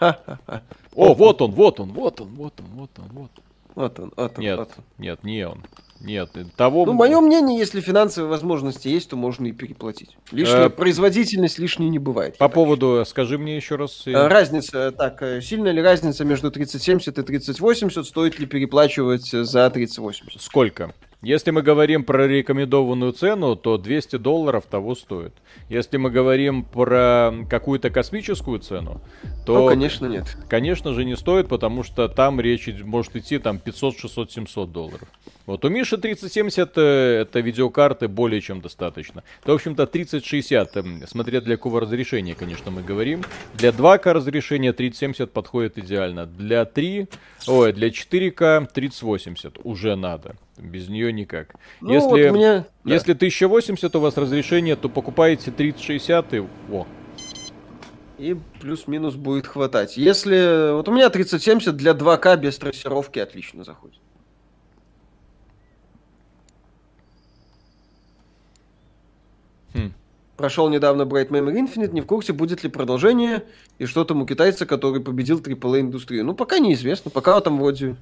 О, вот он, вот он, вот он, вот он, вот он, вот. Вот он, вот он, Нет, вот он. нет, не он. Нет, того... Ну, мое мнение, если финансовые возможности есть, то можно и переплатить. Лишняя Э, производительность лишней не бывает. По поводу, скажи мне еще раз. э, Э, Разница, так, э, сильная ли разница между 3070 и 3080? Стоит ли переплачивать э, за 3080? Сколько? Если мы говорим про рекомендованную цену, то 200 долларов того стоит. Если мы говорим про какую-то космическую цену, то, Ну, конечно, нет. конечно же, не стоит, потому что там речь может идти там 500, 600, 700 долларов. Вот у Миши 3070 э, это видеокарты более чем достаточно. То, в общем-то, 3060, эм, смотря для какого разрешения, конечно, мы говорим. Для 2К разрешения 3070 подходит идеально. Для 3, ой, для 4К 3080 уже надо. Без нее никак. Ну, если, вот меня... да. если 1080 у вас разрешение, то покупаете 3060 и... О, И плюс-минус будет хватать. Если... Вот у меня 3070 для 2К без трассировки отлично заходит. Хм. Прошел недавно Bright Memory Infinite, не в курсе, будет ли продолжение, и что там у китайца, который победил AAA-индустрию. Ну, пока неизвестно, пока там вроде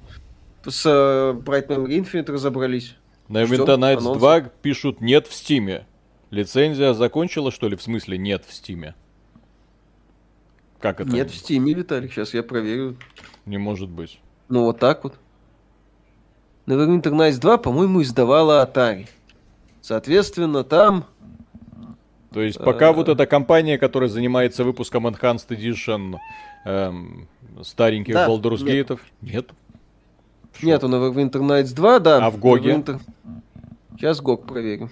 с э, Bright Memory Infinite разобрались. На Winter Nights анонса. 2 пишут нет в Стиме. Лицензия закончила, что ли? В смысле нет в Стиме? Как это? Нет в Стиме, Виталик, сейчас я проверю. Не может быть. Ну, вот так вот. Neverwinter Nights 2, по-моему, издавала Atari. Соответственно, там... То есть пока Э. вот эта компания, которая занимается выпуском Enhanced Edition эм, стареньких Да, Baldur's нет. Нет. Шо? Нету Neverwinter Nights 2, да. А в Гоге? Neverwinter- Сейчас Гог проверим.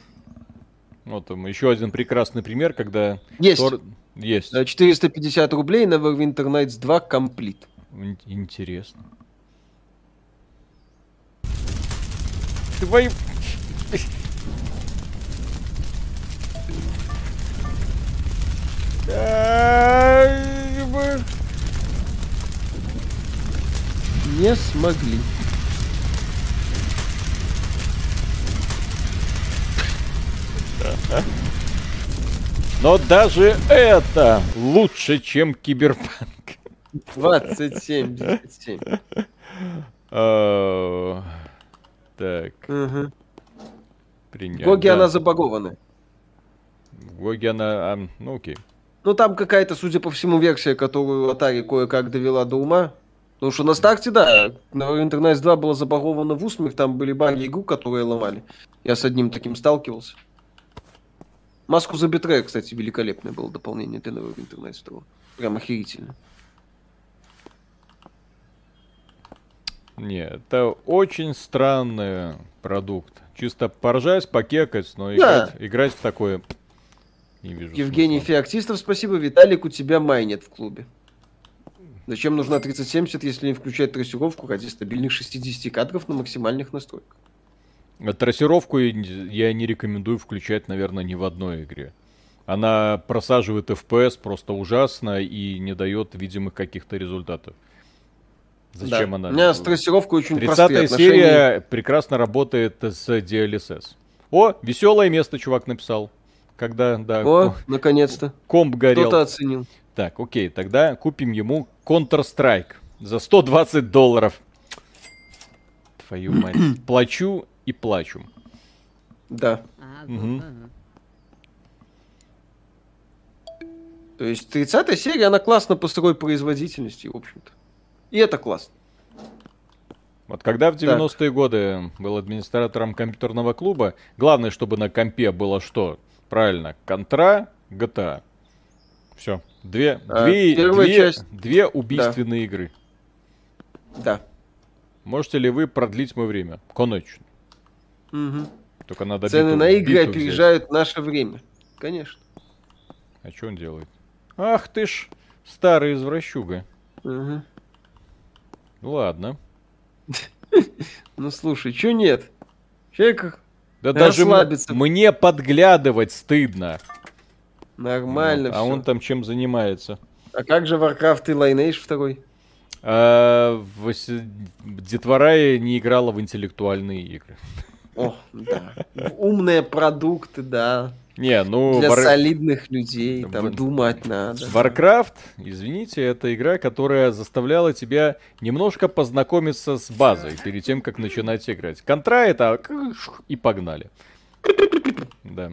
Вот там еще один прекрасный пример, когда... Есть. Тор- Есть. Э, 450 рублей, Neverwinter Nights 2 комплит. Ин- Интересно. Вы- Не смогли. Но даже это лучше, чем киберпанк. 27, 97. А, Так, принять. Да. она забагована. В Гоге она... а, Ну окей. Ну, там какая-то, судя по всему, версия, которую Atari кое-как довела до ума. Потому что на старте, да, Neverwinter Nights 2 была забагована в усмех, там были баги игру, которые ломали. Я с одним таким сталкивался. Маску за Битрея, кстати, великолепное было дополнение для Neverwinter Nights 2. Прям охерительно. Не, это очень странный продукт. Чисто поржать, покекать, но Да. играть, играть в такое не вижу. Евгений смысла. Феоктистов, спасибо. Виталик, у тебя май нет в клубе. Зачем нужна 3070, если не включать трассировку ради стабильных 60 кадров на максимальных настройках? Трассировку я не рекомендую включать, наверное, ни в одной игре. Она просаживает FPS просто ужасно и не дает видимых каких-то результатов. Зачем да. она? У меня с трассировкой очень 30 серия прекрасно работает с DLSS. О, веселое место чувак написал. Когда, да. О, наконец-то. Комп горел. Кто-то оценил. Так, окей, тогда купим ему Counter-Strike за 120 долларов. Твою мать. Плачу и плачу. Да. Угу. То есть 30 серия, она классно по такой производительности, в общем-то. И это классно. Вот когда в 90-е годы был администратором компьютерного клуба, главное, чтобы на компе было что? Правильно, Контра, GTA. Все. Две, а, две, две, часть... две убийственные да. игры. Да. Можете ли вы продлить мое время? Конечно. Угу. Только надо Цены биту, на игры опережают взять. наше время. Конечно. А что он делает? Ах ты ж, старый извращуга. Угу. Ладно. Ну слушай, что нет? Человек Да даже мне подглядывать стыдно. Нормально А он там чем занимается? А как же Warcraft и Lineage второй? А, Детвора не играла в интеллектуальные игры. О, да. Умные продукты, да. Не, ну... Для War... солидных людей, там, в... думать надо. Warcraft, извините, это игра, которая заставляла тебя немножко познакомиться с базой перед тем, как начинать играть. Контра это... И погнали. Да.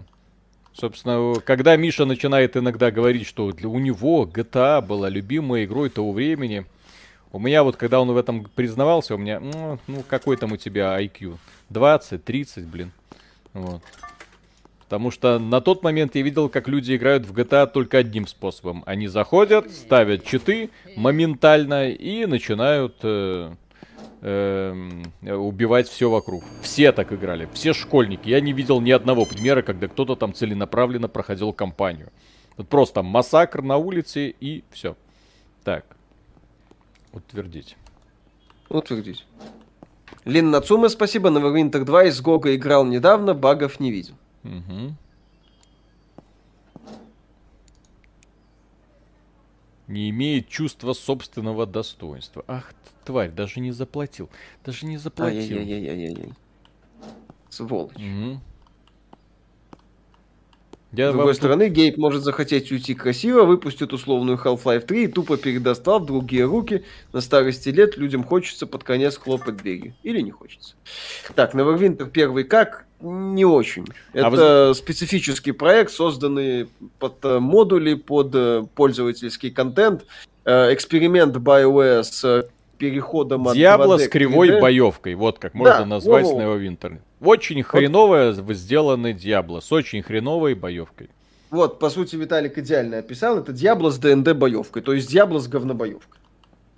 Собственно, когда Миша начинает иногда говорить, что для у него GTA была любимой игрой того времени, у меня вот, когда он в этом признавался, у меня, ну, ну какой там у тебя IQ? 20, 30, блин. Вот. Потому что на тот момент я видел, как люди играют в GTA только одним способом. Они заходят, ставят читы моментально и начинают э, э, убивать все вокруг. Все так играли, все школьники. Я не видел ни одного примера, когда кто-то там целенаправленно проходил кампанию. Вот просто массакр на улице и все. Так. Утвердить. Утвердить. Лин Нацума, спасибо. На Neverwinter 2 из Гога играл недавно, багов не видел. Угу. Не имеет чувства собственного достоинства. Ах, тварь, даже не заплатил. Даже не заплатил. Ай-яй-яй-яй-яй. Сволочь. Угу. Я С другой вам... стороны, Гейб может захотеть уйти красиво, выпустит условную Half-Life 3 и тупо передаст в другие руки. На старости лет людям хочется под конец хлопать двери. Или не хочется. Так, Neverwinter первый как? Не очень. А Это вы... специфический проект, созданный под э, модули, под э, пользовательский контент. Э, эксперимент BioWare с переходом от Диабло с кривой 3D. боевкой. Вот как можно да, назвать во Neverwinter. Очень хреновая сделанный Диабло с очень хреновой боевкой. Вот, по сути, Виталик идеально описал. Это Диабло с ДНД боевкой, то есть Диабло с говнобоевкой.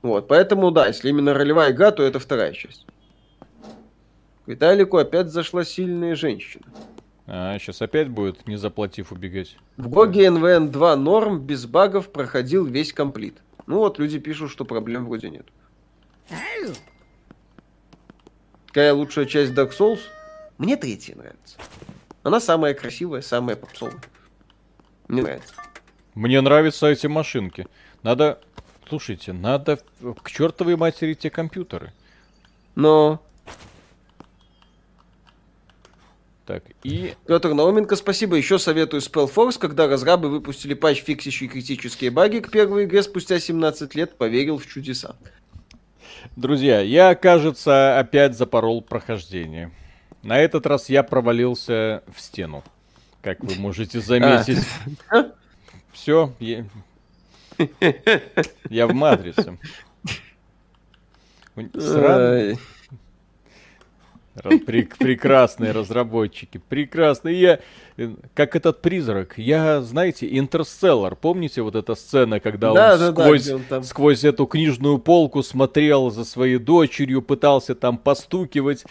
Вот, поэтому, да, если именно ролевая игра, то это вторая часть. К Виталику опять зашла сильная женщина. А, сейчас опять будет, не заплатив, убегать. В Гоге НВН 2 норм, без багов, проходил весь комплит. Ну вот, люди пишут, что проблем вроде нет. Какая лучшая часть Dark Souls? Мне третья нравится. Она самая красивая, самая попсовая. Мне нравится. Мне нравятся эти машинки. Надо... Слушайте, надо к чертовой матери те компьютеры. Но... Так, и... Петр Науменко, спасибо. Еще советую Spellforce, когда разрабы выпустили патч, фиксящий критические баги к первой игре спустя 17 лет, поверил в чудеса. Друзья, я, кажется, опять запорол прохождение. На этот раз я провалился в стену, как вы можете заметить. Все, я... я в матрице. Сран... Прекрасные разработчики, прекрасные. Я, как этот призрак, я, знаете, Интерстеллар, помните вот эта сцена, когда да, он, да, сквозь, да, он там... сквозь эту книжную полку смотрел за своей дочерью, пытался там постукивать.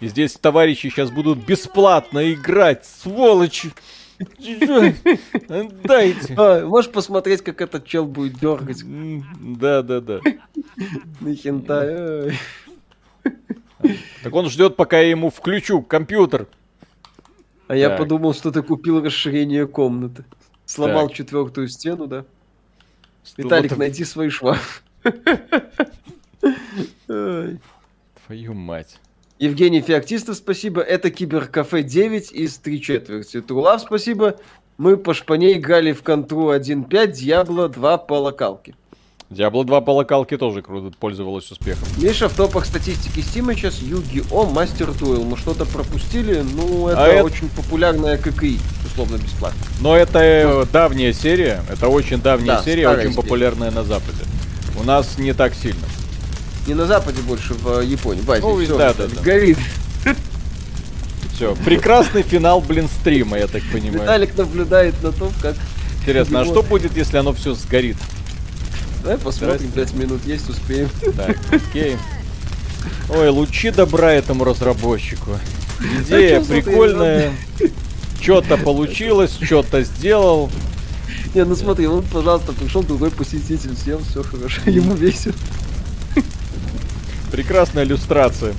И здесь товарищи сейчас будут бесплатно играть, сволочи. Дайте. А, можешь посмотреть, как этот чел будет дергать. Да, да, да. На хентай. Так он ждет, пока я ему включу компьютер. А так. я подумал, что ты купил расширение комнаты. Сломал так. четвертую стену, да? Виталик, вот... найди свой шваб. Твою мать. Евгений Феоктистов, спасибо. Это Киберкафе 9 из 3 четверти. Трулав, спасибо. Мы по шпане играли в контру 1.5, Дьябло 2 по локалке. Diablo 2 по локалке тоже круто пользовалась успехом. Миша, в топах статистики Steam сейчас Юги-О, Мастер Дуэл. Мы что-то пропустили? Ну, это А это- очень популярная ККИ, условно бесплатно. Но это э, давняя серия, это очень давняя Да, серия, очень серия. популярная на Западе. У нас не так сильно. Не на Западе больше, в э, Японии. Азии. Ну, Всё, да, да, да. Горит. Все, прекрасный финал, блин, стрима, я так понимаю. Виталик наблюдает на том, как... Интересно, а что будет, если оно все сгорит? Давай посмотрим, Здрасте. 5 минут есть, успеем. Так, окей. Ой, лучи добра этому разработчику. Идея А смотри, прикольная. Что-то получилось, что-то сделал. Не, ну смотри, он, пожалуйста, пришел другой посетитель, съел, все хорошо, ему весело. Прекрасная иллюстрация.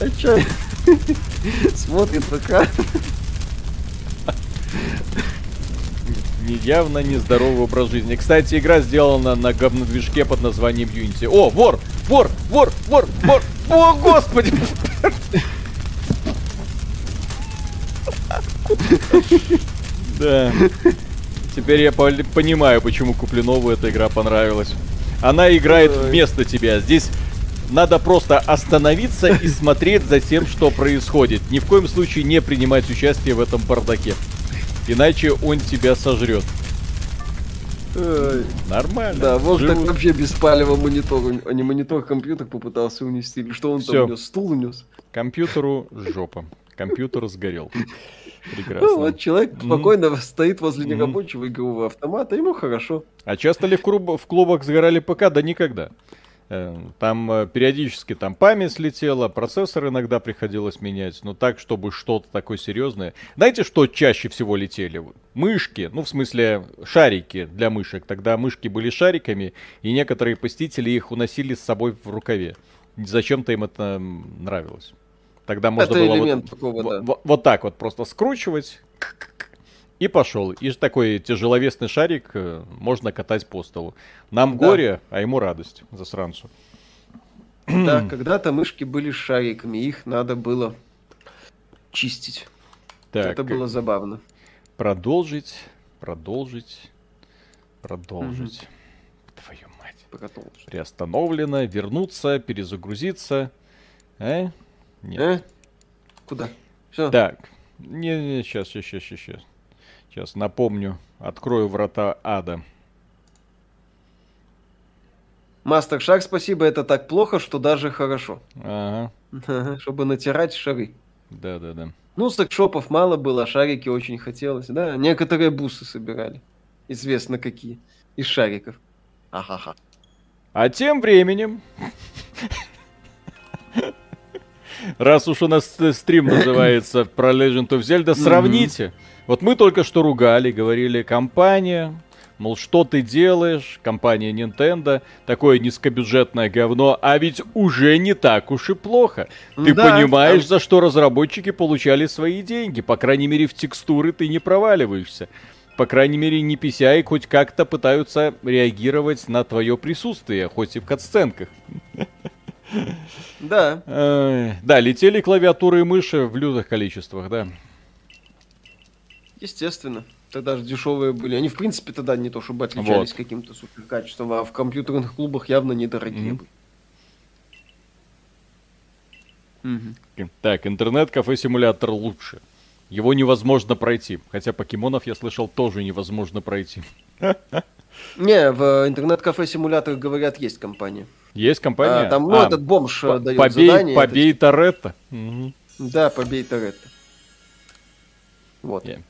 А чё? Смотрит пока. Явно нездоровый образ жизни. Кстати, игра сделана на говнодвижке под названием Unity. О, вор! Вор! Вор! Вор! Вор! О, господи! Да. Теперь я понимаю, почему Куплинову эта игра понравилась. Она играет вместо тебя. Здесь надо просто остановиться и смотреть за тем, что происходит. Ни в коем случае не принимать участие в этом бардаке. Иначе он тебя сожрет. Нормально. Да, вот так вообще без палева монитор, а не монитор, компьютер попытался унести. Или что он Всё. там унес? Стул унес. Компьютеру жопа. Компьютер сгорел. Ну, Прекрасно. вот человек Мгм. спокойно стоит возле нерабочего игрового автомата, ему хорошо. А часто ли в, клуб- в клубах сгорали ПК? Да никогда. Э, Там э, периодически там память слетела, процессор иногда приходилось менять, но так, чтобы что-то такое серьезное. Знаете, что чаще всего летели? Мышки, ну в смысле шарики для мышек. Тогда мышки были шариками, и некоторые посетители их уносили с собой в рукаве. Зачем-то им это нравилось. Тогда можно Это было вот- такого, да. во- вот так вот просто скручивать и пошел. И такой тяжеловесный шарик э, можно катать по столу. Нам Да. горе, а ему радость, засранцу. Да, когда-то мышки были шариками, их надо было чистить. Так, Это было забавно. продолжить, продолжить, продолжить. Твою мать. Приостановлено, вернуться, перезагрузиться. Э? Нет. Э? Куда? Все. Так. Не, не, сейчас, сейчас, сейчас, сейчас. Сейчас напомню. Открою врата ада. Мастер Шаг, спасибо, это так плохо, что даже хорошо. Ага. Чтобы натирать шары. Да, да, да. Ну, секшопов мало было, а шарики очень хотелось. Да, некоторые бусы собирали. Известно какие. Из шариков. Ахаха. А тем временем, раз уж у нас стрим называется про Legend of Zelda, сравните. Вот мы только что ругали, говорили, компания, мол, что ты делаешь, компания Nintendo, такое низкобюджетное говно, а ведь уже не так уж и плохо. Ты Да, понимаешь, там- за что разработчики получали свои деньги, по крайней мере в текстуры ты не проваливаешься. По крайней мере, не PCI хоть как-то пытаются реагировать на твое присутствие, хоть и в катсценках. Да. Да, летели клавиатуры и мыши в лютых количествах, да. Естественно. Тогда же дешевые были. Они, в принципе, тогда не то чтобы отличались Вот. каким-то супер качеством, а в компьютерных клубах явно недорогие Мгм. были. Так, интернет-кафе-симулятор лучше. Его невозможно пройти. Хотя покемонов, я слышал, тоже невозможно пройти. Не, в интернет-кафе симулятор говорят, есть компания. Есть компания? А, там, ну, А, этот бомж э, по- дает побей, задание. это побей Торетто. Мгм. Да, побей Торетто. Вот. Я.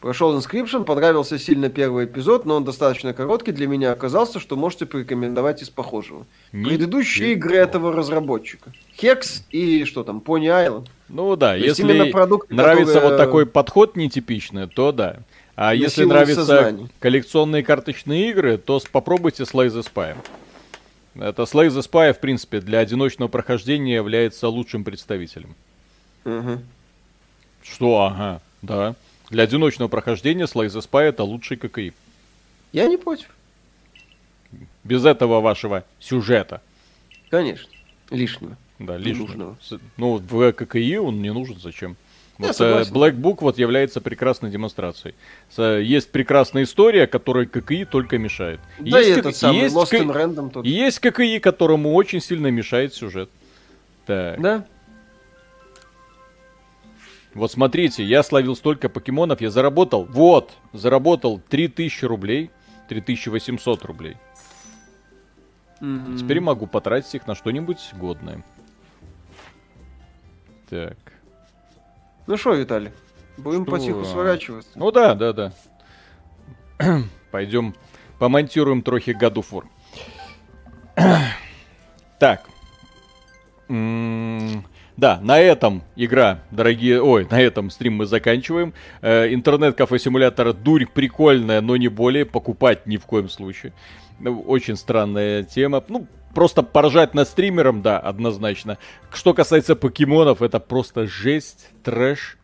Прошел Inscription, понравился сильно первый эпизод, но он достаточно короткий для меня оказался, что можете порекомендовать из похожего. Ни- Предыдущие игры этого разработчика. Хекс и что там, Пони Айленд. Ну да, есть если именно продукты, нравится которые- вот такой подход нетипичный, то да. А если Насилуют нравятся сознание. коллекционные карточные игры, то попробуйте Slay the Spy. Это Slay the Spy, в принципе, для одиночного прохождения является лучшим представителем. Мгм. Что, ага, да. Для одиночного прохождения Slay the Spy это лучший ККИ. Я не против. Без этого вашего сюжета. Конечно. Лишнего. Да, лишнего. Ну, в ККИ он не нужен зачем? Вот, э, Black Book вот является прекрасной демонстрацией. Есть прекрасная история, которой ККИ только мешает. Да, есть и этот самый есть Lost in Random тут. Есть ККИ, которому очень сильно мешает сюжет. Так. Да. Вот смотрите, я словил столько покемонов, я заработал, вот, заработал 3000 рублей, 3800 рублей. Mm-hmm. Теперь могу потратить их на что-нибудь годное. Так. Ну что, Виталий, будем что? потиху сворачиваться. Ну да, да, да. Пойдем помонтируем трохи году фор. так. Да, на этом игра, дорогие, ой, на этом стрим мы заканчиваем. Э, интернет-кафе симулятора дурь прикольная, но не более. Покупать ни в коем случае. Ну, очень странная тема. Ну, просто поражать над стримером, да, однозначно. Что касается покемонов, это просто жесть, трэш,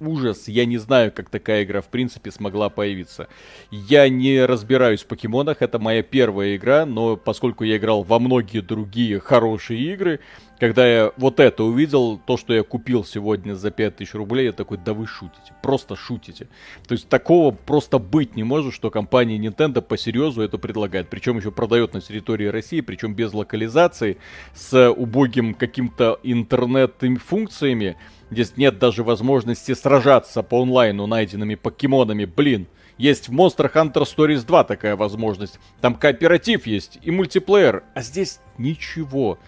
ужас. Я не знаю, как такая игра в принципе смогла появиться. Я не разбираюсь в покемонах, это моя первая игра, но поскольку я играл во многие другие хорошие игры, когда я вот это увидел, то, что я купил сегодня за 5000 рублей, я такой, да вы шутите, просто шутите. То есть такого просто быть не может, что компания Nintendo по серьезу это предлагает. Причем еще продает на территории России, причем без локализации, с убогим каким-то интернет-функциями. Здесь нет даже возможности сражаться по онлайну найденными покемонами. Блин, есть в Monster Hunter Stories 2 такая возможность. Там кооператив есть и мультиплеер, а здесь ничего.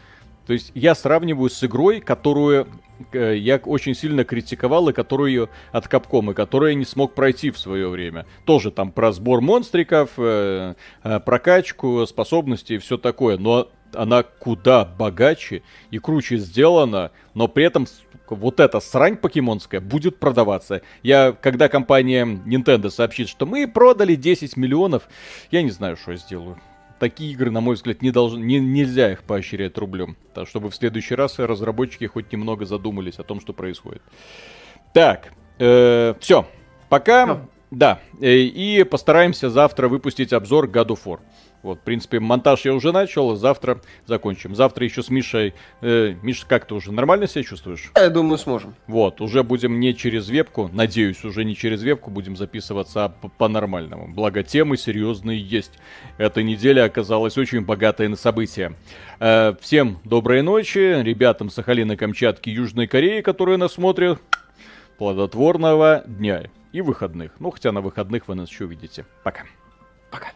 То есть я сравниваю с игрой, которую э, я очень сильно критиковал, и которую от Capcom, и которую я не смог пройти в свое время. Тоже там про сбор монстриков, э, э, прокачку, способности и все такое. Но она куда богаче и круче сделана, но при этом вот эта срань покемонская будет продаваться. Я, когда компания Nintendo сообщит, что мы продали 10 миллионов, я не знаю, что я сделаю. Такие игры, на мой взгляд, не должны, не, нельзя их поощрять рублем. Так, чтобы в следующий раз разработчики хоть немного задумались о том, что происходит. Так, э, все. Пока. No. Да. Э, и постараемся завтра выпустить обзор God of War. Вот, в принципе, монтаж я уже начал, завтра закончим. Завтра еще с Мишей. Э, Миша, как ты уже нормально себя чувствуешь? Я думаю, сможем. Вот, уже будем не через вебку, надеюсь, уже не через вебку будем записываться, а по-нормальному. Благо, темы серьезные есть. Эта неделя оказалась очень богатой на события. Э, всем доброй ночи, ребятам Сахалина, Камчатки, Южной Кореи, которые нас смотрят. Плодотворного дня и выходных. Ну, хотя на выходных вы нас еще увидите. Пока. Пока.